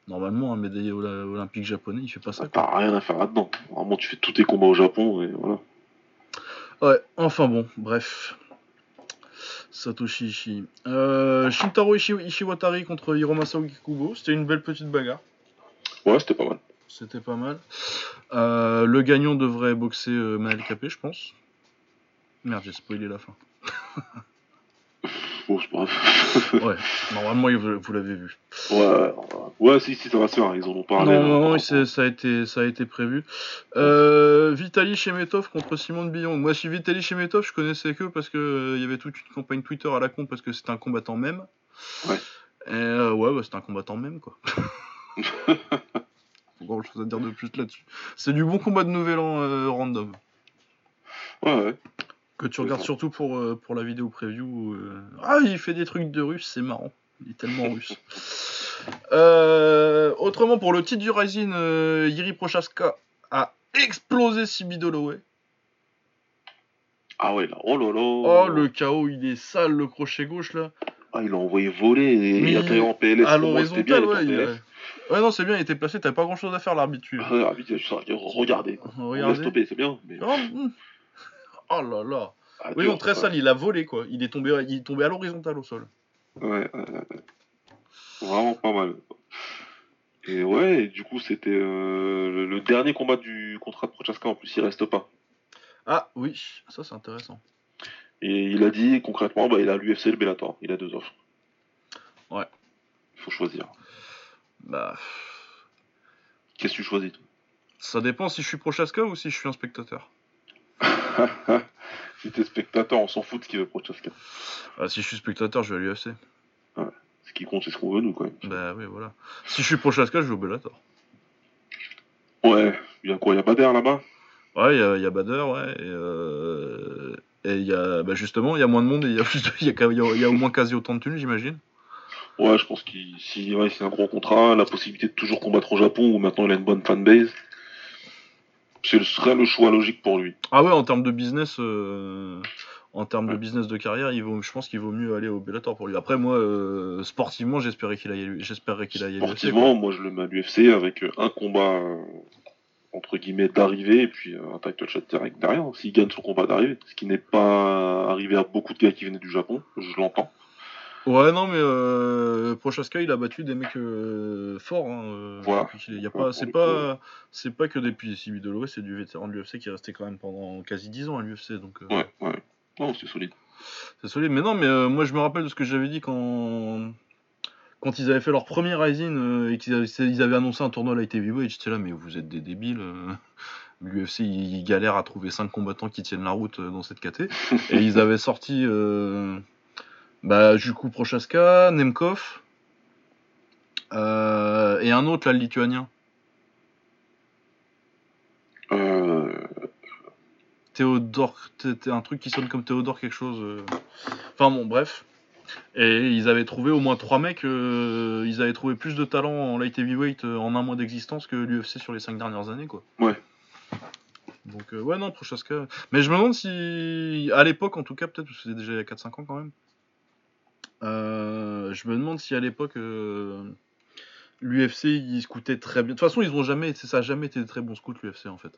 Normalement, un médaillé olympique japonais, il fait pas ça quoi. T'as rien à faire là-dedans. Vraiment, tu fais tous tes combats au Japon et voilà. Ouais, enfin bon, bref. Satoshi Ishii. Euh, Shintaro Ishi- Ishiwatari contre Hiromasa Okikubo, c'était une belle petite bagarre. Ouais, c'était pas mal. C'était pas mal. Euh, le gagnant devrait boxer euh, Maël Capé, je pense. Merde, j'ai spoilé la fin. Bon, c'est pas grave. [laughs] Ouais, normalement, vous, l'avez vu. ouais, ouais, ouais, si, si, ça va se faire. Ils en ont parlé. non, là, non, non, ça, a été, ça a été prévu. Euh, Vitali Shemetov contre Simon Billon. Moi, si Vitali Shemetov, je connaissais que parce que euh, il y avait toute une campagne Twitter à la con parce que c'était un combattant même. Ouais. Et euh, ouais, bah, c'était un combattant même, quoi. [laughs] Pas grand chose à dire de plus là-dessus. C'est du bon combat de nouvel an euh, random. Ouais, ouais. Que tu regardes surtout pour, euh, pour la vidéo preview. euh, Ah, il fait des trucs de russe, c'est marrant. Il est tellement [laughs] russe. Euh, autrement, pour le titre du Rising, euh, Yiri Prochaska a explosé Sibi Holloway. Ah ouais, là, oh là là. Oh, le KO, il est sale, le crochet gauche là. Ah, il l'a envoyé voler et Mais il a atterri en PLS. à l'horizontale, ouais. il PLS. a- Ouais, non, c'est bien, il était placé, t'avais pas grand chose à faire, l'arbitre. Ah, regardez. quoi. On Regardez. stopper, c'est bien. Mais... Oh, hum. Oh là là. Ah, Oui, non, très sale, il a volé quoi. Il est tombé, il est tombé à l'horizontale au sol. Ouais, ouais. Vraiment pas mal. Et ouais, et du coup, c'était euh, le, le dernier combat du contrat de Prochaska. En plus, il reste pas. Ah oui, ça c'est intéressant. Et il a dit concrètement, bah, il a l'UFC et le Bellator. Il a deux offres. Ouais. Il faut choisir. Bah. Qu'est-ce que tu choisis toi? Ça dépend si je suis Prochaska ou si je suis un spectateur. Si t'es spectateur, on s'en fout de ce qu'il veut Prochaska. Ah, si je suis spectateur, je vais à l'UFC. Ouais. Ce qui compte, c'est ce qu'on veut, nous, quand même. Bah oui, voilà. Si je suis Prochaska, je vais au Bellator. Ouais, il y a quoi Il y a Bader là-bas Ouais, il y a, y a Bader, ouais. Et, euh, y a, bah justement, il y a moins de monde et il y a plus de, il y, a, y a au moins quasi autant de thunes, j'imagine. Ouais, je pense qu'il ouais, c'est un gros contrat, la possibilité de toujours combattre au Japon où maintenant il a une bonne fanbase, ce serait le choix logique pour lui. Ah ouais, en termes de business, euh, en termes de business de carrière, il vaut, je pense qu'il vaut mieux aller au Bellator pour lui. Après, moi, euh, sportivement, j'espérais qu'il aille, j'espérais qu'il aille. Sportivement, moi, je le mets à l'UFC avec un combat euh, entre guillemets d'arrivée et puis un title shot direct derrière. S'il gagne son combat d'arrivée, ce qui n'est pas arrivé à beaucoup de gars qui venaient du Japon, je l'entends. Ouais, non, mais euh, Prochaska, il a battu des mecs euh, forts. Hein, euh, voilà. Y a pas, c'est pas, c'est pas que des PCB de l'Ouest, c'est du vétéran de l'UFC qui est resté quand même pendant quasi 10 ans à l'UFC. Donc, euh, ouais, ouais. Non, c'est solide. C'est solide. Mais non, mais euh, moi, je me rappelle de ce que j'avais dit quand, quand ils avaient fait leur premier Rising et qu'ils avaient, annoncé un tournoi Light Heavyweight. J'étais là, mais vous êtes des débiles. L'UFC, il galère à trouver 5 combattants qui tiennent la route dans cette KT. [laughs] et ils avaient sorti. Bah, du coup, Prochaska, Nemkov, euh, et un autre, là, le lituanien. Euh... Théodore, un truc qui sonne comme Théodore quelque chose. Euh. Enfin bon, bref. Et ils avaient trouvé au moins trois mecs, euh, ils avaient trouvé plus de talent en light heavyweight en un mois d'existence que l'UFC sur les cinq dernières années, quoi. Ouais. Donc ouais, non, Prochaska. Mais je me demande si, à l'époque en tout cas, peut-être, parce que c'était déjà il y a 4-5 ans quand même, euh, je me demande si à l'époque euh, l'UFC il scoutait très bien. De toute façon, ils ont jamais, ça a jamais été de très bons scouts l'UFC en fait.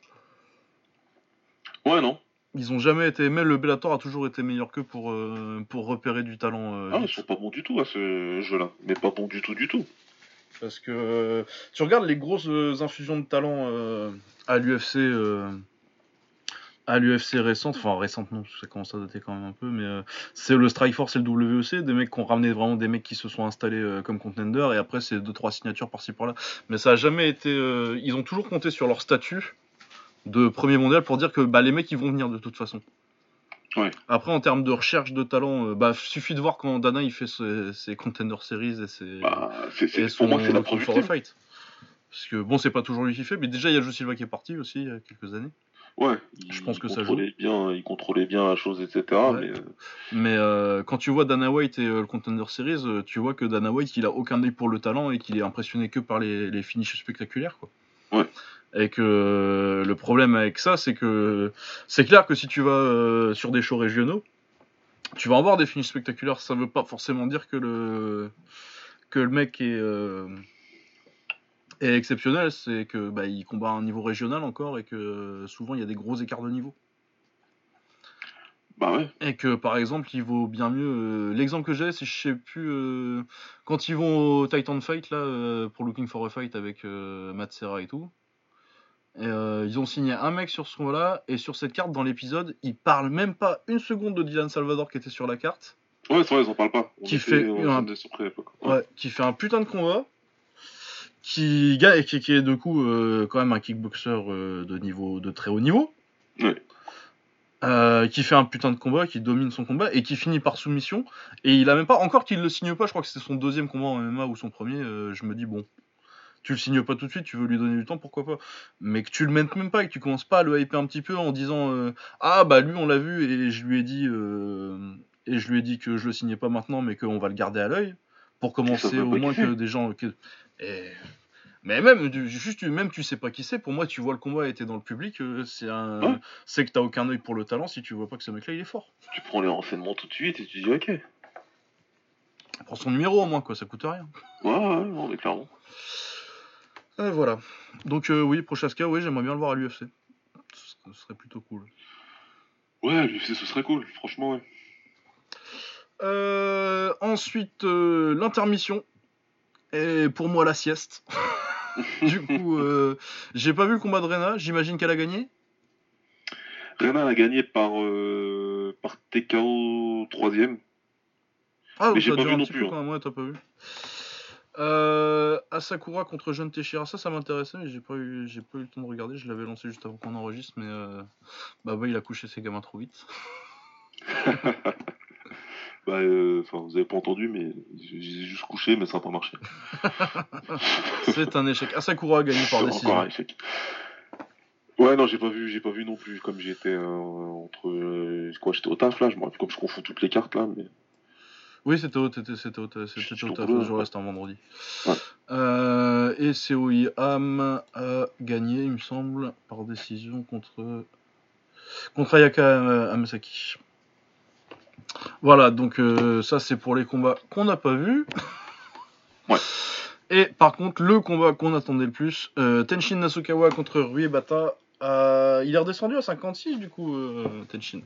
Ouais non. Ils ont jamais été, même le Bellator a toujours été meilleur qu'eux pour euh, pour repérer du talent. ah, ils sont pas bons du tout à ce jeu-là, mais pas bons du tout du tout. Parce que tu regardes les grosses infusions de talent à l'UFC à l'UFC récente, enfin récente non, ça commence à dater quand même un peu, mais euh, c'est le Strikeforce et le WEC, des mecs qui ont ramené vraiment des mecs qui se sont installés euh, comme contender, et après c'est deux trois signatures par-ci par-là. Mais ça a jamais été, euh, ils ont toujours compté sur leur statut de premier mondial pour dire que bah, les mecs ils vont venir de toute façon. Ouais. Après en termes de recherche de talent, bah suffit de voir quand Dana il fait ses, contender series et ses, bah, pour moi c'est la fight. Parce que bon c'est pas toujours lui qui fait, mais déjà il y a Joe Silva qui est parti aussi il y a quelques années. Ouais, je pense que ça joue. Bien, il contrôlait bien la chose, etc. Mais, euh, euh, quand tu vois Dana White et euh, le Contender Series, tu vois que Dana White, il a aucun œil pour le talent et qu'il est impressionné que par les, les finishes spectaculaires. Quoi. Ouais. Et que le problème avec ça, c'est que c'est clair que si tu vas sur des shows régionaux, tu vas avoir des finishes spectaculaires. Ça veut pas forcément dire que le, que le mec est et exceptionnel, c'est que bah, il combat à un niveau régional encore et que souvent il y a des gros écarts de niveau. Bah ouais. Et que par exemple, il vaut bien mieux. Euh, l'exemple que j'ai, c'est je sais plus euh, quand ils vont au Titan Fight là euh, pour Looking for a Fight avec Matt Serra et tout. ils ont signé un mec sur ce combat-là et sur cette carte dans l'épisode, ils parlent même pas une seconde de Dylan Salvador qui était sur la carte. Ouais, c'est vrai, ils en parlent pas. qui fait, ouais, qui fait un putain de combat qui, qui, qui est du coup euh, quand même un kickboxer euh, de niveau de très haut niveau. Euh, qui fait un putain de combat, qui domine son combat et qui finit par soumission. Et il a même pas, encore qu'il le signe pas, je crois que c'est son deuxième combat en MMA ou son premier. je me dis bon, tu le signes pas tout de suite, tu veux lui donner du temps, pourquoi pas. Mais que tu le mettes même pas et que tu commences pas à le hyper un petit peu en disant ah bah lui on l'a vu et je lui ai dit et je lui ai dit que je le signais pas maintenant mais qu'on va le garder à l'œil pour commencer au moins que des gens mais même, juste, même tu sais pas qui c'est, pour moi, tu vois le combat était dans le public, euh, c'est un... c'est que t'as aucun œil pour le talent si tu vois pas que ce mec-là il est fort. Tu prends les renseignements tout de suite et tu dis ok. Prends son numéro au moins, quoi, ça coûte rien. Ouais, ouais, non, mais clairement. Et voilà. Donc, euh, oui, Prochaska, oui, j'aimerais bien le voir à l'UFC. Ce serait plutôt cool. Ouais, l'UFC, ce serait cool, franchement, ouais. Euh, ensuite, l'intermission. Et pour moi, la sieste. [laughs] du coup, euh, j'ai pas vu le combat de Rena. J'imagine qu'elle a gagné. Rena a gagné par, euh, par TKO 3 Ah, mais j'ai pas vu non plus. Hein. pas vu. Euh, Asakura contre John Teixeira, ça, ça m'intéressait, mais j'ai pas eu, j'ai pas eu le temps de regarder. Je l'avais lancé juste avant qu'on enregistre, mais euh, bah, bah, il a couché ses gamins trop vite. [laughs] bah, euh, vous avez pas entendu, mais j'ai juste couché, mais ça n'a pas marché. [laughs] C'est un échec. Asakura a gagné par décision. Encore un échec. Ouais, non, j'ai pas vu, j'ai pas vu non plus, comme j'étais euh, entre, euh, quoi, j'étais au taf là, je me comme je confonds toutes les cartes là, mais. Oui, c'était au, c'était, c'était au, c'était au taf, le jour reste un vendredi. Euh, et COI Am a gagné, il me semble, par décision contre contre Ayaka Amasaki. Voilà, donc ça c'est pour les combats qu'on n'a pas vus. [laughs] Ouais. Et par contre, le combat qu'on attendait le plus, Tenshin Nasukawa contre Rui Bata, euh, il est redescendu à 56 du coup, euh, Tenshin.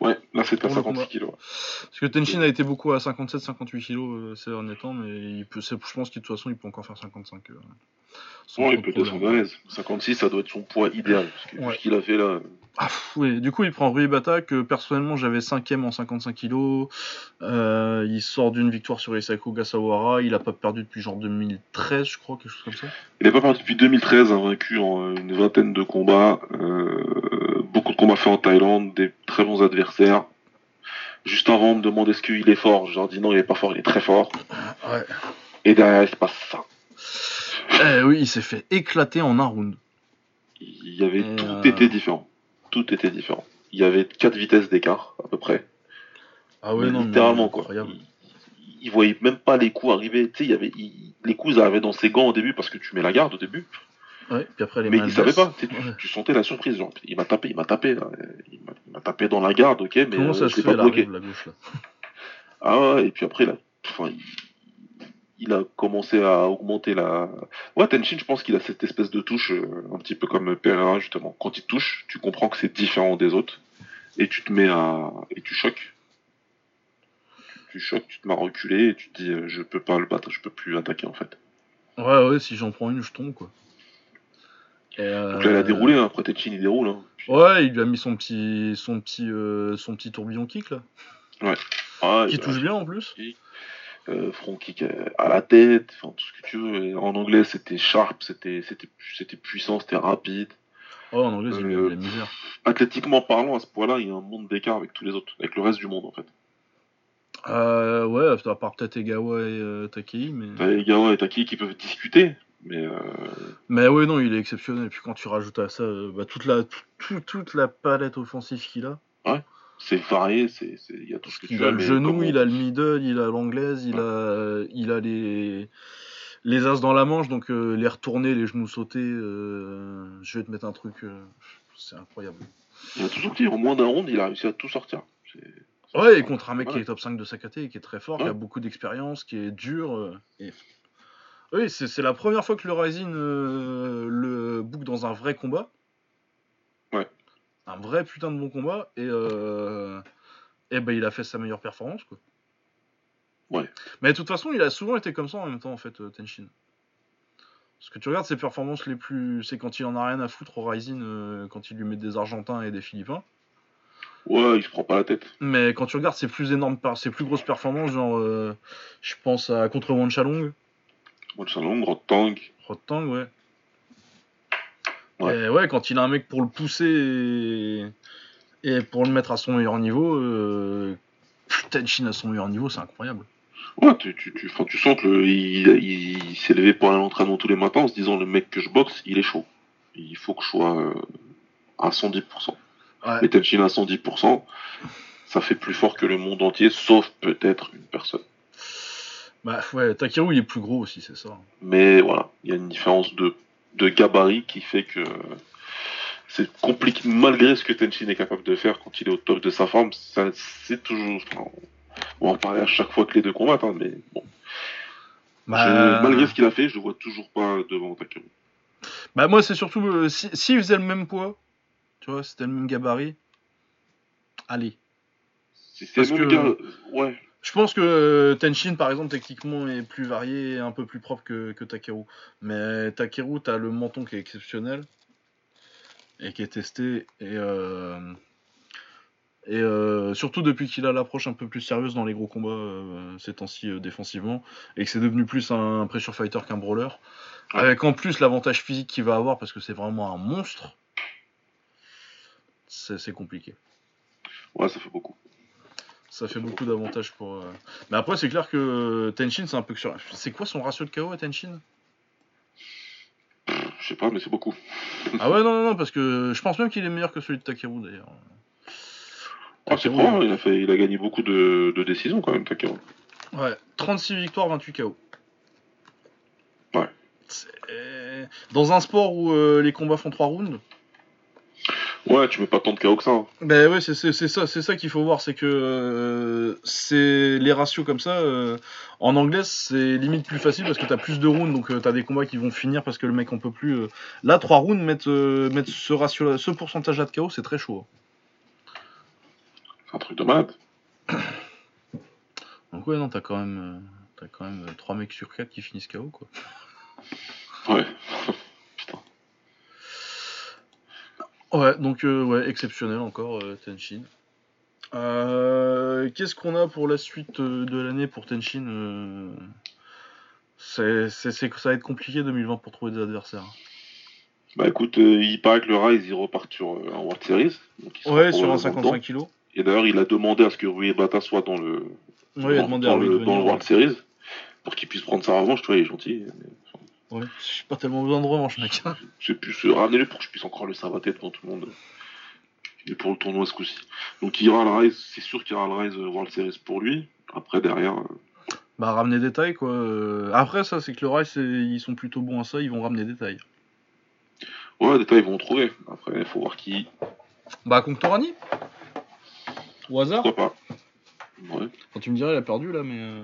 Ouais, là c'est à 56 kg. Parce que Tenshin a été beaucoup à 57-58 kg euh, ces derniers temps, mais il peut, je pense que de toute façon il peut encore faire 55. ouais, il peut descendre à l'aise. 56, ça doit être son poids idéal. Parce ce qu'il a fait là. Ah, oui, du coup, il prend Rui Bata, que personnellement j'avais 5ème en 55 kg. Euh, il sort d'une victoire sur Isako Gasawara. Il a pas perdu depuis genre 2013, je crois, quelque chose comme ça. Il n'a pas perdu depuis 2013, vaincu en une vingtaine de combats. Euh, beaucoup de combats faits en Thaïlande, des très bons adversaires. Juste avant, on me demandait est-ce qu'il est fort. Je leur dis non, il est pas fort, il est très fort. Ouais. Et derrière, il se passe ça. Eh oui, il s'est fait éclater en un round. Il y avait tout euh, était différent tout était différent. Il y avait quatre vitesses d'écart, à peu près. Ah ouais, non, littéralement, quoi. Il, il, voyait même pas les coups arriver. Tu sais, il y avait, les coups arrivaient dans ses gants au début parce que tu mets la garde au début. Ouais, puis après les Mais il savait pas. Tu, sentais la surprise. Genre, il m'a tapé, il m'a tapé. Il m'a tapé dans la garde, ok, mais Comment ça euh, se fait, pas bloqué. La gauche, là [laughs] ah ouais, et puis après, là, enfin, il a commencé à augmenter la. Ouais, Tenshin, je pense qu'il a cette espèce de touche, euh, un petit peu comme Pereira, justement. Quand il touche, tu comprends que c'est différent des autres, et tu te mets à. et tu choques. Tu choques, tu te mets à reculer, et tu te dis, euh, je peux pas le battre, je peux plus attaquer, en fait. Ouais, ouais, si j'en prends une, je tombe, quoi. Donc là, il a déroulé, hein. après Tenshin, il déroule. Hein. Ouais, il lui a mis son petit, son petit, euh, son petit tourbillon kick, là. Ouais. Ah, qui touche bien, en plus. Euh, front kick euh, à la tête, enfin tout ce que tu veux. En anglais, c'était sharp, c'était c'était puissant, c'était rapide. Oh, en anglais, c'est euh, la misère. Athlétiquement parlant, à ce point-là, il y a un monde d'écart avec tous les autres, avec le reste du monde en fait. Euh, ouais, à part peut-être Egawa et euh, Takei, mais. Egawa et Takei qui peuvent discuter, mais. Mais ouais, non, il est exceptionnel. Et puis quand tu rajoutes à ça bah, toute, la, toute la palette offensive qu'il a. Ouais c'est varié, c'est il y a tout ce que tu Il a le genou, il a le middle, il a l'anglaise, il a il a les les as dans la manche, donc euh, les retourner, les genoux sautés. Euh, je vais te mettre un truc, euh, c'est incroyable. Il a tout sorti, en moins d'un round, il a réussi à tout sortir. Ouais, et contre un mec qui est top 5 de sa et qui est très fort, qui a beaucoup d'expérience, qui est dur. Et... Oui, c'est la première fois que le Rising le book dans un vrai combat un vrai putain de bon combat et, euh, et ben il a fait sa meilleure performance quoi. Ouais. Mais de toute façon, il a souvent été comme ça en même temps en fait, euh, Tenshin. Parce que tu regardes ses performances les plus, c'est quand il en a rien à foutre au Rising, euh, quand il lui met des Argentins et des Philippins. Ouais, il se prend pas la tête. Mais quand tu regardes ses plus énormes, ses plus grosses performances, genre, je pense à contre Wanchalong. Wanchalong, Rotang. Rotang, ouais. Ouais. ouais, quand il a un mec pour le pousser et, pour le mettre à son meilleur niveau, euh, Tenshin à son meilleur niveau, c'est incroyable. Ouais, tu, tu, tu, tu sens qu'il il, s'est levé pour aller à l'entraînement tous les matins en se disant le mec que je boxe, il est chaud. Il faut que je sois euh, à 110%. Ouais. Mais Tenshin à 110%, ça fait plus fort que le monde entier, sauf peut-être une personne. Bah ouais, Takeru il est plus gros aussi, c'est ça. Mais voilà, il y a une différence de de gabarit qui fait que c'est compliqué malgré ce que Tenshin est capable de faire quand il est au top de sa forme c'est toujours on va en parler à chaque fois que les deux combattent hein, mais bon. Bah, malgré ce qu'il a fait je le vois toujours pas devant Takeru bah moi c'est surtout euh, si, si faisait le même poids tu vois c'était le même gabarit allez. Parce que... ouais je pense que Tenshin, par exemple, techniquement est plus varié et un peu plus propre que, que Takeru. Mais Takeru, t'as le menton qui est exceptionnel et qui est testé. Et, euh, Et euh, surtout depuis qu'il a l'approche un peu plus sérieuse dans les gros combats euh, ces temps-ci euh, défensivement, et que c'est devenu plus un pressure fighter qu'un brawler. Avec en plus l'avantage physique qu'il va avoir parce que c'est vraiment un monstre, c'est compliqué. Ouais, ça fait beaucoup. Ça fait beaucoup d'avantages pour. euh, Mais après, c'est clair que Tenshin, c'est un peu que sur. C'est quoi son ratio de KO à Tenshin Je sais pas, mais c'est beaucoup. Ah ouais, non, non, non, parce que je pense même qu'il est meilleur que celui de Takeru d'ailleurs. Ah, c'est Takeru, probable, il a, fait, il a gagné beaucoup de, de décisions quand même, Takeru. Ouais, 36 victoires, 28 KO. Ouais. C'est- Dans un sport où euh, les combats font 3 rounds, Ouais, tu mets pas tant de KO que ça. hein. ben ouais, c'est ça, c'est ça qu'il faut voir, c'est que euh, c'est les ratios comme ça. euh, en anglais, c'est limite plus facile parce que t'as plus de rounds, donc euh, t'as des combats qui vont finir parce que le mec en peut plus. Là, 3 rounds, mettre, mettre ce ratio, ce pourcentage là de KO, c'est très chaud. hein. C'est un truc de malade. [coughs] Donc ouais, non, t'as quand même, t'as quand même 3 mecs sur 4 qui finissent KO quoi. Ouais. [laughs] Ouais, donc euh, ouais, exceptionnel encore euh, Tenshin. Euh, Qu'est-ce qu'on a pour la suite euh, de l'année pour Tenshin euh, c'est, ça va être compliqué 2020 pour trouver des adversaires. Bah écoute, il paraît que le Rise, il repart sur un World Series. donc il sera Ouais, sur un probablement 55 dedans. kg. Et d'ailleurs, il a demandé à ce que Rui Bata soit dans le, Ouais, il a dans, demandé le, dans. World Series pour qu'il puisse prendre sa revanche. Tu vois, il est gentil. Ouais, j'ai pas tellement besoin de revanche, mec. [laughs] J'ai pu se ramener pour que je puisse encore le savater devant tout le monde. Et pour le tournoi ce coup-ci. Donc il y aura le Rise, c'est sûr qu'il y aura le Rise World Series pour lui. Après, derrière, euh, bah, ramener des tailles, quoi. Euh, Après, ça, c'est que le Rise, ils sont plutôt bons à ça, ils vont ramener des tailles. ouais, des tailles, ils vont en trouver. Après, il faut voir qui. Bah, Conctorani Au hasard Pourquoi pas. Ouais, tu me dirais, il a perdu là, mais.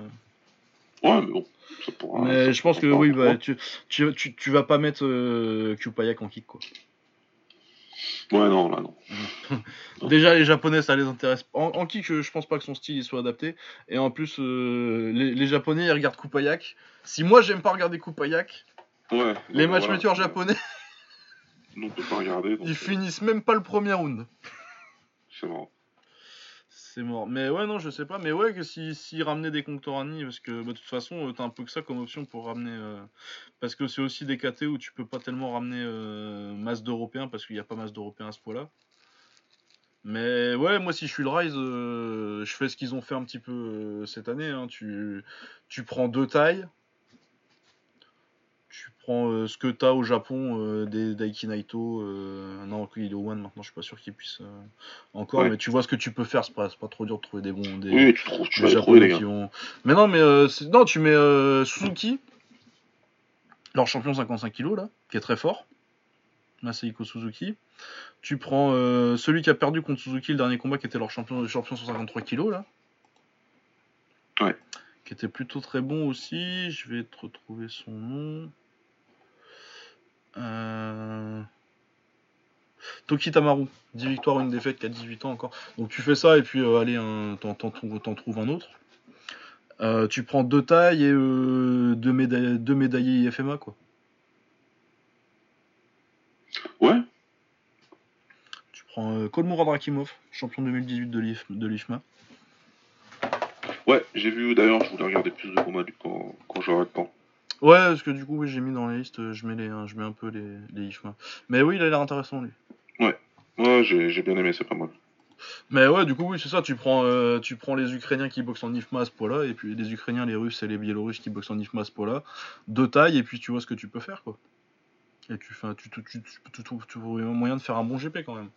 Ouais mais bon. Ça pourra, Mais ça je pense que oui, bah, tu, tu, tu, tu vas pas mettre euh, Kupayak en kick quoi. Ouais, non, là, non. [laughs] Déjà les japonais ça les intéresse. En, en kick je, pense pas que son style il soit adapté. Et en plus euh, les, les japonais ils regardent Kupayak. Si moi j'aime pas regarder Kupayak, Ouais. les matchmakers voilà. japonais Nous, on peut pas regarder. [laughs] donc, ils euh, finissent même pas le premier round. C'est marrant. Mort. Mais ouais non je sais pas. Mais ouais que si, si ramener des Conctorani parce que bah, de toute façon euh, t'as un peu que ça comme option pour ramener. euh, parce que c'est aussi des KT où tu peux pas tellement ramener euh, masse d'Européens parce qu'il y a pas masse d'Européens à ce point-là. Mais ouais, moi si je suis le Rise, je fais ce qu'ils ont fait un petit peu cette année. hein. Tu prends deux tailles. Prends euh, ce que t'as au Japon, euh, des Daiki Naito. euh, non, il est au One maintenant, je suis pas sûr qu'il puisse euh, encore. Mais tu vois ce que tu peux faire, c'est pas, pas trop dur de trouver des bons. Des, Oui, tu, trouves, tu des vas les trouver, Japonais les gars. qui vont. Mais non, mais non, tu mets Suzuki, leur champion 55 kg là, qui est très fort. Masahiko Suzuki. Tu prends celui qui a perdu contre Suzuki le dernier combat, qui était leur champion, le champion 153 kg là. Ouais. Qui était plutôt très bon aussi. Je vais te retrouver son nom. Euh... Toki Tamaru, 10 victoires, une défaite, qui a 18 ans encore. Donc tu fais ça et puis euh, allez, t'en, trouves, un autre. Euh, tu prends deux tailles et euh, deux, médailles, deux médaillés IFMA quoi. Ouais, Tu prends Kolmura Drakimov, champion 2018 de, l'IF, de l'IFMA. ouais, j'ai vu d'ailleurs, je voulais regarder plus de combats du quand, quand j'aurai le temps. Ouais, parce que du coup, oui, j'ai mis dans la liste, euh, je mets, les, hein, je mets un peu les, les IFMA. Mais oui, il a l'air intéressant lui. Ouais, j'ai j'ai bien aimé, c'est pas mal. Mais ouais, du coup, oui, c'est ça. Tu prends, euh, tu prends les Ukrainiens qui boxent en IFMA à ce point-là, et puis les Ukrainiens, les Russes et les Biélorusses qui boxent en IFMA à ce point-là. Deux tailles, et puis tu vois ce que tu peux faire, quoi. Et tu, fais, tu, tu, tu, tu, trouves tu trouves un moyen de faire un bon GP quand même.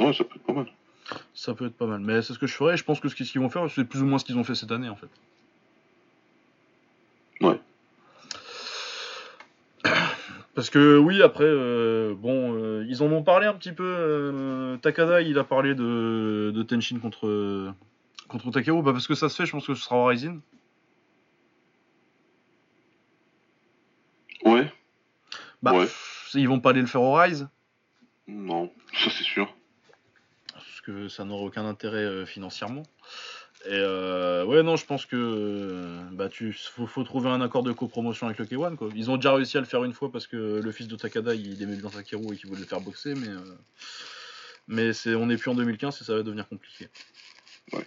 Ouais, ça peut être pas mal. Ça peut être pas mal. Mais c'est ce que je ferais. Je pense que ce qu'ils vont faire, c'est plus ou moins ce qu'ils ont fait cette année, en fait. Ouais. Parce que oui, après, euh, bon, euh, ils en ont parlé un petit peu. euh, Takada, il a parlé de, de Tenshin contre, contre Takeru. Bah, parce que ça se fait, je pense que ce sera Rising. Ouais, Bah, Ouais. pff, ils vont pas aller le faire au Rise. non, ça c'est sûr. Parce que ça n'aurait aucun intérêt euh, financièrement. Et euh, ouais, non, je pense que euh, bah, tu faut, faut trouver un accord de copromotion avec le K1. Quoi. Ils ont déjà réussi à le faire une fois parce que le fils de Takada il aimait bien Takeru et qu'il voulait le faire boxer, mais, euh, Mais c'est, on n'est plus en 2015 et ça va devenir compliqué. Ouais.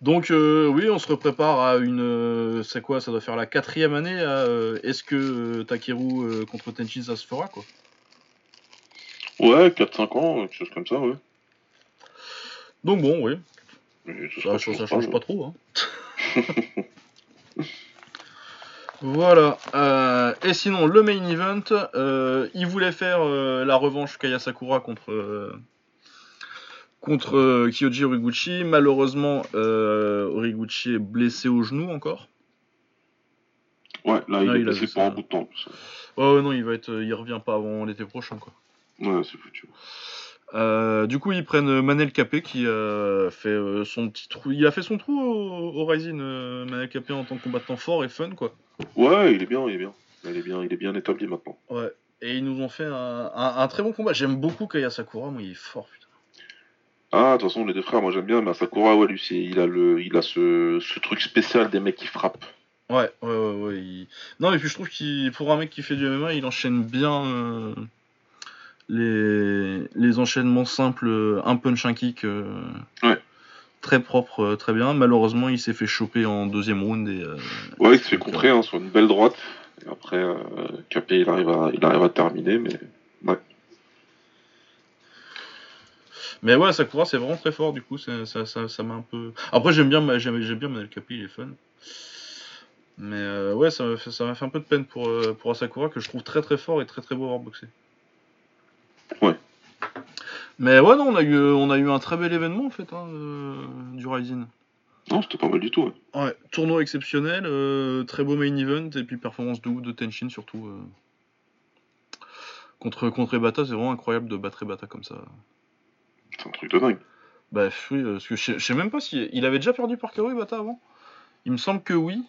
Donc euh, oui, on se prépare à une... c'est quoi Ça doit faire la quatrième année. à, Est-ce que Takeru contre Tenchin, ça se fera quoi? Ouais, 4-5 ans, quelque chose comme ça, ouais. Donc bon, oui. Ça, change pas trop. Hein. voilà. euh, et sinon, le main event, euh, il voulait faire euh, la revanche Kaya Sakura contre, contre Kyoji Origuchi. Malheureusement, Origuchi est blessé au genou encore. Ouais, là, il est il blessé pour un bout de temps. Ouais, ouais, non, il va être, il revient pas avant l'été prochain, quoi. Ouais, c'est foutu. Euh, du coup, ils prennent Manel Capé qui a fait euh, son petit trou. Il a fait son trou au, au Rising, euh, Manel Capé en tant que combattant fort et fun, quoi. Ouais, il est bien, il est bien. Il est bien, il est bien établi maintenant. Ouais. Et ils nous ont fait un, un- un très bon combat. J'aime beaucoup Kaya Sakura, moi il est fort, putain. Ah, de toute façon, les deux frères, moi j'aime bien, mais Sakura, ouais, lui, il a, le, il a ce, ce truc spécial des mecs qui frappent. Ouais, ouais, ouais, ouais. il- Non, mais puis je trouve qu'il, pour un mec qui fait du MMA, il enchaîne bien euh, les, les enchaînements simples, euh, un punch, un kick. euh, Ouais. Très propre, euh, très bien. Malheureusement, il s'est fait choper en deuxième round et. euh, Ouais, il se fait contrer hein, sur une belle droite. Et après, euh, Capé, il arrive, à, il arrive à terminer, mais Mais ouais, Sakura, c'est vraiment très fort, du coup, ça ça ça m'a un peu... Après, j'aime bien, j'aime bien Manel Capi, il est fun. Mais ouais, ça m'a fait, un peu de peine pour, pour Asakura, que je trouve très très fort et très très beau à voir boxer. Ouais. Mais ouais, non, on a eu, on a eu un très bel événement, en fait, hein, euh, du Rising. non, c'était pas mal du tout. ouais. Ouais, tournoi exceptionnel, euh, très beau main event, et puis performance de de Tenshin, surtout. euh. Contre, contre Ebata, c'est vraiment incroyable de battre Ebata comme ça. C'est un truc de dingue. Bah oui, euh, parce que je sais- même pas si. Il avait déjà perdu par KO Ibata avant? Il me semble que oui.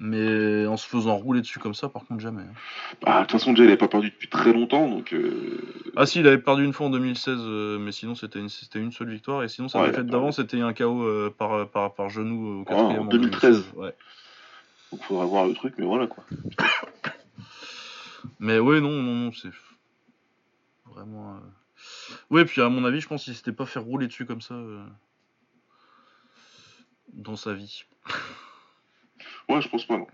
Mais en se faisant rouler dessus comme ça, par contre, jamais. hein. Bah, de toute façon, déjà, il avait pas perdu depuis très longtemps, donc. euh, Ah si, il avait perdu une fois en 2016, euh, mais sinon c'était une, c'était une seule victoire. Et sinon, sa Ouais, défaite d'avant, c'était un KO euh, par, par, par genou au Ouais, quatrième. en 2013. Ouais. Donc, faudra voir le truc, mais voilà quoi. [coughs] Mais ouais, non, non, non, c'est vraiment. euh, Ouais, puis à mon avis, je pense qu'il s'était pas fait rouler dessus comme ça dans sa vie. [laughs] Ouais, je pense pas, non.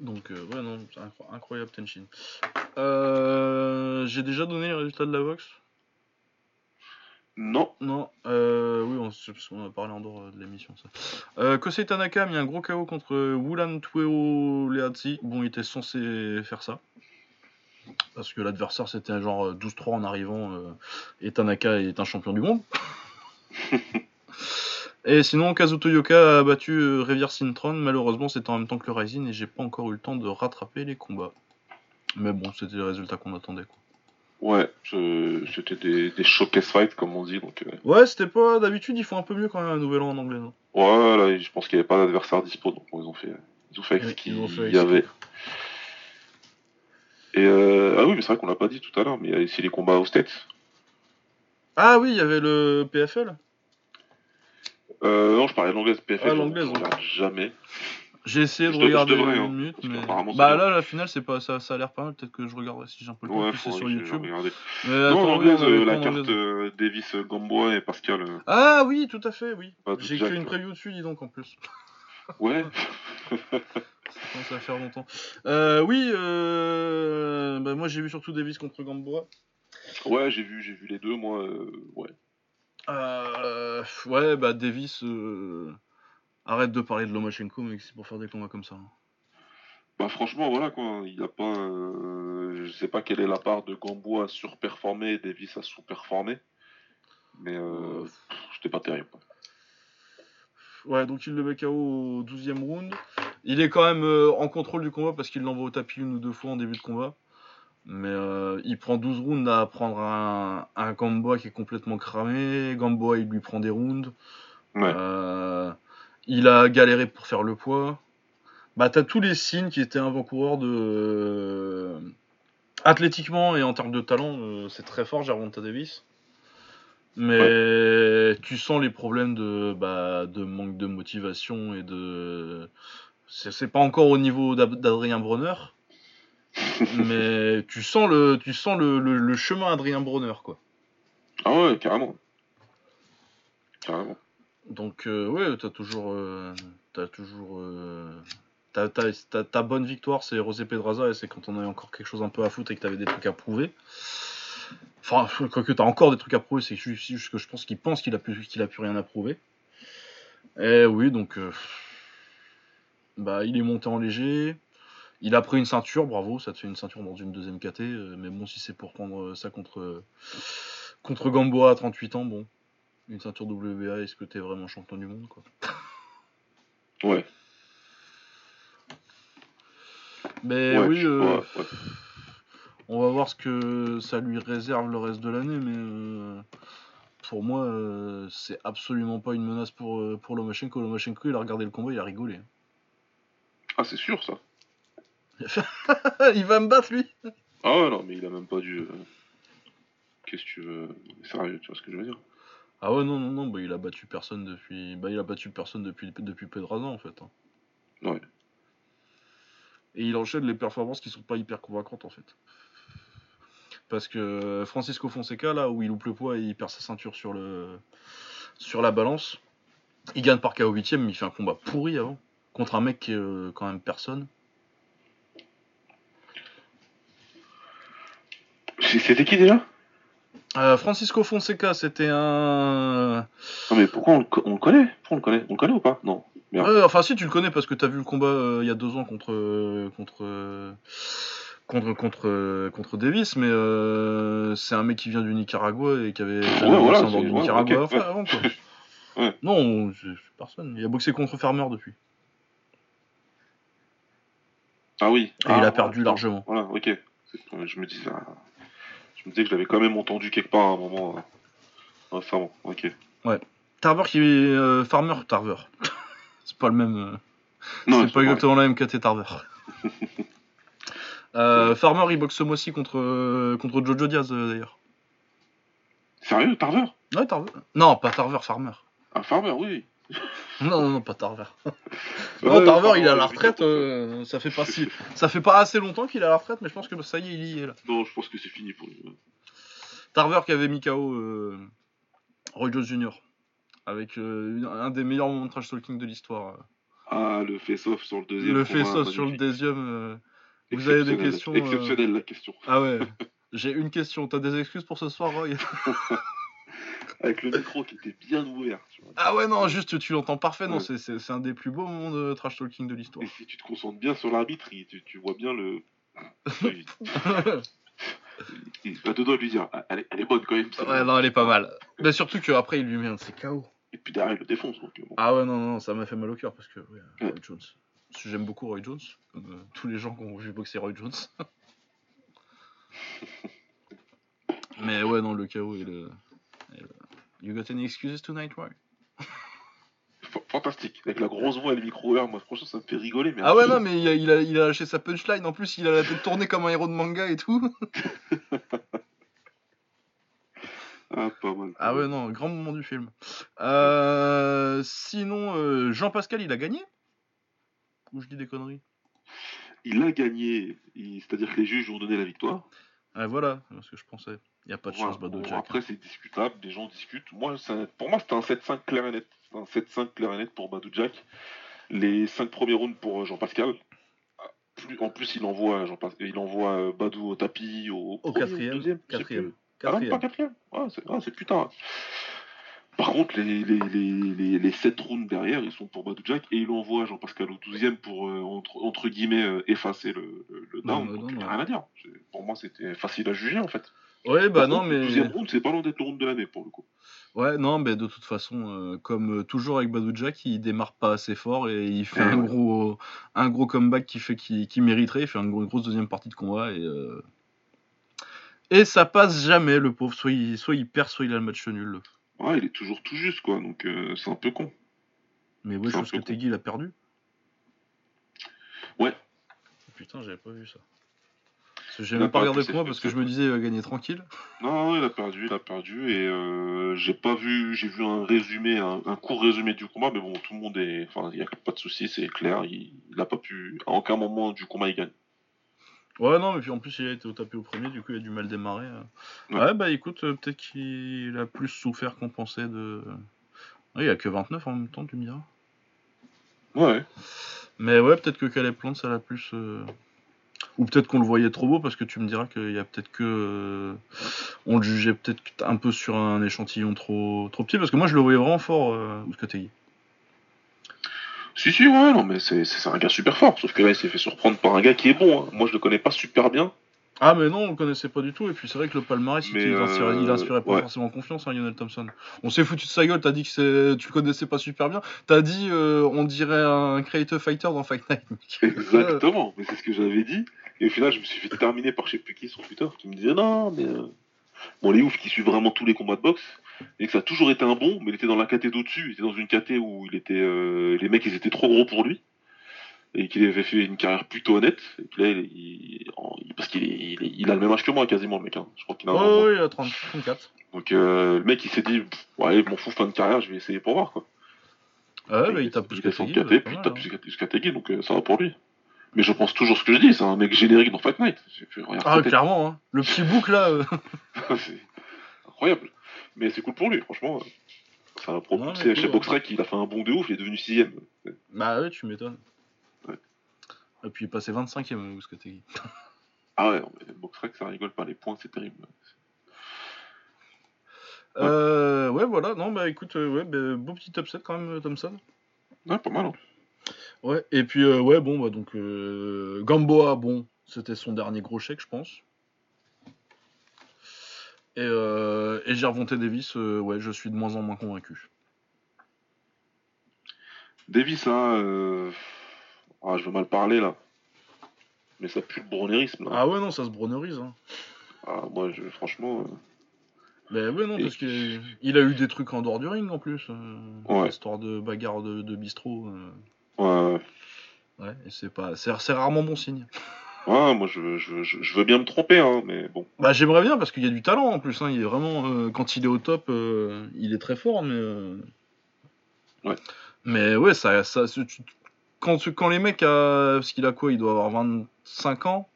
Donc, euh, ouais, non, incroyable Tenshin. Euh, J'ai déjà donné les résultats de la Vox Non. Non, euh, oui, on, c'est parce qu'on a parlé en dehors euh, de l'émission, ça. Kosei Tanaka a mis un gros KO contre Wulan Tueo Leatzi. Bon, il était censé faire ça. Parce que l'adversaire c'était genre euh, 12-3 en arrivant et Tanaka est un champion du monde. [laughs] et sinon, Kazuto Yoka a battu euh, Rivière Sintron. Malheureusement, c'était en même temps que le Rising et j'ai pas encore eu le temps de rattraper les combats. Mais bon, c'était les résultats qu'on attendait. Quoi. Ouais, c'était des, des showcase fights, comme on dit, donc. euh, Ouais, c'était pas. D'habitude, ils font un peu mieux quand même un nouvel an en anglais. Non Ouais, là, je pense qu'il n'y avait pas d'adversaire dispo, donc bon, ils ont fait, ils ont fait avec Ouais, ce qu'il y avait. Et euh, ah oui, mais c'est vrai qu'on l'a pas dit tout à l'heure, mais aussi les combats aux States. Ah oui, il y avait le PFL. Euh, non, je parlais de l'anglaise PFL. Ah, l'anglaise, je regarde jamais. J'ai essayé de Je regarder devrais, une hein, minute, mais bah là la finale c'est pas ça, ça a l'air pas mal. Peut-être que je regarderai si j'ai un peu le temps. Ouais, c'est sur YouTube. Mais Non, l'anglaise, euh, la carte euh, Davis, euh, Gamboa et Pascal. euh, Ah oui, tout à fait, oui. J'ai écrit une preview dessus, dis donc en plus. [laughs] Ouais. [laughs] Ça commence à faire longtemps. Euh, oui, euh... bah, moi j'ai vu surtout Davis contre Gamboa. ouais, j'ai vu, j'ai vu les deux, moi. euh, ouais. Euh... Ouais, bah Davis, euh... arrête de parler de Lomachenko, mais c'est pour faire des combats comme ça. hein. Bah franchement, voilà quoi. Il y a pas. euh, je sais pas quelle est la part de Gamboa à surperformer et Davis à sous-performer. Mais euh, c'était pas terrible. Ouais, donc il le met KO au 12ème round. Il est quand même euh, en contrôle du combat parce qu'il l'envoie au tapis une ou deux fois en début de combat. Mais euh, il prend 12 rounds à prendre un, un Gamboa qui est complètement cramé. Gamboa, il lui prend des rounds. Ouais. Euh, il a galéré pour faire le poids. Bah, t'as tous les signes qui étaient avant-coureurs de. euh, Athlétiquement et en termes de talent, c'est très fort, Gervonta Davis. Mais tu sens les problèmes de, bah, de manque de motivation et de. C'est pas encore au niveau d'Ad- d'Adrien Bronner. [laughs] mais tu sens le, tu sens le, le, chemin Adrien Bronner, quoi. Ah ouais, carrément. Carrément. Donc, euh, ouais, t'as toujours. Euh, t'as toujours. Euh, ta bonne victoire, c'est Rosé Pedraza, et c'est quand on a encore quelque chose un peu à foutre et que t'avais des trucs à prouver. Enfin, que t'as encore des trucs à prouver, c'est juste que je pense qu'il pense qu'il a, plus, qu'il a plus rien à prouver. Et oui, donc. Bah, il est monté en léger. Il a pris une ceinture, bravo, ça te fait une ceinture dans une deuxième KT. Euh, mais bon, si c'est pour prendre ça contre, contre Gamboa à 38 ans, bon. Une ceinture WBA, est-ce que t'es vraiment champion du monde, quoi? Ouais. Mais oui, euh, on va voir ce que ça lui réserve le reste de l'année, mais euh, pour moi, euh, c'est absolument pas une menace pour, pour Lomachenko. Lomachenko, il a regardé le combat, il a rigolé. Ah, c'est sûr ça. [laughs] il va me battre lui Ah ouais, non, mais il a même pas dû. Qu'est-ce que tu veux. Sérieux, tu vois ce que je veux dire? Ah ouais, non, non, non, bah, il a battu personne depuis. Bah, il a battu personne depuis, depuis Pedraza en fait. Hein. Ouais. Et il enchaîne les performances qui sont pas hyper convaincantes en fait. Parce que Francisco Fonseca, là où il loupe le poids et il perd sa ceinture sur, le... sur la balance, il gagne par KO 8 mais il fait un combat pourri avant. Contre un mec qui est euh, quand même personne. C'était qui déjà? Euh, Francisco Fonseca, c'était un. Non mais pourquoi on le, connaît? Pourquoi on le connaît? On le connaît ou pas? Non enfin, si tu le connais parce que tu as vu le combat euh, il y a deux ans contre contre contre contre contre Davis, mais euh, c'est un mec qui vient du Nicaragua et qui avait ouais, voilà, du Nicaragua avant quoi. [laughs] Non, personne. Il a boxé contre Farmer depuis. Ah oui. Et il a ah, perdu largement. Voilà, ok. Je me disais, je me disais que je l'avais quand même entendu quelque part à un moment. Enfin bon, ok. Ouais. Tarver qui est Farmer Tarver. [laughs] C'est pas le même. Euh, non, c'est pas exactement la même KT Tarver. [laughs] euh, Farmer, il boxe ce mois-ci contre, euh, contre Jojo Diaz euh, d'ailleurs. Sérieux, Tarver? Ouais, Tarver. Non, pas Tarver, Farmer. Ah, Farmer, oui. Non, non, non, pas Tarver. [laughs] non, Tarver, il est à la retraite. ça fait pas si, ça fait pas assez longtemps qu'il est à la retraite, mais je pense que ça y est, il y est là. Non, je pense que c'est fini pour lui. Tarver qui avait mis KO Roy Jones Jr avec euh, un des meilleurs moments de trash talking de l'histoire. Ah, le face-off sur le deuxième. Le face-off sur le deuxième. Euh, vous avez des questions. Euh, Exceptionnelle la question. Ah ouais. [laughs] J'ai une question. T'as des excuses pour ce soir, Roy? [laughs] Avec le micro qui était bien ouvert. Ah ouais, non, juste tu l'entends parfait. Non, c'est un des plus beaux moments de trash talking de l'histoire. Et si tu te concentres bien sur l'arbitre, tu, tu vois bien le. [laughs] il va te lui dire, ah, elle est, elle est bonne quand même. Ouais, non, elle est pas mal. Mais surtout qu'après, il lui met un de ses KO. Et puis derrière, il le défonce. Donc, bon. Ah ouais, non, non, ça m'a fait mal au cœur parce que ouais, Roy Jones. J'aime beaucoup Roy Jones, comme euh, tous les gens qui ont vu boxer Roy Jones. [laughs] Mais ouais, non, le KO et le, You got any excuses tonight, Roy Fantastique, avec la grosse voix et le micro ouvert, moi franchement ça me fait rigoler. Mais ah ouais, non, mais il a, il, a, il a lâché sa punchline, en plus il a la tête tournée comme un héros de manga et tout. [laughs] Ah, pas mal. Ah ouais, non, grand moment du film. Euh, sinon, euh, Jean-Pascal, il a gagné? Ou je dis des conneries? Il a gagné, c'est-à-dire que les juges ont donné la victoire. Ah, voilà, ce que je pensais. Il n'y a pas de chance, Bado Jack. Après, c'est discutable, des gens discutent. Moi, pour moi, c'était un 7-5 clair et net. Un 7-5 clair et net pour Badou Jack. Les 5 premiers rounds pour euh, Jean-Pascal. En plus, il envoie, Jean il envoie Badou au tapis au, au quatrième. quatrième. Quatrième. Ah, pas quatrième. Ah, c'est putain. Par contre, les, les, les, les 7 rounds derrière, ils sont pour Badou Jack et il envoie Jean-Pascal au 12e pour, euh, entre, entre, guillemets, euh, effacer le, le, down. Non, donc, rien à dire. Pour moi, c'était facile à juger en fait. Ouais, bah non, mais. Le 12e round, c'est pas loin d'être le round de l'année pour le coup. Ouais, non, mais de toute façon, euh, comme toujours avec Jack, il démarre pas assez fort et il fait un, gros, un gros comeback qui, fait, qui, qui mériterait. Il fait une grosse deuxième partie de combat et. Et ça passe jamais, le pauvre. Soit il, soit il perd, soit il a le match nul. Ouais, il est toujours tout juste, quoi. Donc euh, c'est un peu con. Mais ouais, je pense que Tegui, il a perdu. Ouais. Putain, j'avais pas vu ça. J'ai même pas regardé pour moi parce que je me disais il va gagner tranquille. Non, il a perdu, il a perdu et euh, j'ai pas vu, j'ai vu un résumé, un, court résumé du combat, mais bon, tout le monde est, enfin, il y a pas de souci, c'est clair, il, il a pas pu, à aucun moment du combat il gagne. Ouais, non, mais puis en plus, il a été au tapis au premier, du coup, il a du mal démarrer. euh. Ouais. Ouais, bah écoute, euh, peut-être qu'il a plus souffert qu'on pensait de. Ouais, il a que 29 en même temps, tu me diras. Ouais. Mais ouais, peut-être que Caleb Plant, ça l'a plus. euh, Ou peut-être qu'on le voyait trop beau, parce que tu me diras qu'il y a peut-être que. euh, On le jugeait peut-être un peu sur un échantillon trop, trop petit, parce que moi, je le voyais vraiment fort, euh. Si, si, ouais, non, mais c'est c'est un gars super fort. Sauf que là, il s'est fait surprendre par un gars qui est bon. hein. Moi, je le connais pas super bien. Ah, mais non, on le connaissait pas du tout, et puis c'est vrai que le palmarès, il, inspirait, euh, inspirait pas ouais. forcément confiance, hein, Lionel Thompson. On s'est foutu de sa gueule, t'as dit que tu le connaissais pas super bien, t'as dit euh, on dirait un Creative Fighter dans Fight Night. [laughs] Exactement. Mais c'est ce que j'avais dit. Et au final, je me suis fait terminer par je sais plus qui sur Twitter qui me disait non, mais. euh, Bon, les oufs qui suivent vraiment tous les combats de boxe, et que ça a toujours été un bon, mais il était dans la KT d'au-dessus, il était dans une KT où il était, euh, les mecs ils étaient trop gros pour lui, et qu'il avait fait une carrière plutôt honnête, et là, il, il- en- parce qu'il il, il a le même âge que moi quasiment le mec, hein. je crois qu'il a Oh, oui, il a 30, 34. Donc euh, le mec il s'est dit, ouais, je m'en fous, fin de carrière, je vais essayer pour voir quoi. Ah ouais, bah, il tape plus bah, puis il tape hein. plus KT, donc euh, ça va pour lui. Mais je pense toujours ce que je dis, c'est un mec générique dans Fight Night. Ah, clairement, hein. le petit bouc là. euh, [laughs] c'est incroyable. Mais c'est cool pour lui, franchement. Non, propulsé mais chez cool, Boxrec, il a fait un bond de ouf, il est devenu sixième. Bah ouais, tu m'étonnes. Et puis il est passé 25ème, Ousketegui. Ah ouais, mais Boxrec, ça rigole pas, les points, c'est terrible. Ouais. Euh, ouais, voilà, non, bah écoute, euh, ouais, bah, beau petit upset quand même, euh, Thompson. Ouais, pas mal. Hein. Ouais, et puis, euh, ouais, bon, bah donc, euh, Gamboa, bon, c'était son dernier gros chèque, je pense. Et, euh, et Gervonta Davis, ouais, je suis de moins en moins convaincu. Davis, là, euh... ah, je veux mal parler, là. Mais ça pue le bronérisme, là. Ah ouais, non, ça se bronnerise. Hein. Ah, moi, je, franchement... euh, Mais ouais, non, Et- parce qu'il il a eu des trucs en dehors du ring en plus. euh, Ouais. Histoire de bagarre de, de bistrot. euh, Ouais, ouais. et c'est pas, c'est c'est rarement bon signe. Ouais, moi, je, je, je, veux bien me tromper, hein, mais bon. Bah j'aimerais bien parce qu'il y a du talent en plus. Hein. Il est vraiment, euh, quand il est au top, euh, il est très fort, mais. euh, Ouais. Mais ouais, ça, ça, tu- quand, tu- quand les mecs, euh, parce qu'il a quoi, il doit avoir 25 ans,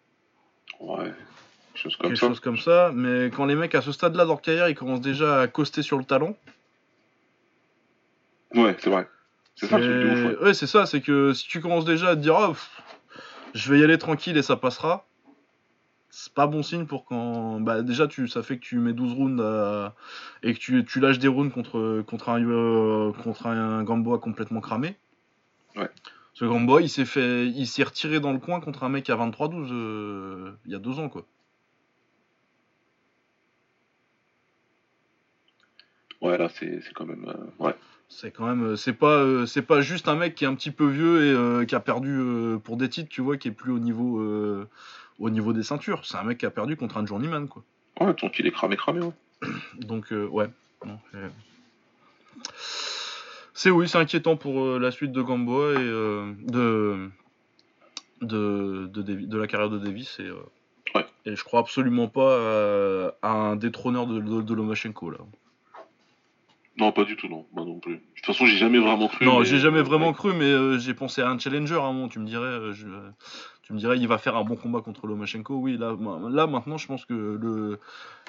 Ouais. Quelque chose comme quelque ça. chose comme ça. Mais quand les mecs à ce stade-là de leur carrière, ils commencent déjà à coster sur le talent. Ouais, c'est vrai. C'est ça ouais. ouais, c'est ça, c'est que si tu commences déjà à te dire, ah, pff, je vais y aller tranquille et ça passera, c'est pas bon signe pour quand. Bah, déjà, tu, ça fait que tu mets 12 rounds à- et que tu, tu lâches des rounds contre, contre, un, euh, contre un Gamboa complètement cramé. Ouais. Ce Gamboa, il s'est fait, il s'est retiré dans le coin contre un mec à 23-12 euh, il y a deux ans, quoi. Ouais, là, c'est c'est quand même... euh, Ouais. C'est quand même, euh, c'est pas, euh, c'est pas juste un mec qui est un petit peu vieux et qui a perdu pour des titres, tu vois, qui est plus au niveau, au niveau des ceintures. C'est un mec qui a perdu contre un journeyman, quoi. Ouais, tant qu'il est cramé, cramé, ouais. Donc ouais. Non, c'est- oui, c'est inquiétant pour euh, la suite de Gamboa et euh, de, de, de, Davi- de la carrière de Davis et, euh, Ouais. et je crois absolument pas à, un détrôneur de, de, de Lomachenko là. Non, pas du tout, non. Moi non plus. De toute façon, j'ai jamais vraiment cru. Non, mais- j'ai jamais vraiment ouais. cru, mais j'ai pensé à un challenger à un moment. Tu me dirais, je- tu me dirais, il va faire un bon combat contre Lomachenko. Oui, là maintenant, je pense que le,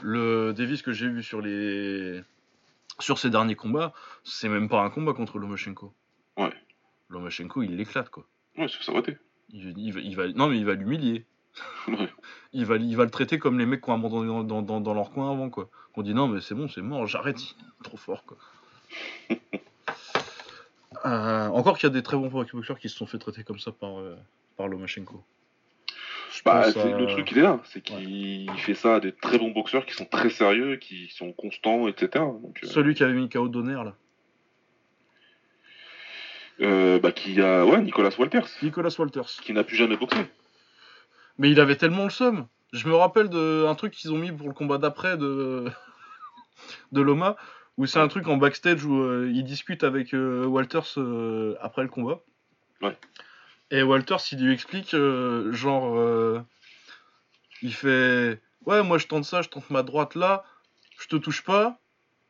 le Davis que j'ai vu sur les, sur ses derniers combats, c'est même pas un combat contre Lomachenko. Ouais. Lomachenko, il l'éclate quoi. Ouais, c'est ça va être. Il, il va, il va- non mais il va l'humilier. [laughs] Ouais. Il va, il va le traiter comme les mecs qui ont abandonné dans, dans, dans, dans leur coin avant quoi. Qu'on dit non mais c'est bon, c'est mort, j'arrête. [laughs] Trop fort quoi. [laughs] Euh, encore qu'il y a des très bons boxeurs qui se sont fait traiter comme ça par, euh, par Lomachenko. Bah, pense le truc, il est là. C'est qu'il fait ça à des très bons boxeurs qui sont très sérieux, qui sont constants, etc. Donc, euh, Celui qui avait mis KO Donner là. euh, bah, qui a, ouais, Nicolas Walters, Nicolas Walters. qui n'a plus jamais boxé. Mais il avait tellement le seum. Je me rappelle d'un truc qu'ils ont mis pour le combat d'après de... [laughs] de Loma, où c'est un truc en backstage où euh, il discute avec euh, Walters euh, après le combat. Ouais. Et Walters, il lui explique, euh, genre, euh, il fait Ouais, moi je tente ça, je tente ma droite là, je te touche pas,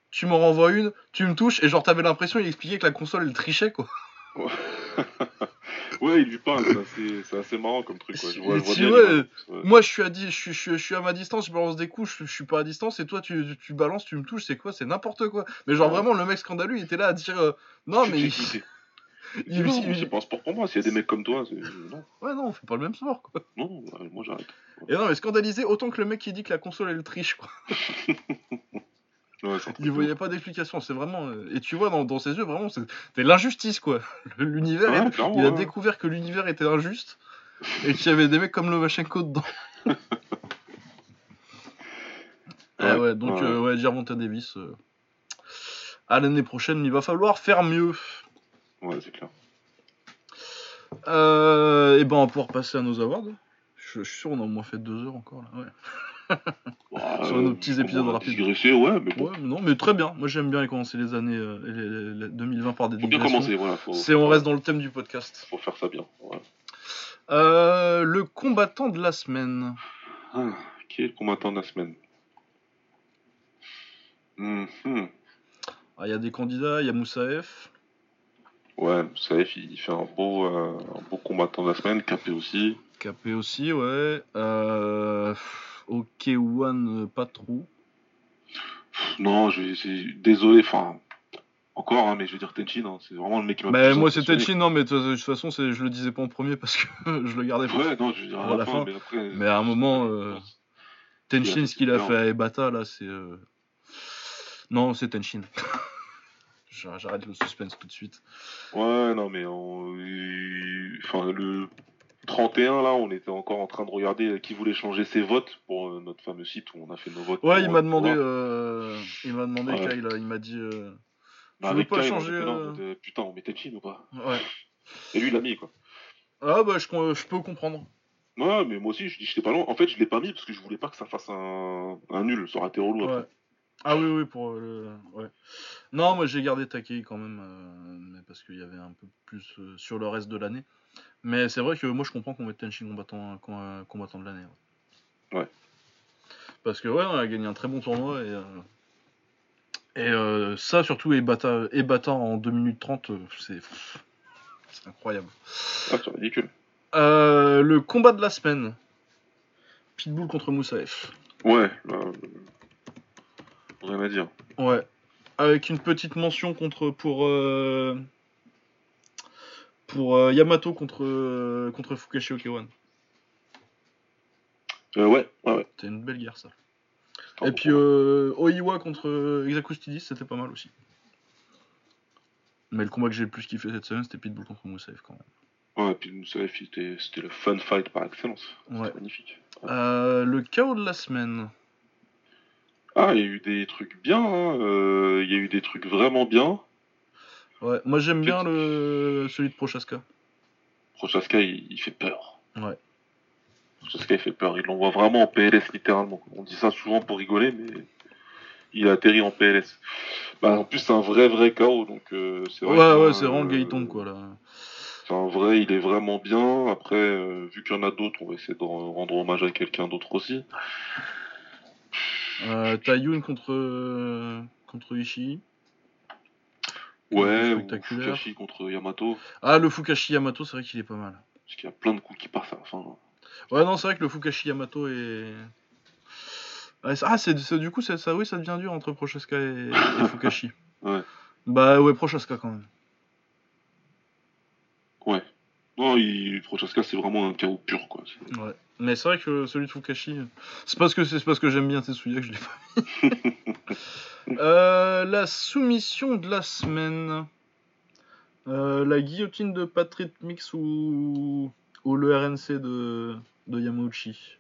tu m'en renvoies une, tu me touches, et genre, t'avais l'impression, il expliquait que la console elle trichait quoi. Ouais. [laughs] ouais, il lui parle, c'est assez, marrant comme truc. Quoi. Je vois, je vois Si, bien ouais, l'image. Ouais. Moi, je suis, à di- je, suis, je, suis, je suis à ma distance, je balance des coups, je, suis pas à distance, et toi, tu, tu, balances, tu me touches, c'est quoi C'est n'importe quoi. Mais genre, vraiment, le mec scandaleux, il était là à dire euh, Non, mais. il-. Il- pas un sport pour moi. S'il y a des mecs comme toi, c'est... non, Ouais, non, on fait pas le même sport, quoi. non, ouais, moi j'arrête. Et non, mais scandalisé autant que le mec qui dit que la console, elle triche, quoi. [laughs] Ouais, Il voyait pas d'explication, c'est vraiment. euh, Et tu vois, dans, dans ses yeux, vraiment, c'est c'est l'injustice, quoi. [laughs] L'univers, Ouais, il- a ouais. découvert que l'univers était injuste, et qu'il y avait des mecs comme Lomachenko dedans. [laughs] Ah ouais, donc, ouais. euh, Davis. euh, À l'année prochaine, il va falloir faire mieux. Ouais, c'est clair. Euh, et ben, on va pouvoir passer à nos awards. Je, je suis sûr, on a au moins fait deux heures encore là. Ouais. Ouais, [laughs] Sur nos petits on épisodes rapides. ouais, mais bon. Ouais, mais non, mais très bien. Moi, j'aime bien les commencer les années euh, les- les- les 2020 par des Faut bien commencer, voilà. Faut, C'est on reste dans le thème du podcast. faut faire ça bien. ouais. Euh, le combattant de la semaine. Ah, qui est le combattant de la semaine? Mhm. Ah, Il y a des candidats, il y a Moussaef. Ouais, Saef, il fait un beau, euh, un beau combattant de la semaine. Capé aussi. Capé aussi, ouais. Euh, ok, One, pas trop. Non, je c'est- désolé, enfin, encore, hein, mais je veux dire Tenchin, hein, c'est vraiment le mec qui m'a moi, c'était impressionné. Chin, non, mais de toute façon, c'est- je le disais pas en premier parce que [laughs] je le gardais pour Ouais, non, je veux dire à la la fin, fin. mais après. Mais à un moment, euh, Tenchin, ce qu'il a fait fait à Ebata, là, c'est. euh, Non, c'est Tenchin. [laughs] J'arrête le suspense tout de suite. Ouais, non, mais on- enfin, le 31, là, on était encore en train de regarder qui voulait changer ses votes pour euh, notre fameux site où on a fait nos votes. Ouais, il euh, m'a demandé. euh, Il m'a demandé, Ouais. Kyle, il m'a dit. euh, Bah, tu veux pas Kyle, changer, euh, on était, Putain, on met Tenchin ou pas? Ouais. Et lui, il l'a mis, quoi. Ah, bah, je, je peux comprendre. Ouais, mais moi aussi, je dis, j'étais pas loin. En fait, je l'ai pas mis parce que je voulais pas que ça fasse un, un nul. Ça aurait été relou après. Ah oui, oui, pour euh, le. Ouais. Non, moi j'ai gardé Takei quand même, euh, mais parce qu'il y avait un peu plus euh, sur le reste de l'année. Mais c'est vrai que moi je comprends qu'on mette Tenshin combattant, com- euh, combattant de l'année. Ouais. Ouais. Parce que ouais, on a gagné un très bon tournoi et. Et ça surtout, Ebata, Ebata en 2 minutes 30, euh, c'est. C'est incroyable. Ah, c'est ridicule. Le combat de la semaine. Pitbull contre Moussaef. Ouais, rien à dire. Ouais. Avec une petite mention contre pour euh, pour euh, Yamato contre euh, contre Fukashi Okewan. Ouais, ouais, ouais. C'était une belle guerre ça. Et puis euh, Oiwa contre Exakustidis, c'était pas mal aussi. Mais le combat que j'ai le plus kiffé cette semaine, c'était Pitbull contre Moussaef quand même. Ouais, puis Moussaïf, c'était le fun fight par excellence. Ouais. Magnifique. Euh, le chaos de la semaine. Ah, il y a eu des trucs bien, hein, euh, il y a eu des trucs vraiment bien. Ouais, moi j'aime bien le celui de Prochaska. Prochaska, il, il fait peur. Ouais. Prochaska, il fait peur. Il l'envoie vraiment en PLS, littéralement. On dit ça souvent pour rigoler, mais il a atterri en PLS. Bah, en plus, c'est un vrai, vrai KO, donc euh, c'est Ouais, vrai ouais, euh, c'est vraiment le gars il tombe quoi là. C'est un vrai, il est vraiment bien. Après, euh, vu qu'il y en a d'autres, on va essayer de rendre hommage à quelqu'un d'autre aussi. Euh, Taiyun contre euh, contre Ishii. Ouais, ou spectaculaire. Fukashi contre Yamato. Ah, le Fukashi Yamato, c'est vrai qu'il est pas mal. Parce qu'il y a plein de coups qui passent à la fin. Ouais, non, c'est vrai que le Fukashi Yamato est. Ah, c'est c'est- du coup, c'est- ça, oui, ça devient dur entre Prochaska et, et Fukashi. [laughs] Ouais. Bah, ouais, Prochaska quand même. Ouais. Non, il... Prochaska, c'est vraiment un chaos pur, quoi. Ouais. Mais c'est vrai que celui de Fukashi, c'est parce que c'est parce que j'aime bien Tetsuya que je l'ai pas mis. [laughs] Euh, la soumission de la semaine. Euh, la guillotine de Patrick Mix ou, ou le RNC de, de Yamauchi.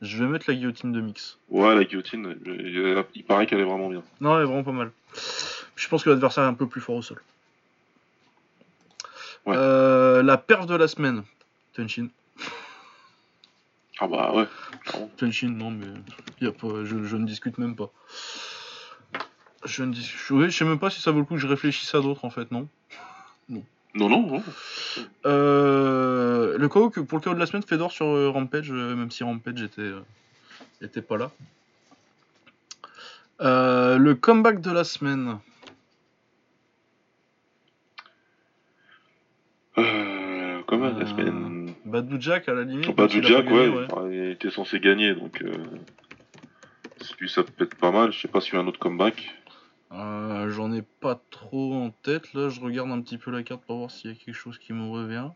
Je vais mettre la guillotine de Mix. Ouais, la guillotine, il il paraît qu'elle est vraiment bien. Non, elle est vraiment pas mal. Je pense que l'adversaire est un peu plus fort au sol. Ouais. Euh, la perf de la semaine. Tenshin. Ah bah ouais. Tenshin, non, mais y a pas, je, je ne discute même pas. Je ne discute. Oui, je sais même pas si ça vaut le coup que je réfléchisse à d'autres en fait, non? Non, non, non. Euh, le KO pour le KO de la semaine, Fedor sur euh, Rampage, euh, même si Rampage était, était pas là. Euh, le comeback de la semaine. quand même. La semaine... Badou Jack à la limite. Badou Jack, ouais, il était censé gagner, donc euh, lui ça peut être pas mal. Je sais pas s'il y a un autre comeback. Euh, J'en ai pas trop en tête. Là, je regarde un petit peu la carte pour voir s'il y a quelque chose qui me revient.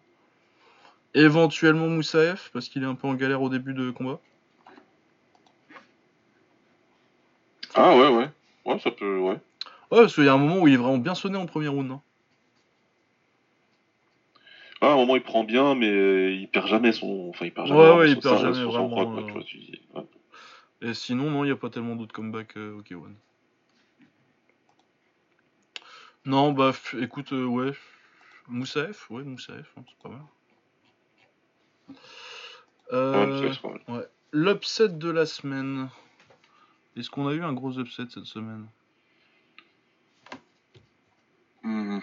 Éventuellement Moussaef, parce qu'il est un peu en galère au début de combat. Ah ouais, ouais. Ouais, ça peut, ouais. Ouais, parce qu'il y a un moment où il est vraiment bien sonné en premier round. Hein. Ah, à un moment il prend bien, mais il perd jamais son. Enfin, il perd jamais. Ouais, ouais, il perd jamais vraiment. Euh. Et sinon, non, il n'y a pas tellement d'autres comebacks euh, ok One. Non, bah écoute, euh, ouais. Moussaef, ouais, Moussaef, hein, c'est pas mal. Euh, ouais. L'upset de la semaine. Est-ce qu'on a eu un gros upset cette semaine? Mmh.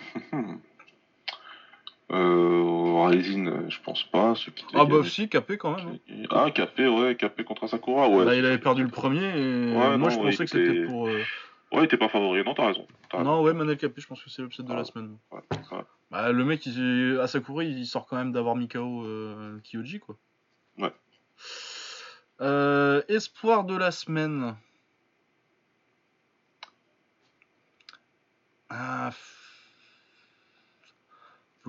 Euh, Rising, je pense pas. ah bah si, Capé quand même. Hein. Ah, Capé, ouais, Capé contre Sakura, ouais. Bah, il avait perdu le premier et moi je pensais que c'était pour... Euh, ouais, il était pas favori, non, t'as raison. non, ouais, Manel Capé, je pense que c'est l'upset de la ah, semaine. Ouais, bah, le mec, il... Asakura, il sort quand même d'avoir Mikao euh, Kyoji, quoi. Ouais. Euh, espoir de la semaine. Ah.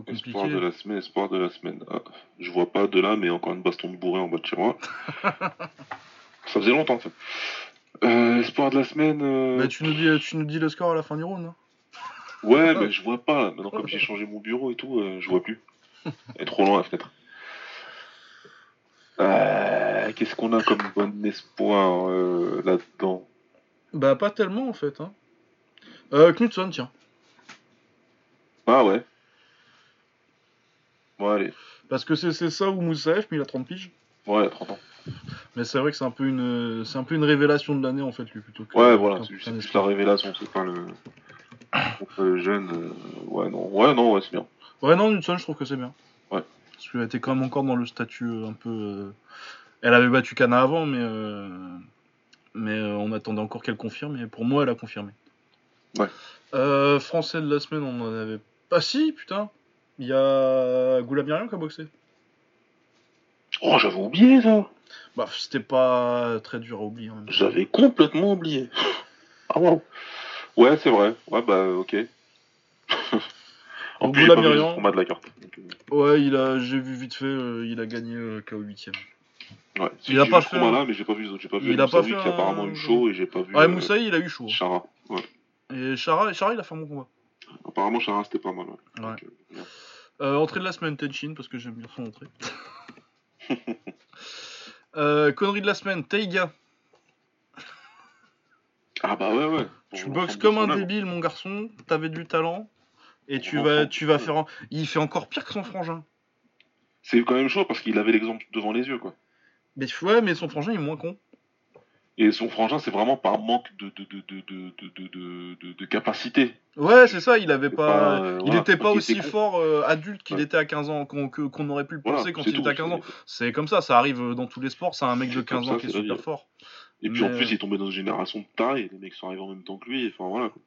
Espoir de la semaine, espoir de la semaine. Ah, je vois pas de là, mais encore une baston de bourré en bas de chez moi. [laughs] Ça faisait longtemps, en fait. Euh, espoir de la semaine. Euh, bah, tu, nous dis, tu nous dis le score à la fin du round. Hein. ouais, mais je vois pas. Maintenant, comme j'ai changé mon bureau et tout, euh, je vois plus. Elle est trop loin la fenêtre. Qu'est-ce qu'on a comme bon espoir là-dedans? Bah, pas tellement en fait. Hein. Euh, Knudson, tiens. Ah ouais. Bon, allez. Parce que c'est ça ou Moussaef, mais il a 30 piges. Ouais, 30 ans. Mais c'est vrai que c'est un peu une c'est un peu une révélation de l'année en fait lui plutôt que Ouais voilà, c'est juste la révélation, c'est pas le le jeune euh, ouais non ouais non ouais c'est bien. Ouais non Knudson je trouve que c'est bien. Ouais. Parce qu'elle était quand même encore dans le statut euh, un peu euh, elle avait battu Kana avant mais mais on attendait encore qu'elle confirme et pour moi elle a confirmé. Ouais. Français de la semaine, on en avait pas. si, putain. Il y a Goulamirian qui a boxé. Oh, j'avais oublié ça. Bah, c'était pas très dur à oublier. J'avais complètement oublié. Ah wow. Ouais, c'est vrai. Ouais, bah, ok. [laughs] en plus, Goulamirian. de la carte. Euh. Ouais, il a, j'ai vu vite fait, euh, il a gagné euh, KO 8 Ouais, il a pas fait. Là, mais j'ai pas vu, j'ai pas vu. Il a pas fait. Qui a apparemment eu chaud et j'ai pas vu. Ouais, Moussaï, il a eu chaud. Hein. Chara. Ouais. Et Chara, Chara, il a fait un bon combat. Apparemment, Chara, c'était pas mal. Ouais. Euh, euh, entrée de la semaine, Tenchin, parce que j'aime bien son entrée. [laughs] euh, connerie de la semaine, Taiga. Ah bah ouais, ouais. Tu boxes comme un débile, mon garçon. T'avais du talent. Et tu vas, tu vas faire. Il fait encore pire que son frangin. C'est quand même chaud parce qu'il avait l'exemple devant les yeux, quoi. Mais ouais, mais son frangin il est moins con. Et son frangin, c'est vraiment par manque de, de, de, de capacité. Ouais, c'est ça, il avait pas. Euh, il n'était pas aussi fort euh, adulte qu'il était à 15 ans, qu'on aurait pu le penser quand il était à 15 ans. C'est comme ça, ça arrive dans tous les sports, c'est un mec de 15 ans qui est super fort. Et puis en plus, il est tombé dans une génération de taille, les mecs sont arrivés en même temps que lui, enfin voilà. Quoi.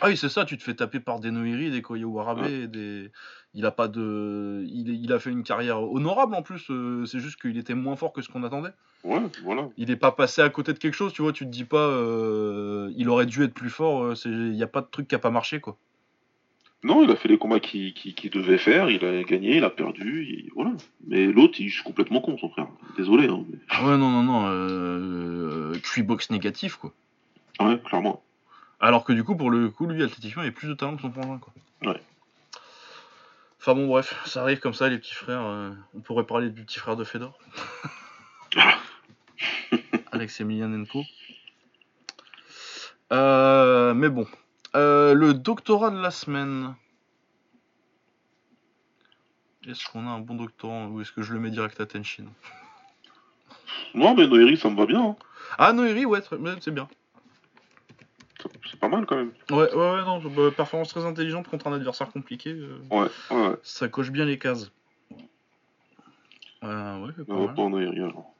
Ah oui, c'est ça, tu te fais taper par des Noiri, des Koyo Warabe, des... il a pas de. Il, il, a fait une carrière honorable en plus, euh, c'est juste qu'il était moins fort que ce qu'on attendait. Ouais, voilà. Il n'est pas passé à côté de quelque chose, tu vois, tu te dis pas, euh, il aurait dû être plus fort, euh, il n'y a pas de truc qui a pas marché, quoi. Non, il a fait les combats qu'il devait faire, il a gagné, il a perdu, voilà. Mais l'autre, il est complètement con, son frère. Désolé. Hein, ah ouais, non, non, non, euh, box négatif, quoi. Ouais, clairement. Alors que du coup, pour le coup, lui, athlétiquement, il a plus de talent que son frangin, quoi. Ouais. Enfin bon, bref, ça arrive comme ça, les petits frères. Euh, on pourrait parler du petit frère de Fedor. [laughs] Alex Emilianenko. Euh, mais bon. Euh, le doctorat de la semaine. Est-ce qu'on a un bon doctorant ou est-ce que je le mets direct à Tenshin Non, mais Noiri, ça me va bien. Hein. Ah, Noiri, ouais, c'est bien c'est pas mal quand même. Ouais, ouais, ouais, non, bah, performance très intelligente contre un adversaire compliqué. Euh, ouais, ouais. Ça coche bien les cases. Euh, ouais, pas non, pas Noiri alors.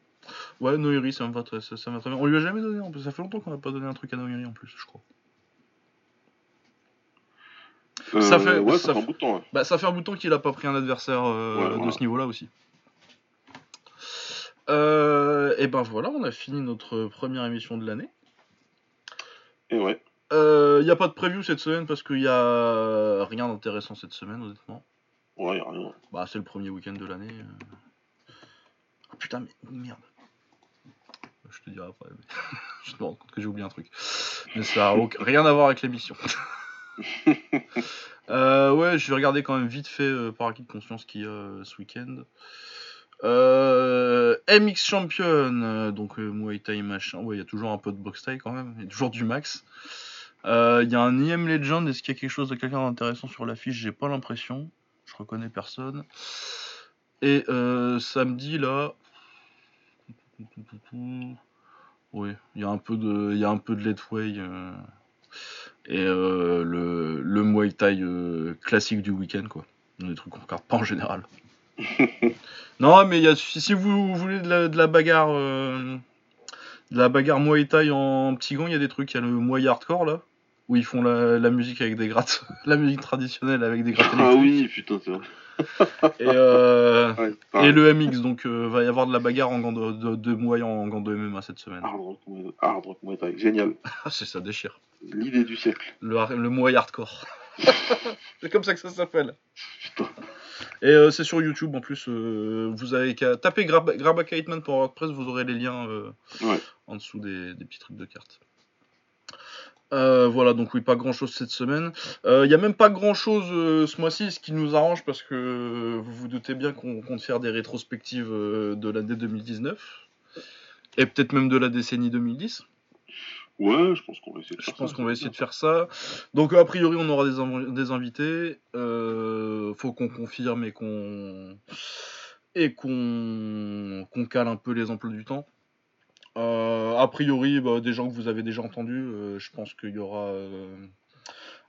Ouais, Noiri, ça me va très, ça, va très bien. On lui a jamais donné, ça fait longtemps qu'on n'a pas donné un truc à Noiri en plus, je crois. Ça fait- Euh, ouais, ça ça fait un bout de temps. ouais. Bah, ça fait un bout de temps qu'il a pas pris un adversaire euh, Ouais, de voilà. ce niveau-là aussi. Euh, et ben voilà, on a fini notre première émission de l'année. Et ouais. Il n'y a pas de preview cette semaine parce qu'il n'y a rien d'intéressant cette semaine, honnêtement. Ouais, y a rien. Bah, c'est le premier week-end de l'année. euh. Ah, putain, mais merde. Je te dirai après. mais [laughs] je me rends compte que j'ai oublié un truc. Mais ça n'a rien à voir avec l'émission. [laughs] Euh, ouais, je vais regarder quand même vite fait euh, par acquis de conscience qu'il y a euh, ce week-end. Euh, MX Champion, donc Muay Thai machin. Ouais, il y a toujours un peu de box Thai quand même. Il y a toujours du max. Il y a un IM Legend. Est-ce qu'il y a quelque chose de quelqu'un d'intéressant sur l'affiche? J'ai pas l'impression. Je reconnais personne. Et samedi là. Oui, il y a un peu de, il y a un peu de Letway euh, et euh, le, le Muay Thai euh, classique du week-end quoi. Des trucs qu'on regarde pas en général. [laughs] non, mais il y a, si si vous voulez de la, de la bagarre, euh, de la bagarre Muay Thai en petit gant, il y a des trucs. Il y a le Muay Hardcore là, où ils font la, la musique avec des grattes, [laughs] la musique traditionnelle avec des grattes Ah oui, putain, c'est vrai. Et, euh, Ouais, et le MX, donc euh, va y avoir de la bagarre en gant de, de, de Muay en gant de MMA cette semaine. Hard Rock, Muay- Hard Rock Muay Thai. Génial. Ah, c'est ça déchire. L'idée du siècle. Le, le Muay Hardcore. [laughs] c'est comme ça que ça s'appelle. Putain. Et euh, c'est sur YouTube en plus. euh, vous avez qu'à taper Grab, Grab a Kite Man pour WordPress, vous aurez les liens euh, Ouais. en dessous des, des petits trucs de cartes. Euh, voilà, donc oui, pas grand chose cette semaine. Il n'y a même pas grand chose ce mois-ci, ce qui nous arrange parce que euh, vous vous doutez bien qu'on compte faire des rétrospectives euh, de l'année 2019 et peut-être même de la décennie 2010. Ouais, je pense qu'on va essayer de Je faire pense ça. qu'on va essayer de faire ça. Donc a priori on aura des, inv- des invités. Euh, faut qu'on confirme et qu'on et qu'on cale un peu les emplois du temps. Euh, a priori bah, des gens que vous avez déjà entendus. euh, je pense qu'il y aura. euh,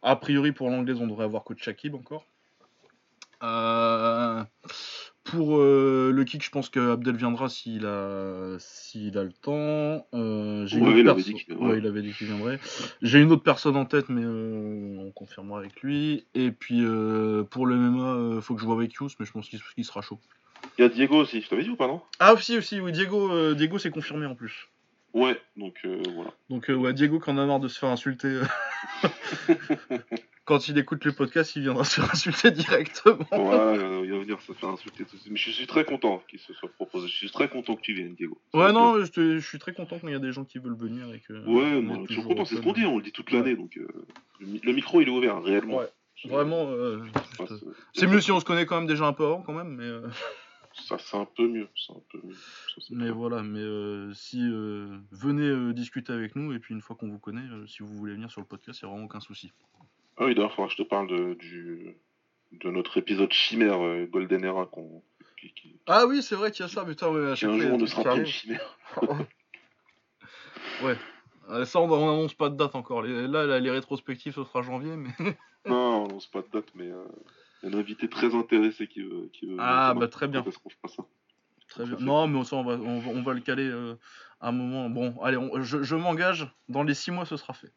a priori pour l'anglaise on devrait avoir coach Shakib encore. Euh, pour euh, le kick, je pense que Abdel viendra s'il a, s'il a le temps. Euh, j'ai une Ouais, autre il avait dit qu'il viendrait. ouais, il. J'ai une autre personne en tête, mais on confirmera avec lui. Et puis pour le MMA, euh, faut que je vois avec Yous, mais je pense qu'il qu'il sera chaud. Il y a Diego aussi, je t'avais dit ou pas, non? Ah aussi, aussi, oui, Diego, euh, Diego c'est confirmé en plus. Ouais, donc euh, voilà. Donc euh, ouais, Diego qui en a marre de se faire insulter. euh, [laughs] Quand il écoute le podcast, il viendra se faire insulter directement. Euh, il va venir se faire insulter tout de suite. Mais je suis très content qu'il se soit proposé. Je suis très content que tu viennes, Diego. Ça Ouais, non, je, te- je suis très content quand il y a des gens qui veulent venir et que. Ouais, on je suis content, c'est ce qu'on dit, on le dit toute l'année, donc euh, le, le micro il est ouvert, réellement. Ouais, Vraiment, euh, c'est- c'est mieux si on se connaît quand même déjà un peu avant quand même, mais. euh, Ça, c'est un peu mieux. Un peu mieux. Ça, Mais voilà, mais euh, si euh, venez euh, discuter avec nous et puis une fois qu'on vous connaît, si vous voulez venir sur le podcast, il n'y a vraiment aucun souci. Ah oui, d'ailleurs, il faudra que je te parle de, du, de notre épisode chimère Golden Era qu'on. Qui, qui, Ah oui, c'est vrai qu'il y a ça, putain, ouais, à chaque un fois, a jour des ne sera plus chimère. [laughs] ouais. Ça, on on annonce pas de date encore. Là, les rétrospectives, ce sera janvier, mais. Non, on lance pas de date, mais un invité très intéressé qui veut. Qui veut Ah, bah, très bien. Est-ce qu'on fera ça Très bien. Non, mais on va, on va, on va le caler euh, à un moment. Bon, allez, je, je m'engage. Dans les six mois, ce sera fait.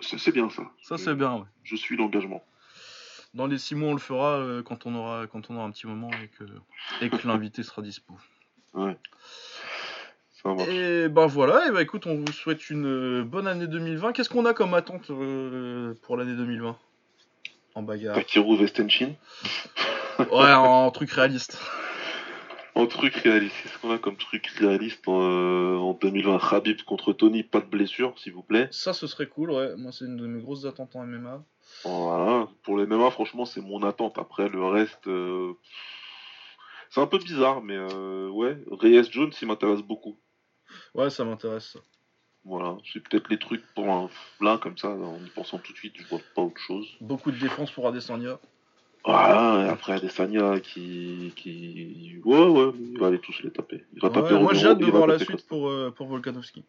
C'est bien ça. Ça, c'est bien, ouais. Je suis l'engagement. Dans les six mois, on le fera euh, quand, on aura, quand on aura un petit moment et que, et que l'invité sera dispo. Ouais. Et ben voilà, et ben écoute, on vous souhaite une euh, bonne année 2020. Qu'est-ce qu'on a comme attente euh, pour l'année 2020 En bagarre. Takiru Vestenchin. [laughs] Ouais, en truc réaliste. En truc réaliste, qu'est-ce qu'on a comme truc réaliste en, euh, en 2020 Khabib contre Tony, pas de blessure, s'il vous plaît. Ça, ce serait cool, ouais. Moi, c'est une de mes grosses attentes en MMA. Voilà. Pour les MMA, franchement, c'est mon attente. Après, le reste, euh, c'est un peu bizarre, mais euh, ouais. Reyes Jones, il m'intéresse beaucoup. Ouais, ça m'intéresse. Voilà. C'est peut-être les trucs pour un... là, comme ça, en y pensant tout de suite, je vois pas autre chose. Beaucoup de défense pour Adesanya. Voilà. Et après, Adesanya qui, qui, ouais, ouais, il va aller tous les taper. Il va Ouais, taper moi, j'ai hâte de voir la suite pour, euh, pour Volkanovski.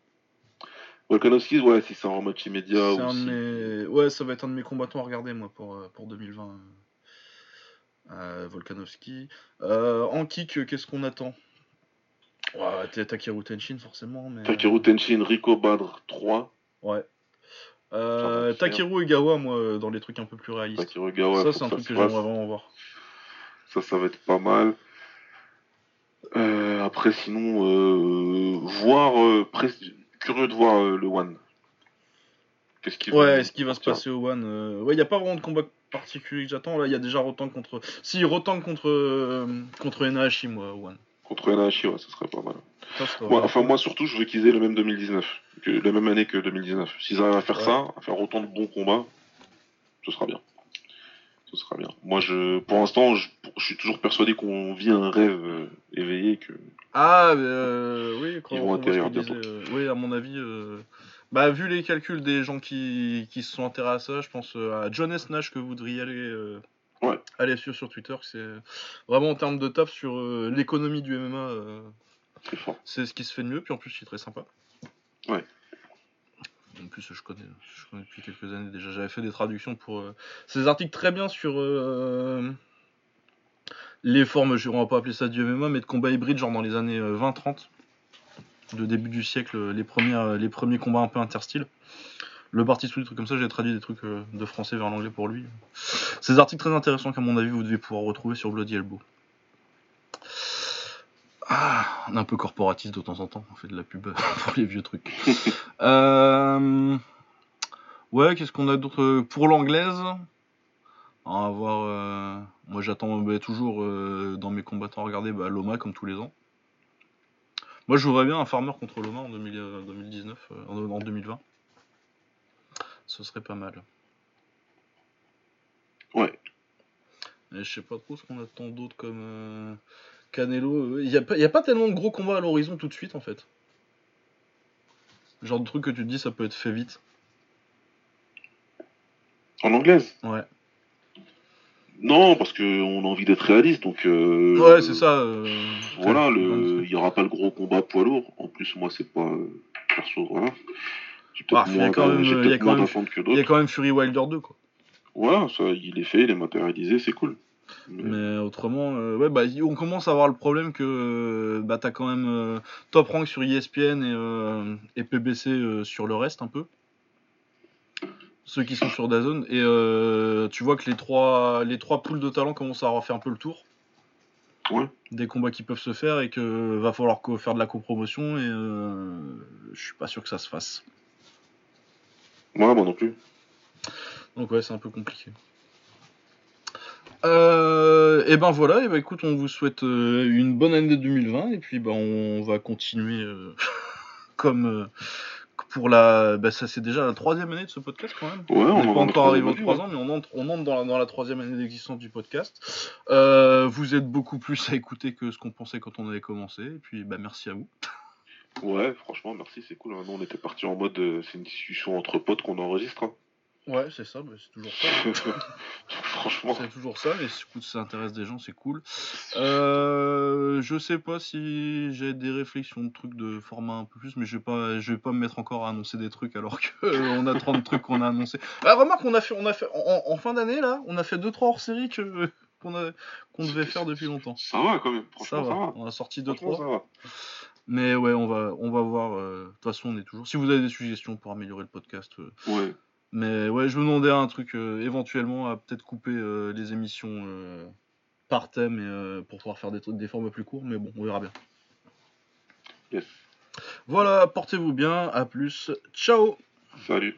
Volkanovski, ouais, si c'est en match immédiat ou si- mes... Ouais, ça va être un de mes combattants à regarder, moi, pour, euh, pour 2020. Euh, Volkanovski. Euh, en kick, qu'est-ce qu'on attend? Ouais, t'es Takeru Tenshin, forcément. Mais... Takeru Tenshin, Rico Badr 3. Ouais. Euh, va, Takeru Egawa, moi, euh, dans les trucs un peu plus réalistes. Takeru Gawa, ça, c'est un truc que j'aimerais vraiment voir. Ça, ça va être pas mal. Euh, après, sinon, euh, voir, euh, curieux de voir euh, le One. Qu'est-ce qu'il Ouais, est-ce qu'il va se passer au One euh, Ouais, il n'y a pas vraiment de combat particulier que j'attends. Là, il y a déjà Rotan contre. Si, Rotan contre, euh, contre Enahashi, moi, au One. Contre Enahashi, ouais, ça serait pas mal. Ça, vraiment enfin, moi, surtout, je veux qu'ils aient le même 2019. Que, la même année que 2019. S'ils arrivent à faire Ouais. ça, à faire autant de bons combats, ce sera bien. Ce sera bien. Moi, je, pour l'instant, je, je suis toujours persuadé qu'on vit un rêve euh, éveillé que. Ah, euh, oui, quand Ils on vont atterrir bientôt. euh, oui, à mon avis, bah, vu les calculs des gens qui, qui se sont intéressés à ça, je pense à John S. Nash que vous devriez aller, Ouais. suivre sur Twitter. C'est vraiment en termes de taf sur euh, l'économie du MMA, euh, C'est ce qui se fait de mieux. Puis en plus, il est très sympa. Ouais. En plus, je connais, je connais depuis quelques années déjà. J'avais fait des traductions pour euh, ces articles très bien sur euh, les formes, je- on va pas appeler ça du MMA, mais de combat hybride, genre dans les années euh, 20-30, de début du siècle, les, premières, les premiers combats un peu interstyles. Le parti sous des trucs comme ça, j'ai traduit des trucs euh, de français vers l'anglais pour lui. Ces articles très intéressants qu'à mon avis vous devez pouvoir retrouver sur Bloody Elbow. Ah, on est un peu corporatiste de temps en temps, on fait de la pub [laughs] pour les vieux trucs. [laughs] Euh, Ouais, qu'est-ce qu'on a d'autre Euh, Pour l'anglaise, on va voir. euh, Moi j'attends bah, toujours euh, dans mes combattants à regarder bah, Loma comme tous les ans. Moi je voudrais bien un farmer contre Loma en 2000, euh, 2019, euh, en, en 2020. Ce serait pas mal. Ouais. Et je sais pas trop ce qu'on attend d'autre comme euh, Canelo. Il n'y a, pas- y a pas tellement de gros combats à l'horizon tout de suite en fait. Genre de truc que tu te dis ça peut être fait vite. En anglaise? Ouais. Non, parce qu'on a envie d'être réaliste, donc. euh, Ouais, c'est ça. euh, Voilà, il y aura pas le gros combat poids lourd. En plus, moi, c'est pas perso, voilà. Il y a quand même- j'ai il y a peut-être quand moins même- d'attentes que Il y a d'autres. quand même Fury Wilder 2 quoi. Voilà, ça, il est fait, il est matérialisé, c'est cool. Mais- Mais autrement, euh, ouais, bah, on commence à avoir le problème que euh, bah, t'as quand même euh, Top Rank sur ESPN et, et PBC sur le reste un peu. Ceux qui sont sur DAZN. Et tu vois que les trois, les trois poules de talent commencent à avoir fait un peu le tour. Ouais. Des combats qui peuvent se faire et que va falloir faire de la copromotion et euh, je suis pas sûr que ça se fasse. Ouais, moi non plus. Donc ouais, c'est un peu compliqué. Euh, et ben voilà, et ben écoute, on vous souhaite euh, une bonne année 2020 et puis ben on va continuer euh, [laughs] comme euh, pour la, bah, ça c'est déjà la troisième année de ce podcast quand même. Ouais, On n'est pas encore arrivé aux trois ans, mais on entre, on entre dans, la, dans la troisième année d'existence du podcast. Vous êtes beaucoup plus à écouter que ce qu'on pensait quand on avait commencé. Et puis, bah, merci à vous. [laughs] Ouais, franchement, merci, c'est cool. Hein. On était parti en mode, euh, c'est une discussion entre potes qu'on enregistre. Hein. Ouais, c'est ça, mais c'est toujours ça. [laughs] franchement. C'est toujours ça, et si ça intéresse des gens, c'est cool. Euh, je sais pas si j'ai des réflexions de trucs de format un peu plus, mais je vais pas, je vais pas me mettre encore à annoncer des trucs alors qu'on euh, a 30 trucs qu'on a annoncés. Ah, remarque, on a fait, on a fait, en, fin d'année, là, on a fait 2-3 hors-série que qu'on devait faire depuis longtemps. Ça va quand même, franchement. Ça va. Ça va. On a sorti 2-3. Mais ouais, on va, on va voir. euh, De toute façon, on est toujours. Si vous avez des suggestions pour améliorer le podcast, euh, Ouais. mais ouais, je me demandais un truc euh, éventuellement à peut-être couper les émissions par thème et, pour pouvoir faire des, des formats plus courts, mais bon, on verra bien. Yes. Voilà, portez-vous bien, à plus, ciao Salut.